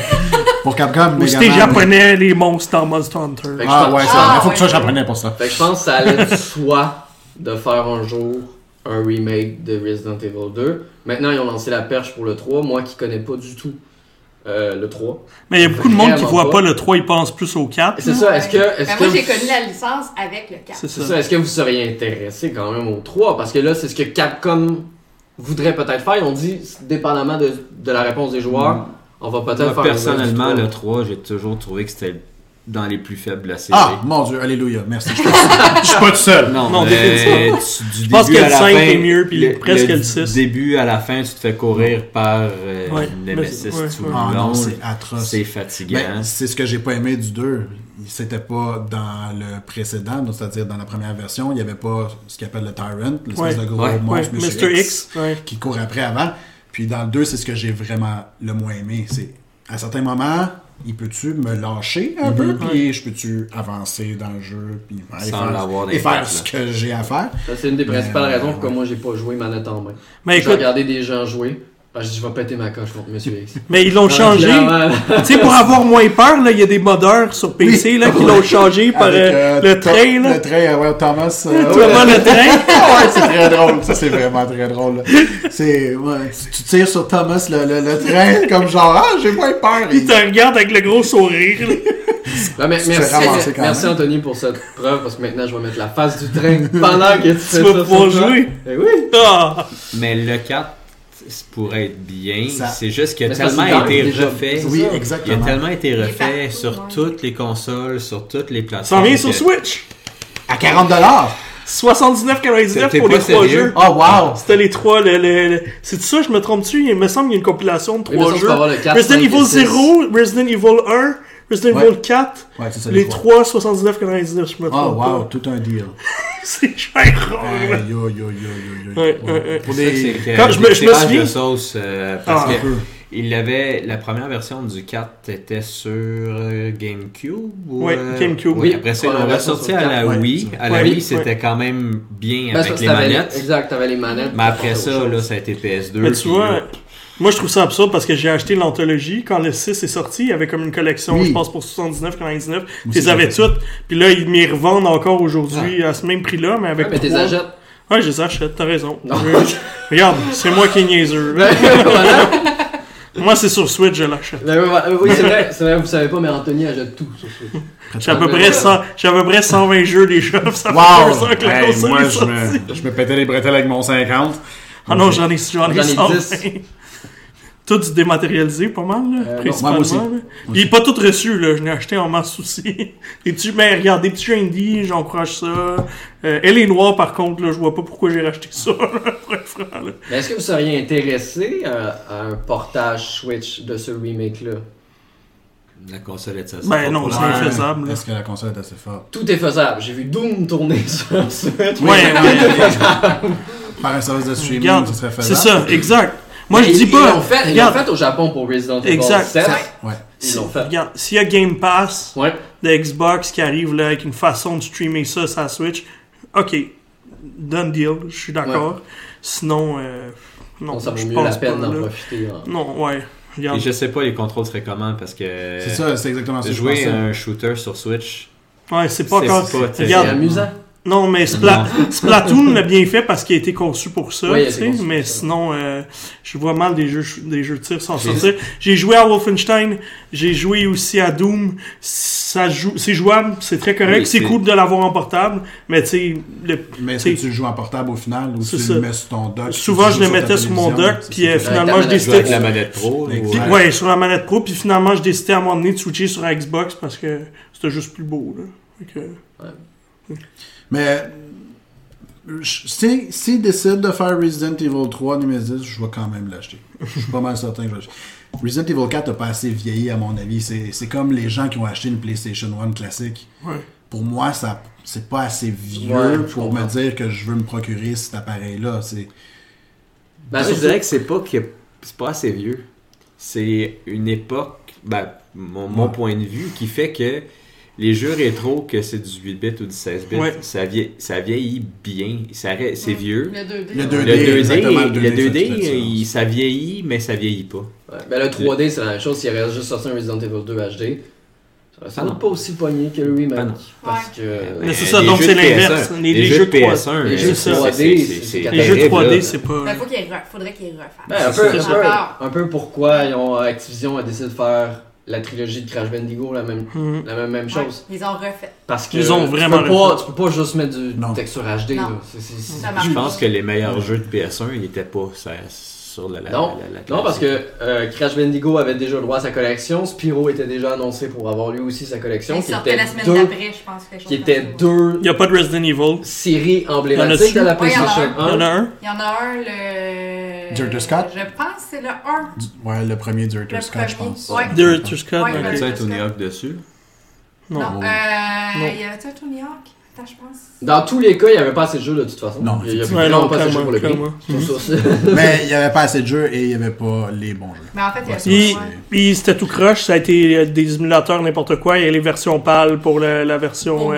[SPEAKER 5] Pour Capcom,
[SPEAKER 1] Ou c'était
[SPEAKER 5] Megaman.
[SPEAKER 1] japonais, les monstres dans Monster Hunter.
[SPEAKER 5] Ah ouais, c'est vrai.
[SPEAKER 3] Ah,
[SPEAKER 5] Il faut que tu sois japonais pour ça.
[SPEAKER 4] Fait que je pense que ça allait de soi de faire un jour un remake de Resident Evil 2. Maintenant, ils ont lancé la perche pour le 3. Moi qui connais pas du tout euh, le 3.
[SPEAKER 1] Mais il y a beaucoup de monde qui voit
[SPEAKER 4] pas.
[SPEAKER 1] pas le 3, ils pensent plus au 4.
[SPEAKER 4] C'est ça, est-ce que. Est-ce
[SPEAKER 3] Ben,
[SPEAKER 4] que
[SPEAKER 3] moi, j'ai connu la licence avec le 4.
[SPEAKER 1] C'est
[SPEAKER 4] C'est
[SPEAKER 1] ça.
[SPEAKER 4] ça, est-ce que vous seriez intéressé quand même au 3 Parce que là, c'est ce que Capcom voudrait peut-être faire. Ont dit, dépendamment de, de la réponse des joueurs, on va peut-être faire
[SPEAKER 2] personnellement, le
[SPEAKER 4] remake
[SPEAKER 2] 3, j'ai toujours trouvé que c'était dans les plus faibles de la série.
[SPEAKER 5] Ah, mon dieu, alléluia, merci. Je suis pas- je suis pas tout seul.
[SPEAKER 2] Non,
[SPEAKER 1] Non,
[SPEAKER 2] tu- du
[SPEAKER 1] Je pense
[SPEAKER 2] début
[SPEAKER 1] que
[SPEAKER 2] à
[SPEAKER 1] le
[SPEAKER 2] la
[SPEAKER 1] 5
[SPEAKER 2] fin,
[SPEAKER 1] est mieux, puis presque le 6.
[SPEAKER 2] début à la fin, tu te fais courir par euh,
[SPEAKER 1] Ouais,
[SPEAKER 2] Nemesis
[SPEAKER 1] ouais,
[SPEAKER 2] tout
[SPEAKER 1] ouais.
[SPEAKER 2] le
[SPEAKER 5] Ah
[SPEAKER 2] long.
[SPEAKER 5] non, c'est atroce.
[SPEAKER 2] C'est fatigant.
[SPEAKER 5] Mais c'est ce que j'ai pas aimé du 2. C'était pas dans le précédent, donc c'est-à-dire dans la première version, il y avait pas ce qu'on appelle le Tyrant, l'espèce
[SPEAKER 1] Ouais.
[SPEAKER 5] de gros monstre,
[SPEAKER 1] Mr. X. ouais.
[SPEAKER 5] qui court après avant. Puis dans le 2, c'est ce que j'ai vraiment le moins aimé. C'est à certains moments, il peut-tu me lâcher un peu, puis je peux-tu avancer dans le jeu, puis aller faire, et faire ce que j'ai à faire?
[SPEAKER 4] Ça, c'est une des principales
[SPEAKER 5] euh,
[SPEAKER 4] raisons pourquoi
[SPEAKER 5] ouais.
[SPEAKER 4] moi j'ai pas joué manette en main.
[SPEAKER 1] Mais
[SPEAKER 4] J'ai
[SPEAKER 1] écoute,
[SPEAKER 4] regardé des gens jouer. Ah, je dis, je vais péter ma coche contre Monsieur X.
[SPEAKER 1] mais ils l'ont changé.
[SPEAKER 4] Clairement.
[SPEAKER 1] tu sais, pour avoir moins peur, là, il y a des modeurs sur PC là, qui l'ont changé par
[SPEAKER 5] Avec,
[SPEAKER 1] euh,
[SPEAKER 5] euh,
[SPEAKER 1] le train. Là.
[SPEAKER 5] Le train, euh, ouais, Thomas. euh,
[SPEAKER 1] Vraiment le train.
[SPEAKER 5] ouais, c'est très drôle. Ça, c'est vraiment très drôle. C'est, ouais, tu tires sur Thomas, le, le, le train, comme genre, ah, j'ai moins peur.
[SPEAKER 1] Il te regarde avec le gros sourire.
[SPEAKER 4] mais
[SPEAKER 5] te
[SPEAKER 4] merci,
[SPEAKER 5] fais
[SPEAKER 4] merci. Anthony pour cette preuve parce que maintenant je vais mettre la face du train pendant que tu fais
[SPEAKER 1] Tu
[SPEAKER 4] ça.
[SPEAKER 1] vas pouvoir jouer.
[SPEAKER 4] Eh oui!
[SPEAKER 1] Ah.
[SPEAKER 2] Mais le 4 ça pourrait être bien.
[SPEAKER 5] Ça-
[SPEAKER 2] C'est juste qu'il a tellement été
[SPEAKER 4] déjà.
[SPEAKER 2] refait.
[SPEAKER 5] Oui,
[SPEAKER 4] ça.
[SPEAKER 2] Il a tellement été refait sur toutes les consoles, sur toutes les
[SPEAKER 1] Ça
[SPEAKER 2] plateformes.
[SPEAKER 1] vient sur Switch.
[SPEAKER 5] À 40 dollars.
[SPEAKER 1] 79,99
[SPEAKER 2] T'es
[SPEAKER 1] pour les trois jeux.
[SPEAKER 5] Oh, wow.
[SPEAKER 1] C'était les trois. Le, le, le- C'est ça, je me trompe dessus. Il me semble qu'il y a une compilation de trois
[SPEAKER 4] ça,
[SPEAKER 1] jeux.
[SPEAKER 4] peux avoir le 4,
[SPEAKER 1] Resident
[SPEAKER 4] 5 et
[SPEAKER 1] Evil
[SPEAKER 4] 6.
[SPEAKER 1] 0, Resident Evil 1, Resident
[SPEAKER 5] Ouais.
[SPEAKER 1] Evil 4.
[SPEAKER 5] Ouais, c'est ça.
[SPEAKER 1] Les
[SPEAKER 5] trois.
[SPEAKER 1] trois, 79,99, je me
[SPEAKER 5] Oh,
[SPEAKER 1] trompe
[SPEAKER 5] wow,
[SPEAKER 1] pas.
[SPEAKER 5] tout un deal.
[SPEAKER 1] C'est cher. Ouais, ouais.
[SPEAKER 5] Pour des...
[SPEAKER 2] que
[SPEAKER 1] Quand je me- je me
[SPEAKER 2] tirages
[SPEAKER 1] souviens-
[SPEAKER 2] de sauce euh, parce
[SPEAKER 1] Ah.
[SPEAKER 2] que il avait la première version du 4 était sur euh, GameCube ou,
[SPEAKER 1] Ouais,
[SPEAKER 2] euh,
[SPEAKER 1] GameCube.
[SPEAKER 2] Oui, après ça ils
[SPEAKER 4] Ouais,
[SPEAKER 2] l'ont ressorti à la. Wii. À la. Wii,
[SPEAKER 1] Ouais.
[SPEAKER 2] c'était quand même bien
[SPEAKER 4] Ben,
[SPEAKER 2] avec
[SPEAKER 4] ça,
[SPEAKER 2] les manettes.
[SPEAKER 4] Exact, t'avais les manettes.
[SPEAKER 2] Mais après ça, là, ça a été PS2.
[SPEAKER 1] Mais tu vois, moi je trouve ça absurde parce que j'ai acheté l'anthologie quand le 6 est sorti. Il y avait comme une collection,
[SPEAKER 5] Oui.
[SPEAKER 1] je pense, pour 79,99. Tu les avais
[SPEAKER 5] fait
[SPEAKER 1] toutes. Puis là, ils m'y revendent encore aujourd'hui à ce même prix-là, mais avec
[SPEAKER 4] Ouais, mais t'es
[SPEAKER 1] trois.
[SPEAKER 4] achètes.
[SPEAKER 1] Ouais, je les achète, t'as raison. Je- Regarde, c'est moi qui est niaiseux. Moi, c'est sur Switch, je l'achète.
[SPEAKER 4] Ben. Oui, c'est vrai, c'est vrai, vous savez pas, mais Anthony achète tout sur Switch.
[SPEAKER 1] J'ai à peu près 100 j'ai à peu près 120 jeux déjà. Ça fait
[SPEAKER 5] Wow!
[SPEAKER 1] que
[SPEAKER 5] Hey,
[SPEAKER 1] console
[SPEAKER 5] moi, je me, je me pétais les bretelles avec mon 50.
[SPEAKER 1] Ah non, j'en ai, j'en ai
[SPEAKER 4] J'en ai
[SPEAKER 1] 120.
[SPEAKER 4] 10.
[SPEAKER 1] Tout du dématérialisé, pas mal, là,
[SPEAKER 4] Euh, non,
[SPEAKER 1] principalement.
[SPEAKER 5] moi aussi.
[SPEAKER 1] là. Il est pas tout reçu, là. Je l'ai acheté en masse aussi. Des petits, mais regarde, des petits jeux indie, j'encourage ça. Euh, Elle est noire, par contre, là, je vois pas pourquoi j'ai racheté ça, là, pour être franc, là.
[SPEAKER 4] Mais est-ce que vous seriez intéressé à, à un portage Switch de ce remake-là?
[SPEAKER 2] La console est ça.
[SPEAKER 1] Ben non, c'est infaisable.
[SPEAKER 5] Est-ce que la console est assez forte?
[SPEAKER 4] Tout est faisable. J'ai vu Doom tourner sur Switch.
[SPEAKER 1] Ouais, ouais,
[SPEAKER 5] Par un service de streaming,
[SPEAKER 1] regarde,
[SPEAKER 5] ce serait
[SPEAKER 1] c'est
[SPEAKER 5] faisable.
[SPEAKER 1] ça, exact. Moi,
[SPEAKER 4] Mais
[SPEAKER 1] je dis pas.
[SPEAKER 4] Ils l'ont fait, ils l'ont
[SPEAKER 1] regarde,
[SPEAKER 4] fait au Japon pour Resident Evil
[SPEAKER 1] Exact.
[SPEAKER 4] 7.
[SPEAKER 5] Ouais.
[SPEAKER 4] Ils l'ont fait.
[SPEAKER 1] regarde, s'il y a Game Pass
[SPEAKER 4] Ouais.
[SPEAKER 1] de Xbox qui arrive là avec une façon de streamer ça sur la Switch, ok, done deal, je suis d'accord. Sinon, euh, non,
[SPEAKER 4] ça vaut
[SPEAKER 1] je
[SPEAKER 4] mieux
[SPEAKER 1] pense
[SPEAKER 4] la peine d'en profiter. hein.
[SPEAKER 1] Non, ouais.
[SPEAKER 2] Et je sais pas les contrôles seraient comment parce que
[SPEAKER 5] C'est ça, c'est exactement ça.
[SPEAKER 2] jouer un shooter sur Switch,
[SPEAKER 1] Ouais, c'est pas encore.
[SPEAKER 4] C'est amusant.
[SPEAKER 1] Non, mais Spla- Splatoon l'a bien fait parce qu'il a été conçu pour ça,
[SPEAKER 4] Oui, il a
[SPEAKER 1] tu
[SPEAKER 4] été
[SPEAKER 1] sais,
[SPEAKER 4] conçu
[SPEAKER 1] mais
[SPEAKER 4] ça.
[SPEAKER 1] sinon, euh, je vois mal des jeux, des jeux de tir s'en sortir. J'ai joué à Wolfenstein, j'ai joué aussi à Doom, ça joue, c'est jouable, c'est très correct,
[SPEAKER 2] Oui,
[SPEAKER 1] c'est cool de l'avoir en portable, mais tu sais, le-
[SPEAKER 5] Mais est-ce que
[SPEAKER 1] c'est-
[SPEAKER 5] tu le joues en portable au final ou tu
[SPEAKER 1] ça.
[SPEAKER 5] le mets sur ton dock?
[SPEAKER 1] Souvent, je le mettais sur mon dock, puis, euh, finalement, je
[SPEAKER 2] jouer avec
[SPEAKER 1] décidais.
[SPEAKER 2] la manette pro.
[SPEAKER 1] Puis,
[SPEAKER 5] Ouais.
[SPEAKER 1] ouais, sur la manette pro, puis finalement, je décidais à un moment donné de switcher sur la Xbox parce que c'était juste plus beau, là. Fait que-
[SPEAKER 5] Mais je- si- S'ils décident de faire Resident Evil 3 Nemesis, je vais quand même l'acheter. Je suis pas mal certain que je vais l'acheter. Resident Evil 4 n'a pas assez vieilli, à mon avis. C'est c'est comme les gens qui ont acheté une PlayStation 1 classique.
[SPEAKER 1] Ouais.
[SPEAKER 5] Pour moi, ça c'est pas assez vieux
[SPEAKER 4] Ouais,
[SPEAKER 5] pour
[SPEAKER 4] comprends.
[SPEAKER 5] me dire que je veux me procurer cet appareil-là. C'est
[SPEAKER 4] Ben,
[SPEAKER 6] je dirais que c'est pas que c'est pas assez vieux. C'est une époque, ben, mon, mon
[SPEAKER 5] Ouais.
[SPEAKER 6] point de vue, qui fait que les jeux rétro, que c'est du 8 bits ou du 16 bits,
[SPEAKER 1] Ouais.
[SPEAKER 6] ça, vie- ça vieillit bien. Ça reste- C'est vieux.
[SPEAKER 3] Le 2D.
[SPEAKER 5] Le
[SPEAKER 6] Le
[SPEAKER 5] 2D,
[SPEAKER 6] 2D,
[SPEAKER 5] exactement, le
[SPEAKER 6] le
[SPEAKER 5] 2D,
[SPEAKER 6] 2D,
[SPEAKER 5] ça
[SPEAKER 6] il- ça vieillit, mais ça vieillit pas.
[SPEAKER 4] Ouais, ben le 3D, c'est la même chose. S'il avait juste sorti un Resident Evil 2 HD, ça
[SPEAKER 6] Ah non.
[SPEAKER 4] pas aussi pogné que le remake.
[SPEAKER 6] Non.
[SPEAKER 4] Parce que.
[SPEAKER 1] Mais c'est
[SPEAKER 6] Euh,
[SPEAKER 1] ça,
[SPEAKER 6] les
[SPEAKER 1] donc
[SPEAKER 6] jeux
[SPEAKER 1] c'est l'inverse.
[SPEAKER 6] PS1,
[SPEAKER 1] Les- les
[SPEAKER 6] jeux de
[SPEAKER 1] 3D,
[SPEAKER 6] PS1,
[SPEAKER 4] les
[SPEAKER 6] euh,
[SPEAKER 4] jeux de
[SPEAKER 6] c'est-
[SPEAKER 4] 3D,
[SPEAKER 6] c'est-
[SPEAKER 4] c'est-
[SPEAKER 6] c'est-
[SPEAKER 4] c'est
[SPEAKER 6] c'est
[SPEAKER 1] Les jeux de
[SPEAKER 6] terrible,
[SPEAKER 1] 3D,
[SPEAKER 6] là.
[SPEAKER 1] c'est pas.
[SPEAKER 3] Re- faudrait qu'il refasse.
[SPEAKER 4] Ben, un, peu, pourquoi Activision a décidé de faire la trilogie de Crash Bandicoot la même,
[SPEAKER 1] Mhm.
[SPEAKER 4] la même, même
[SPEAKER 3] Ouais,
[SPEAKER 4] chose.
[SPEAKER 3] Ils ont refait.
[SPEAKER 4] Parce que
[SPEAKER 1] Ils ont
[SPEAKER 4] tu
[SPEAKER 1] vraiment
[SPEAKER 4] peux pas,
[SPEAKER 1] refait.
[SPEAKER 4] tu peux pas juste mettre du
[SPEAKER 5] Non.
[SPEAKER 4] texture HD.
[SPEAKER 3] Non.
[SPEAKER 4] Là.
[SPEAKER 3] Marche
[SPEAKER 6] Je pense que les meilleurs jeux de PS1, ils n'étaient pas ça- sur la, la,
[SPEAKER 4] Non.
[SPEAKER 6] la- la-
[SPEAKER 4] Non, parce que euh, Crash Bandicoot avait déjà le droit à sa collection. Spyro était déjà annoncé pour avoir lui aussi sa collection. Qui
[SPEAKER 3] sortaient
[SPEAKER 4] était
[SPEAKER 3] la semaine d'après, je pense. quelque chose
[SPEAKER 4] qui était deux
[SPEAKER 1] Il n'y a pas de Resident Evil.
[SPEAKER 4] emblématiques
[SPEAKER 1] a-tu?
[SPEAKER 4] de la
[SPEAKER 3] Ouais,
[SPEAKER 4] PlayStation
[SPEAKER 1] Il y en a
[SPEAKER 4] 1.
[SPEAKER 1] un?
[SPEAKER 3] Il y en a un, le.
[SPEAKER 5] Director's Cut?
[SPEAKER 3] Je pense que c'est le 1.
[SPEAKER 5] Ouais, le premier Director's
[SPEAKER 3] Le
[SPEAKER 5] Cut, je pense.
[SPEAKER 3] Ouais.
[SPEAKER 1] Director's Cut,
[SPEAKER 3] Ouais,
[SPEAKER 1] ok.
[SPEAKER 3] ouais.
[SPEAKER 6] Tu un Tony Hawk dessus.
[SPEAKER 1] Non.
[SPEAKER 3] Non.
[SPEAKER 5] Non.
[SPEAKER 3] Euh,
[SPEAKER 1] Non.
[SPEAKER 3] Il y avait-tu un Tony Hawk? Attends, je pense.
[SPEAKER 4] Dans tous les cas, il n'y avait pas assez de jeux de toute façon.
[SPEAKER 5] Non,
[SPEAKER 4] il y avait
[SPEAKER 1] Ouais, non,
[SPEAKER 4] pas assez de jeux pour le prix. aussi.
[SPEAKER 5] Mais il n'y avait pas assez de jeux et il n'y avait pas les bons jeux.
[SPEAKER 3] Mais en fait, il y a
[SPEAKER 5] Ouais,
[SPEAKER 3] ça.
[SPEAKER 1] Puis, c'était tout croche, ça a été euh, des émulateurs n'importe quoi. Il y a les versions pâles pour la version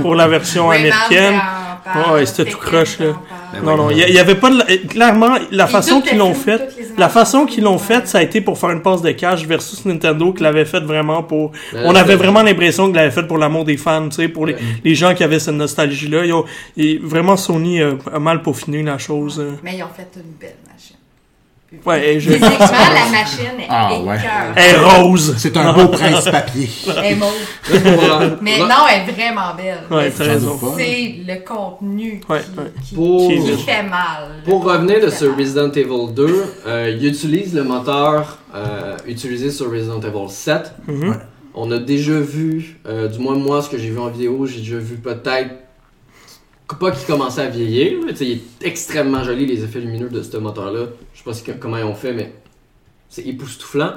[SPEAKER 3] Pour
[SPEAKER 1] euh, la version américaine.
[SPEAKER 3] T'en parles,
[SPEAKER 1] Ouais, c'était tout croche, là.
[SPEAKER 6] Ben
[SPEAKER 1] Non non, il y, a- il y avait pas de la- clairement la façon qu'ils l'ont
[SPEAKER 3] flou,
[SPEAKER 1] fait.
[SPEAKER 3] toutes les images
[SPEAKER 1] La façon qu'ils l'ont faite, ça a été pour faire une passe de cash versus Nintendo qui l'avait fait vraiment pour.
[SPEAKER 4] Mais
[SPEAKER 1] On avait vraiment l'impression qu'ils l'avaient fait pour l'amour des fans, tu sais, pour les,
[SPEAKER 4] Ouais.
[SPEAKER 1] les gens qui avaient cette nostalgie-là. Ont- et vraiment, Sony a mal peaufiné la chose.
[SPEAKER 3] Mais ils ont fait une belle machine.
[SPEAKER 1] Ouais, et je-
[SPEAKER 3] Physiquement, la machine est
[SPEAKER 5] Ah, ouais.
[SPEAKER 1] Elle est rose.
[SPEAKER 5] C'est un beau prince papier.
[SPEAKER 3] Elle est mauve. Mais non, elle est vraiment belle.
[SPEAKER 1] Ouais.
[SPEAKER 3] C'est le contenu qui,
[SPEAKER 1] Ouais, ouais.
[SPEAKER 3] qui-
[SPEAKER 4] Pour-
[SPEAKER 3] qui
[SPEAKER 1] Qui-
[SPEAKER 3] fait mal.
[SPEAKER 4] Pour revenir de ce. Resident Evil 2, euh, il utilise le moteur euh, utilisé sur Resident Evil 7.
[SPEAKER 1] Mhm.
[SPEAKER 5] Ouais.
[SPEAKER 4] On a déjà vu, euh, du moins moi, ce que j'ai vu en vidéo, j'ai déjà vu peut-être pas qu'il commençait à vieillir. mais il est extrêmement joli les effets lumineux de ce moteur-là. Je sais pas si- comment ils ont fait, mais c'est époustouflant.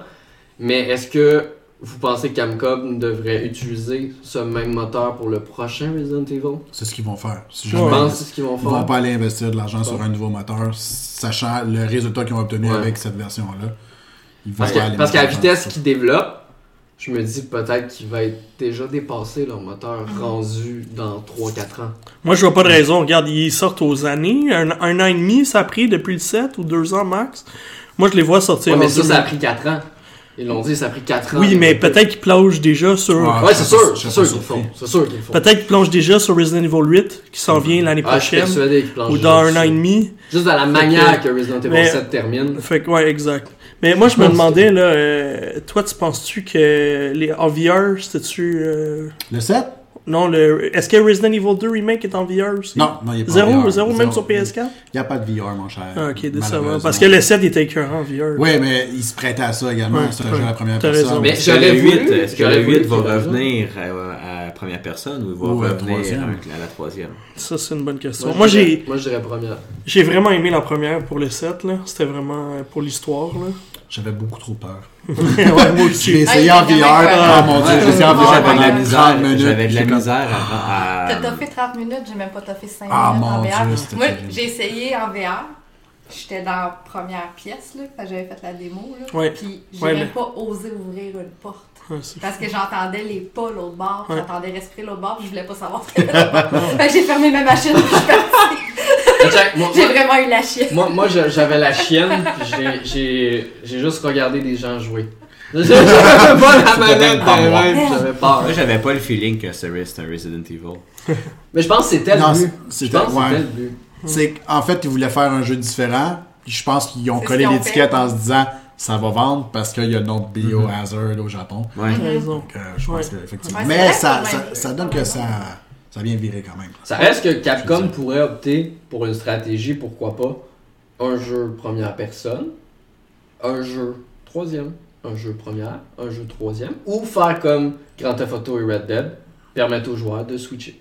[SPEAKER 4] Mais est-ce que vous pensez que Capcom devrait utiliser ce même moteur pour le prochain Resident Evil?
[SPEAKER 5] C'est ce qu'ils vont faire. Si
[SPEAKER 4] Je pense que c'est ce qu'ils vont
[SPEAKER 5] Ils vont
[SPEAKER 4] faire.
[SPEAKER 5] pas aller investir de l'argent sur un nouveau moteur, sachant le résultat qu'ils ont obtenu
[SPEAKER 4] Ouais.
[SPEAKER 5] avec cette version-là.
[SPEAKER 4] Parce qu'à la vitesse qu'ils développent, je me dis peut-être qu'il va être déjà dépassé leur moteur
[SPEAKER 3] Mhm.
[SPEAKER 4] rendu dans 3-4 ans.
[SPEAKER 1] Moi, je vois pas de raison. Regarde, ils sortent aux années. Un, un an et demi, ça a pris depuis le 7 ou deux ans max. Moi, je les vois sortir
[SPEAKER 4] Ouais, mais ça, ça a
[SPEAKER 1] 2000.
[SPEAKER 4] pris 4 ans. Ils l'ont dit, ça a pris 4 ans.
[SPEAKER 1] Oui, mais peut-être qu'ils plongent déjà sur.
[SPEAKER 5] Ouais.
[SPEAKER 4] Ouais, c'est sûr, c'est sûr qu'ils le font. C'est sûr qu'ils le font.
[SPEAKER 1] Peut-être qu'ils plongent déjà sur Resident Evil 8, qui s'en vient l'année
[SPEAKER 4] Ah, je suis
[SPEAKER 1] prochaine.
[SPEAKER 4] persuadé qu'ils planchent
[SPEAKER 1] Ou dans
[SPEAKER 4] juste
[SPEAKER 1] un an et demi.
[SPEAKER 4] Juste dans la manière que Resident Evil
[SPEAKER 1] mais-
[SPEAKER 4] 7 termine.
[SPEAKER 1] Fait que, ouais, exact. Mais moi, je me demandais, là, euh, toi, tu penses-tu que les, en VR, c'était-tu. euh,
[SPEAKER 5] Le 7
[SPEAKER 1] non, le, est-ce que Resident Evil 2 Remake est en VR aussi?
[SPEAKER 5] Non, non, il est pas en
[SPEAKER 1] Zéro,
[SPEAKER 5] VR.
[SPEAKER 1] zéro, même sur PS4
[SPEAKER 5] Il n'y a pas de VR, mon cher.
[SPEAKER 1] Ah, ok, décevant. Parce que le 7 était écœurant en VR.
[SPEAKER 5] Oui, mais il se prêtait à ça également.
[SPEAKER 1] Ouais,
[SPEAKER 5] c'est un jeu à la première personne.
[SPEAKER 1] raison.
[SPEAKER 4] Mais
[SPEAKER 6] Est-ce que
[SPEAKER 4] j'aurais
[SPEAKER 6] le
[SPEAKER 4] voulu-
[SPEAKER 6] 8, est-ce que le
[SPEAKER 4] voulu
[SPEAKER 6] 8 va revenir à, à la première personne ou il va
[SPEAKER 5] Ou à la
[SPEAKER 6] revenir
[SPEAKER 5] troisième.
[SPEAKER 6] à, à la troisième?
[SPEAKER 1] Ça, c'est une bonne question.
[SPEAKER 4] Moi,
[SPEAKER 1] Moi,
[SPEAKER 4] je dirais-
[SPEAKER 1] j'ai
[SPEAKER 4] Moi, je dirais première.
[SPEAKER 1] j'ai vraiment aimé la première pour le 7, là. C'était vraiment euh, pour l'histoire, là.
[SPEAKER 5] J'avais beaucoup trop peur.
[SPEAKER 1] ouais, moi aussi.
[SPEAKER 5] essayé
[SPEAKER 3] Ah,
[SPEAKER 5] en VR. Ah mon dieu, j'ai essayé en
[SPEAKER 6] moi,
[SPEAKER 5] VR
[SPEAKER 6] J'avais de la
[SPEAKER 5] pendant
[SPEAKER 6] misère,
[SPEAKER 5] 30 minutes.
[SPEAKER 6] j'avais de la
[SPEAKER 5] J'ai
[SPEAKER 6] misère à. à-
[SPEAKER 3] T'as toffé 30 minutes, j'ai même pas toffé 5
[SPEAKER 5] Ah,
[SPEAKER 3] minutes en VR. Moi, j'ai essayé en VR. J'étais dans la première pièce, là, quand j'avais fait la démo. Là,
[SPEAKER 1] Ouais.
[SPEAKER 3] Puis j'ai
[SPEAKER 1] Ouais,
[SPEAKER 3] même
[SPEAKER 1] mais-
[SPEAKER 3] pas osé ouvrir une porte.
[SPEAKER 1] Ouais,
[SPEAKER 3] Parce que j'entendais les pas l'autre bord, j'entendais respirer l'autre bord, puis je voulais pas savoir ce qu'il y avait l'autre bord. Fait que j'ai fermé ma machine, puis je suis partie. J'ai vraiment eu la chienne.
[SPEAKER 4] Moi, moi j'avais la chienne, puis j'ai- juste regardé des gens jouer. J'avais pas la manette j'avais peur.
[SPEAKER 6] Moi, j'avais pas le feeling que c'était un Resident Evil.
[SPEAKER 4] Mais je pense que c'était le but.
[SPEAKER 5] C'était- ouais.
[SPEAKER 4] le but.
[SPEAKER 5] C'est qu'en fait, ils voulaient faire un jeu différent. Puis je pense qu'ils ont collé l'étiquette en se disant ça va vendre parce qu'il y a le nom de Biohazard au Japon.
[SPEAKER 6] Ouais.
[SPEAKER 1] T'as raison.
[SPEAKER 5] Donc, euh, je pense
[SPEAKER 1] Ouais.
[SPEAKER 5] que, effectivement.
[SPEAKER 3] Ouais, c'est
[SPEAKER 5] Mais ça, ça donne que ça, ça a bien viré quand même.
[SPEAKER 4] Ça reste que Capcom pourrait opter pour une stratégie, pourquoi pas, un jeu première personne, un jeu troisième, un jeu première, un jeu troisième, ou faire comme Grand Theft Auto et Red Dead, permettre aux joueurs de switcher.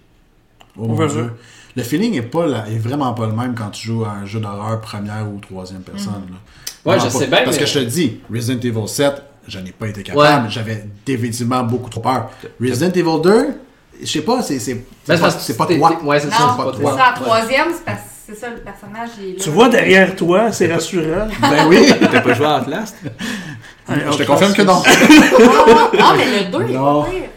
[SPEAKER 5] Oh
[SPEAKER 1] On
[SPEAKER 5] mon. Le feeling est, pas là, est vraiment pas le même quand tu joues à un jeu d'horreur première ou troisième personne. là.
[SPEAKER 4] Ouais, je
[SPEAKER 5] pas.
[SPEAKER 4] sais bien,
[SPEAKER 5] Parce
[SPEAKER 4] mais-
[SPEAKER 5] que je te dis, Resident Evil 7, je n'ai pas été capable.
[SPEAKER 4] Ouais.
[SPEAKER 5] J'avais définitivement beaucoup trop peur. Resident Evil 2, je sais pas, c'est c'est
[SPEAKER 4] Ben,
[SPEAKER 5] pas,
[SPEAKER 4] parce que
[SPEAKER 5] c'est pas
[SPEAKER 4] t'es-
[SPEAKER 5] toi.
[SPEAKER 4] Ouais, c'est ça, pas
[SPEAKER 3] c'est
[SPEAKER 4] toi.
[SPEAKER 3] ça, troisième, c'est parce que c'est ça, le personnage, est.
[SPEAKER 1] Tu vois derrière toi, c'est rassurant.
[SPEAKER 5] Ben oui,
[SPEAKER 6] T'as pas joué à Outlast?
[SPEAKER 5] je te confirme que non.
[SPEAKER 3] Ah, non, mais le 2, il est pas pire.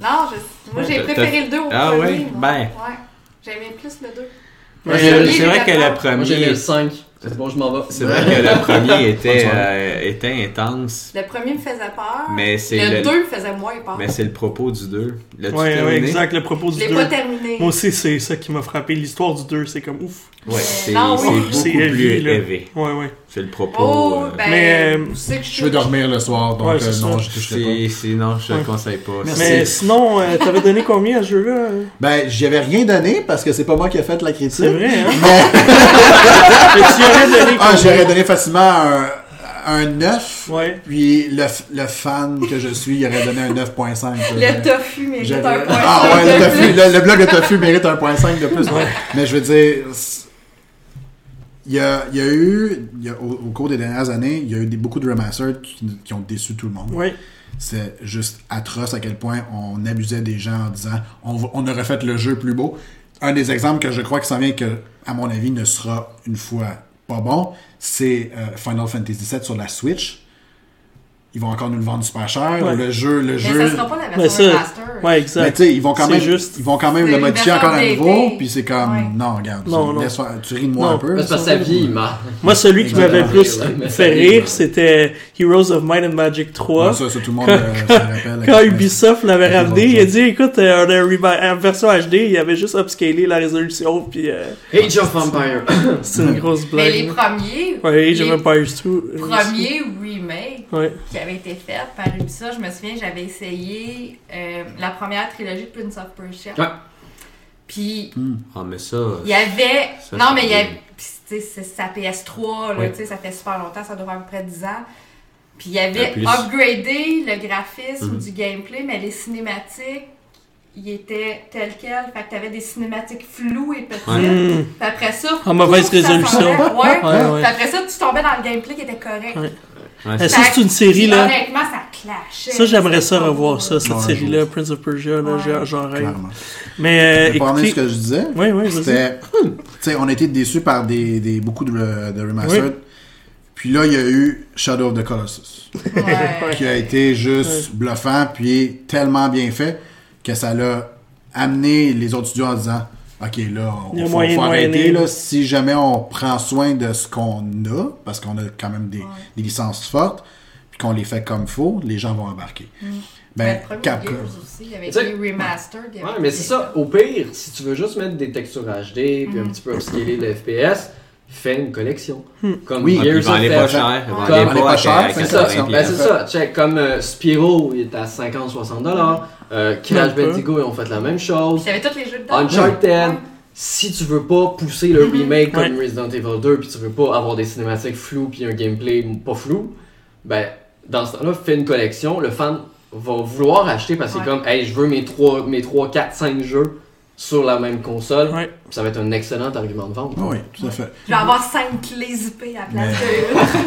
[SPEAKER 3] Non, je- moi, j'ai préféré le 2 au
[SPEAKER 6] Ah
[SPEAKER 3] premier.
[SPEAKER 6] ouais?
[SPEAKER 3] moi.
[SPEAKER 6] Ben.
[SPEAKER 3] Ouais. J'aimais plus le 2.
[SPEAKER 4] Moi,
[SPEAKER 6] C'est vrai que le
[SPEAKER 4] Moi, j'ai
[SPEAKER 6] premier.
[SPEAKER 4] le 5. C'est bon, je m'en vais.
[SPEAKER 6] C'est vrai que le premier était, euh, était intense,
[SPEAKER 3] Le premier me faisait peur.
[SPEAKER 6] mais c'est
[SPEAKER 3] le
[SPEAKER 6] le,
[SPEAKER 3] 2 me faisait moins peur.
[SPEAKER 6] mais c'est le propos du 2. L'as-tu
[SPEAKER 1] Ouais, exact, le propos
[SPEAKER 3] Je
[SPEAKER 1] du
[SPEAKER 3] l'ai
[SPEAKER 1] 2.
[SPEAKER 3] pas terminé.
[SPEAKER 1] Moi aussi, c'est ça qui m'a frappé. L'histoire du 2, c'est comme ouf.
[SPEAKER 6] Ouais, c'est
[SPEAKER 3] oui.
[SPEAKER 6] beaucoup
[SPEAKER 1] C'est
[SPEAKER 6] plus élevé.
[SPEAKER 1] Ouais, ouais.
[SPEAKER 6] C'est le propos.
[SPEAKER 3] Oh,
[SPEAKER 6] euh,
[SPEAKER 3] ben,
[SPEAKER 1] Mais, euh,
[SPEAKER 3] tu sais que je
[SPEAKER 5] Je veux dormir le soir, donc
[SPEAKER 1] Ouais,
[SPEAKER 5] euh, non, je toucherai pas.
[SPEAKER 6] c'est c'est- non, je te
[SPEAKER 1] Ouais.
[SPEAKER 6] le conseille pas.
[SPEAKER 5] Merci.
[SPEAKER 1] Mais sinon, euh, t'avais donné combien à ce jeu-là?
[SPEAKER 5] Ben, j'y avais rien donné parce que c'est pas moi qui ai fait la critique.
[SPEAKER 1] C'est vrai, hein?
[SPEAKER 5] Mais,
[SPEAKER 1] Mais tu aurais donné
[SPEAKER 5] ah, j'aurais donné facilement un, un 9.
[SPEAKER 1] Ouais.
[SPEAKER 5] Puis le, fan que je suis, il aurait donné un 9.5.
[SPEAKER 3] Le tofu mérite un point.
[SPEAKER 5] Ah ouais, le, tofu, le, le blog de Tofu mérite un point 5 de plus. Mais je veux dire, il y a, il y a eu, il y a- au, au cours des dernières années, il y a eu des, beaucoup de remasters qui, qui ont déçu tout le monde.
[SPEAKER 1] Ouais.
[SPEAKER 5] C'est juste atroce à quel point on abusait des gens en disant on, on aurait fait le jeu plus beau. Un des exemples que je crois qui s'en vient, que, à mon avis, ne sera une fois pas bon, c'est euh, Final Fantasy VII sur la Switch. Ils vont encore nous le vendre super cher.
[SPEAKER 1] Ouais.
[SPEAKER 5] Le jeu, le
[SPEAKER 3] Mais
[SPEAKER 5] jeu.
[SPEAKER 3] ça sera pas la
[SPEAKER 1] Mais
[SPEAKER 3] version
[SPEAKER 1] ça,
[SPEAKER 3] remaster.
[SPEAKER 1] ouais,
[SPEAKER 5] Mais
[SPEAKER 1] exact.
[SPEAKER 5] tu sais, ils vont quand même,
[SPEAKER 1] juste-
[SPEAKER 5] ils vont quand même le
[SPEAKER 3] une
[SPEAKER 5] modifier encore à nouveau, puis c'est comme,
[SPEAKER 3] Ouais.
[SPEAKER 5] non, regarde,
[SPEAKER 1] Non,
[SPEAKER 5] tu,
[SPEAKER 1] non.
[SPEAKER 5] laisse faire- tu ris de moi
[SPEAKER 1] Non.
[SPEAKER 5] un peu.
[SPEAKER 4] Parce que ça vieillit.
[SPEAKER 1] Moi, celui qui m'avait plus
[SPEAKER 4] Mais
[SPEAKER 1] fait rire, c'était Heroes of Might and Magic 3.
[SPEAKER 5] Ouais, ça, ça, tout le monde euh, se rappelle.
[SPEAKER 1] Quand Ubisoft l'avait ramené, il a dit écoute, euh, on a un reba- en version HD, il avait juste upscalé la résolution, puis euh,
[SPEAKER 4] Age of Empire.
[SPEAKER 1] c'est une grosse
[SPEAKER 3] Mais les
[SPEAKER 1] blague.
[SPEAKER 3] premiers,
[SPEAKER 1] Ouais, Age of
[SPEAKER 3] les
[SPEAKER 1] Empires 2.
[SPEAKER 3] premiers remakes
[SPEAKER 1] Ouais.
[SPEAKER 3] qui avaient été faits par Ubisoft, je me souviens, j'avais essayé euh, la première trilogie de Prince of Persia.
[SPEAKER 4] Ouais.
[SPEAKER 3] Puis
[SPEAKER 6] Ah, mais ça.
[SPEAKER 3] il y avait.
[SPEAKER 6] Ça,
[SPEAKER 3] non, mais il y avait. puis, tu sais, c'est sa PS3, là,
[SPEAKER 6] Oui.
[SPEAKER 3] tu sais, ça fait super longtemps, ça doit faire à peu près 10 ans. Puis il
[SPEAKER 6] En
[SPEAKER 3] avait upgradé le graphisme
[SPEAKER 6] Mhm.
[SPEAKER 3] du gameplay, mais les cinématiques, ils étaient tels quels. Fait que t'avais des cinématiques floues et petites.
[SPEAKER 6] Ouais.
[SPEAKER 1] Hmm.
[SPEAKER 3] Puis après ça.
[SPEAKER 1] En mauvaise
[SPEAKER 3] ça
[SPEAKER 1] résolution.
[SPEAKER 3] s'enlève. Ouais.
[SPEAKER 1] Ouais, ouais.
[SPEAKER 3] Puis après ça, tu tombais dans le gameplay qui était correct.
[SPEAKER 1] Ouais.
[SPEAKER 6] C'est-
[SPEAKER 1] Ça, c'est une série,
[SPEAKER 3] Puis
[SPEAKER 1] là.
[SPEAKER 3] Honnêtement, ça clashait.
[SPEAKER 1] Ça, j'aimerais ça revoir ça,
[SPEAKER 3] là.
[SPEAKER 1] cette série-là. Prince of Persia, là,
[SPEAKER 3] Ouais.
[SPEAKER 1] j'en- rêve.
[SPEAKER 5] Clairement.
[SPEAKER 1] Mais euh,
[SPEAKER 5] à ce
[SPEAKER 1] écoutez,
[SPEAKER 5] que je disais,
[SPEAKER 1] oui, oui,
[SPEAKER 5] c'était, tu sais, on a été déçus par des, des beaucoup de, de remastered.
[SPEAKER 1] Oui.
[SPEAKER 5] Puis là, il y a eu Shadow of the Colossus,
[SPEAKER 3] Ouais.
[SPEAKER 5] qui a été juste bluffant, puis tellement bien fait que ça l'a amené les autres studios en disant Ok, là, on faut,
[SPEAKER 1] moyen
[SPEAKER 5] faut
[SPEAKER 1] de
[SPEAKER 5] arrêter. Là, si jamais on prend soin de ce qu'on a, parce qu'on a quand même des, des licences fortes, puis qu'on les fait comme il faut, les gens vont embarquer.
[SPEAKER 3] Mais
[SPEAKER 5] Ben,
[SPEAKER 3] premier
[SPEAKER 5] Capcom.
[SPEAKER 3] Aussi, il y avait
[SPEAKER 4] Ouais, mais c'est ça. Au pire, si tu veux juste mettre des textures HD puis un petit peu upscaler le FPS, fais une collection. Comme
[SPEAKER 5] Oui.
[SPEAKER 6] Ah,
[SPEAKER 4] Gears
[SPEAKER 6] ils vendent
[SPEAKER 4] of
[SPEAKER 6] les pas cher. Ils
[SPEAKER 3] Ouais.
[SPEAKER 6] vendent
[SPEAKER 5] Ils
[SPEAKER 6] les
[SPEAKER 5] vendent
[SPEAKER 6] pas
[SPEAKER 5] cher, c'est
[SPEAKER 4] C'est
[SPEAKER 6] 80
[SPEAKER 4] ça, ben, c'est ça. Check, comme euh, Spyro, il est à 50-60$. dollars. Euh, Crash. Bandicoot, ils ont fait la même chose.
[SPEAKER 3] Puis il y avait tous les jeux dedans.
[SPEAKER 4] Uncharted,
[SPEAKER 3] Ouais.
[SPEAKER 4] si tu veux pas pousser le
[SPEAKER 3] Mhm.
[SPEAKER 4] remake comme
[SPEAKER 1] Ouais.
[SPEAKER 4] Resident Evil 2, puis tu veux pas avoir des cinématiques floues puis un gameplay pas flou, ben dans ce temps-là, fais une collection. Le fan va vouloir acheter parce que c'est
[SPEAKER 3] Ouais.
[SPEAKER 4] comme, hey, je veux mes 3, mes 3 4, 5 jeux sur la même console.
[SPEAKER 1] Ouais.
[SPEAKER 4] Ça va être un excellent argument de vente.
[SPEAKER 5] Ah oui, tout à fait.
[SPEAKER 3] Je vais avoir 5 clés zippées à la place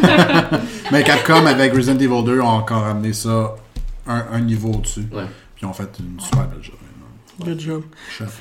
[SPEAKER 5] Mais-
[SPEAKER 3] de.
[SPEAKER 5] Mais Capcom, avec Resident Evil 2, ont encore amené ça un, un niveau au-dessus.
[SPEAKER 4] Ouais.
[SPEAKER 5] Ils ont fait une super belle job.
[SPEAKER 1] Good job.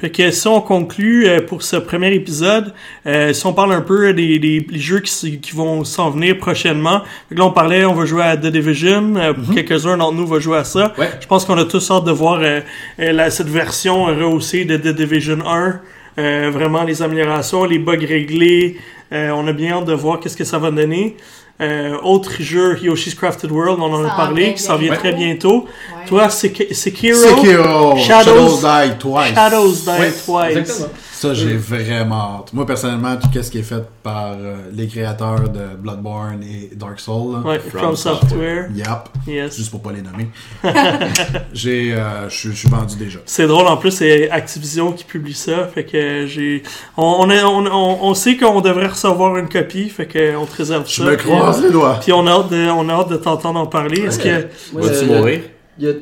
[SPEAKER 1] Fait que si on conclut euh, pour ce premier épisode, euh, si on parle un peu des, des- des jeux qui, qui vont s'en venir prochainement. Fait que là, on parlait, on va jouer à The Division. euh, Quelques-uns d'entre nous vont jouer à ça.
[SPEAKER 4] Ouais.
[SPEAKER 1] Je pense qu'on a tous hâte de voir euh, euh, la- cette version rehaussée de The Division 1. Euh, vraiment les améliorations, les bugs réglés. Euh, on a bien hâte de voir qu'est-ce que ça va donner. Euh, autre jeu, Yoshi's Crafted World, on en a parlé, qui s'en vient
[SPEAKER 3] bientôt.
[SPEAKER 1] très bientôt.
[SPEAKER 3] Ouais.
[SPEAKER 1] Toi, Sek- Sekiro,
[SPEAKER 5] Sekiro!
[SPEAKER 1] Shadows-
[SPEAKER 5] Shadows, Die Twice.
[SPEAKER 1] Shadows Die
[SPEAKER 4] Ouais,
[SPEAKER 1] Twice.
[SPEAKER 4] Exactement.
[SPEAKER 5] Ça, j'ai vraiment hâte. Moi, personnellement, tout ce qui est fait par euh, les créateurs de Bloodborne et Dark Souls. là.
[SPEAKER 1] Ouais, From,
[SPEAKER 6] From
[SPEAKER 1] Software.
[SPEAKER 5] Yep.
[SPEAKER 1] Yes.
[SPEAKER 5] Juste pour pas les nommer. j'ai, euh, je suis- je vendu déjà.
[SPEAKER 1] C'est drôle, en plus, c'est Activision qui publie ça. Fait que j'ai. On, on, est- on, on, on sait qu'on devrait recevoir une copie, fait qu'on te réserve
[SPEAKER 5] Je
[SPEAKER 1] ça.
[SPEAKER 5] me
[SPEAKER 1] puis,
[SPEAKER 5] croise les doigts.
[SPEAKER 1] Puis on a hâte de, on a hâte de t'entendre en parler. Est-ce que.
[SPEAKER 6] Vas-tu mourir?
[SPEAKER 4] il y a-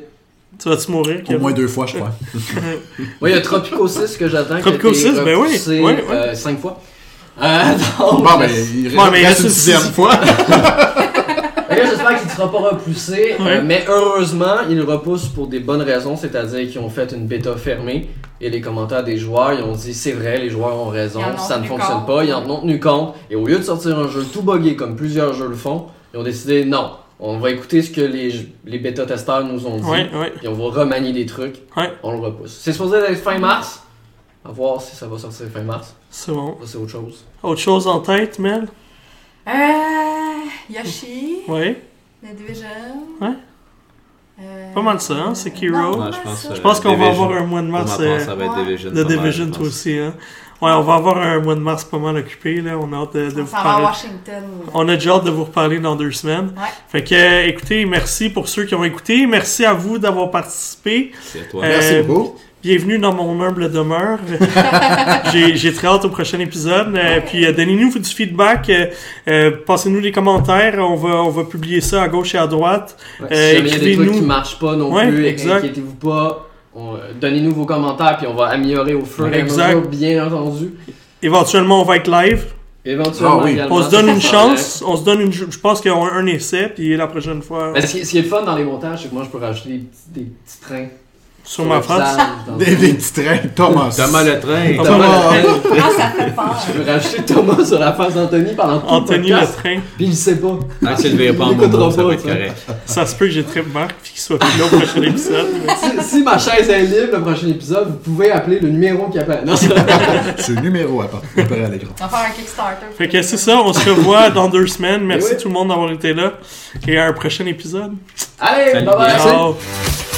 [SPEAKER 1] Tu vas-tu mourir?
[SPEAKER 5] Au moins deux fois, je crois.
[SPEAKER 4] Oui, il y a Tropico 6 que j'attends.
[SPEAKER 1] Tropico 6, ben oui,
[SPEAKER 4] C'est
[SPEAKER 1] ouais, ouais.
[SPEAKER 4] 5 fois. Euh, donc,
[SPEAKER 5] Bon, ben, il
[SPEAKER 1] il
[SPEAKER 5] reste
[SPEAKER 1] reste
[SPEAKER 5] une sixième fois.
[SPEAKER 4] J'espère qu'il ne sera pas repoussé, euh, mais heureusement, il le repousse pour des bonnes raisons, c'est-à-dire qu'ils ont fait une bêta fermée et les commentaires des joueurs, ils ont dit c'est vrai, les joueurs ont raison, ça ne fonctionne
[SPEAKER 3] compte.
[SPEAKER 4] pas, ils en ont tenu compte, et au lieu de sortir un jeu tout buggé comme plusieurs jeux le font, ils ont décidé non, on va écouter ce que les, les bêta-testeurs nous ont dit,
[SPEAKER 1] Ouais, ouais.
[SPEAKER 4] et on va remanier des trucs,
[SPEAKER 1] Ouais.
[SPEAKER 4] on le repousse. C'est supposé être fin mars, à voir si ça va sortir fin mars,
[SPEAKER 1] C'est bon.
[SPEAKER 4] ça c'est autre chose.
[SPEAKER 1] Autre chose en tête, Mel?
[SPEAKER 3] Euh, Yoshi,
[SPEAKER 1] Ouais.
[SPEAKER 3] The Division.
[SPEAKER 1] Ouais.
[SPEAKER 3] Euh,
[SPEAKER 1] Pas mal ça, hein, Sekiro.
[SPEAKER 3] non, pas
[SPEAKER 2] Ouais,
[SPEAKER 3] mal
[SPEAKER 2] je pense,
[SPEAKER 3] ça.
[SPEAKER 2] euh,
[SPEAKER 1] Je pense qu'on va
[SPEAKER 2] Division.
[SPEAKER 1] avoir un mois de mars. euh,
[SPEAKER 2] ça va être
[SPEAKER 3] ouais.
[SPEAKER 2] Division.
[SPEAKER 1] de
[SPEAKER 2] mal,
[SPEAKER 1] Division, toi aussi, hein. Ouais, on va avoir un mois de mars pas mal occupé, là. On a hâte de, de
[SPEAKER 3] On
[SPEAKER 1] vous
[SPEAKER 3] va à
[SPEAKER 1] parler.
[SPEAKER 3] Washington.
[SPEAKER 1] On a déjà hâte de vous reparler dans deux semaines.
[SPEAKER 3] Ouais.
[SPEAKER 1] Fait que, euh, écoutez, merci pour ceux qui ont écouté. Merci à vous d'avoir participé.
[SPEAKER 2] C'est à toi.
[SPEAKER 1] Euh,
[SPEAKER 5] Merci beaucoup.
[SPEAKER 1] Bienvenue dans mon humble demeure. J'ai j'ai très hâte au prochain épisode. Euh, puis euh, donnez-nous du feedback. Euh, euh, Passez-nous des commentaires. On va, on va publier ça à gauche et à droite.
[SPEAKER 4] Ouais,
[SPEAKER 1] Euh,
[SPEAKER 4] si jamais il y a des trucs
[SPEAKER 1] écrivez-nous.
[SPEAKER 4] qui marchent pas non
[SPEAKER 1] Ouais,
[SPEAKER 4] plus,
[SPEAKER 1] exact.
[SPEAKER 4] inquiétez-vous pas. On- euh, Donnez-nous vos commentaires puis on va améliorer au fur et à mesure, bien entendu.
[SPEAKER 1] Éventuellement, on va être live.
[SPEAKER 4] Éventuellement,
[SPEAKER 5] Ah oui.
[SPEAKER 1] On se donne une chance. On se donne une. Je pense qu'on a un essai. Puis la prochaine fois.
[SPEAKER 4] Mais ce, qui, ce qui est le fun dans les montages, c'est que moi je peux rajouter des petits, des petits trains.
[SPEAKER 1] Sur ma
[SPEAKER 4] le dans-
[SPEAKER 5] Des, des petits trains, Thomas.
[SPEAKER 2] Thomas le train.
[SPEAKER 1] Thomas
[SPEAKER 4] Thomas
[SPEAKER 1] le
[SPEAKER 4] le train.
[SPEAKER 3] Ah, ça fait peur.
[SPEAKER 4] Je peux rajouter Thomas sur la face d'Anthony pendant tout
[SPEAKER 1] Anthony
[SPEAKER 4] le
[SPEAKER 1] le
[SPEAKER 4] podcast.
[SPEAKER 1] train.
[SPEAKER 4] Puis il sait pas.
[SPEAKER 2] Ah, tu le verras pas en momo, ça
[SPEAKER 4] pas,
[SPEAKER 2] va être
[SPEAKER 4] ça.
[SPEAKER 2] correct.
[SPEAKER 1] Ça se peut que j'ai très marque puis qu'il soit plus là au prochain épisode. mais-
[SPEAKER 4] si, si ma chaise est libre le prochain épisode, vous pouvez appeler le numéro qui appelle. Non, c'est
[SPEAKER 5] C'est le numéro à part. Apparaît à l'écran.
[SPEAKER 3] On va faire un Kickstarter.
[SPEAKER 1] Fait que c'est ça, on se revoit dans deux semaines. Merci
[SPEAKER 4] oui.
[SPEAKER 1] tout le monde d'avoir été là. Et à un prochain épisode.
[SPEAKER 4] Allez,
[SPEAKER 2] Salut,
[SPEAKER 4] bye bye.
[SPEAKER 2] merci.
[SPEAKER 1] Ciao!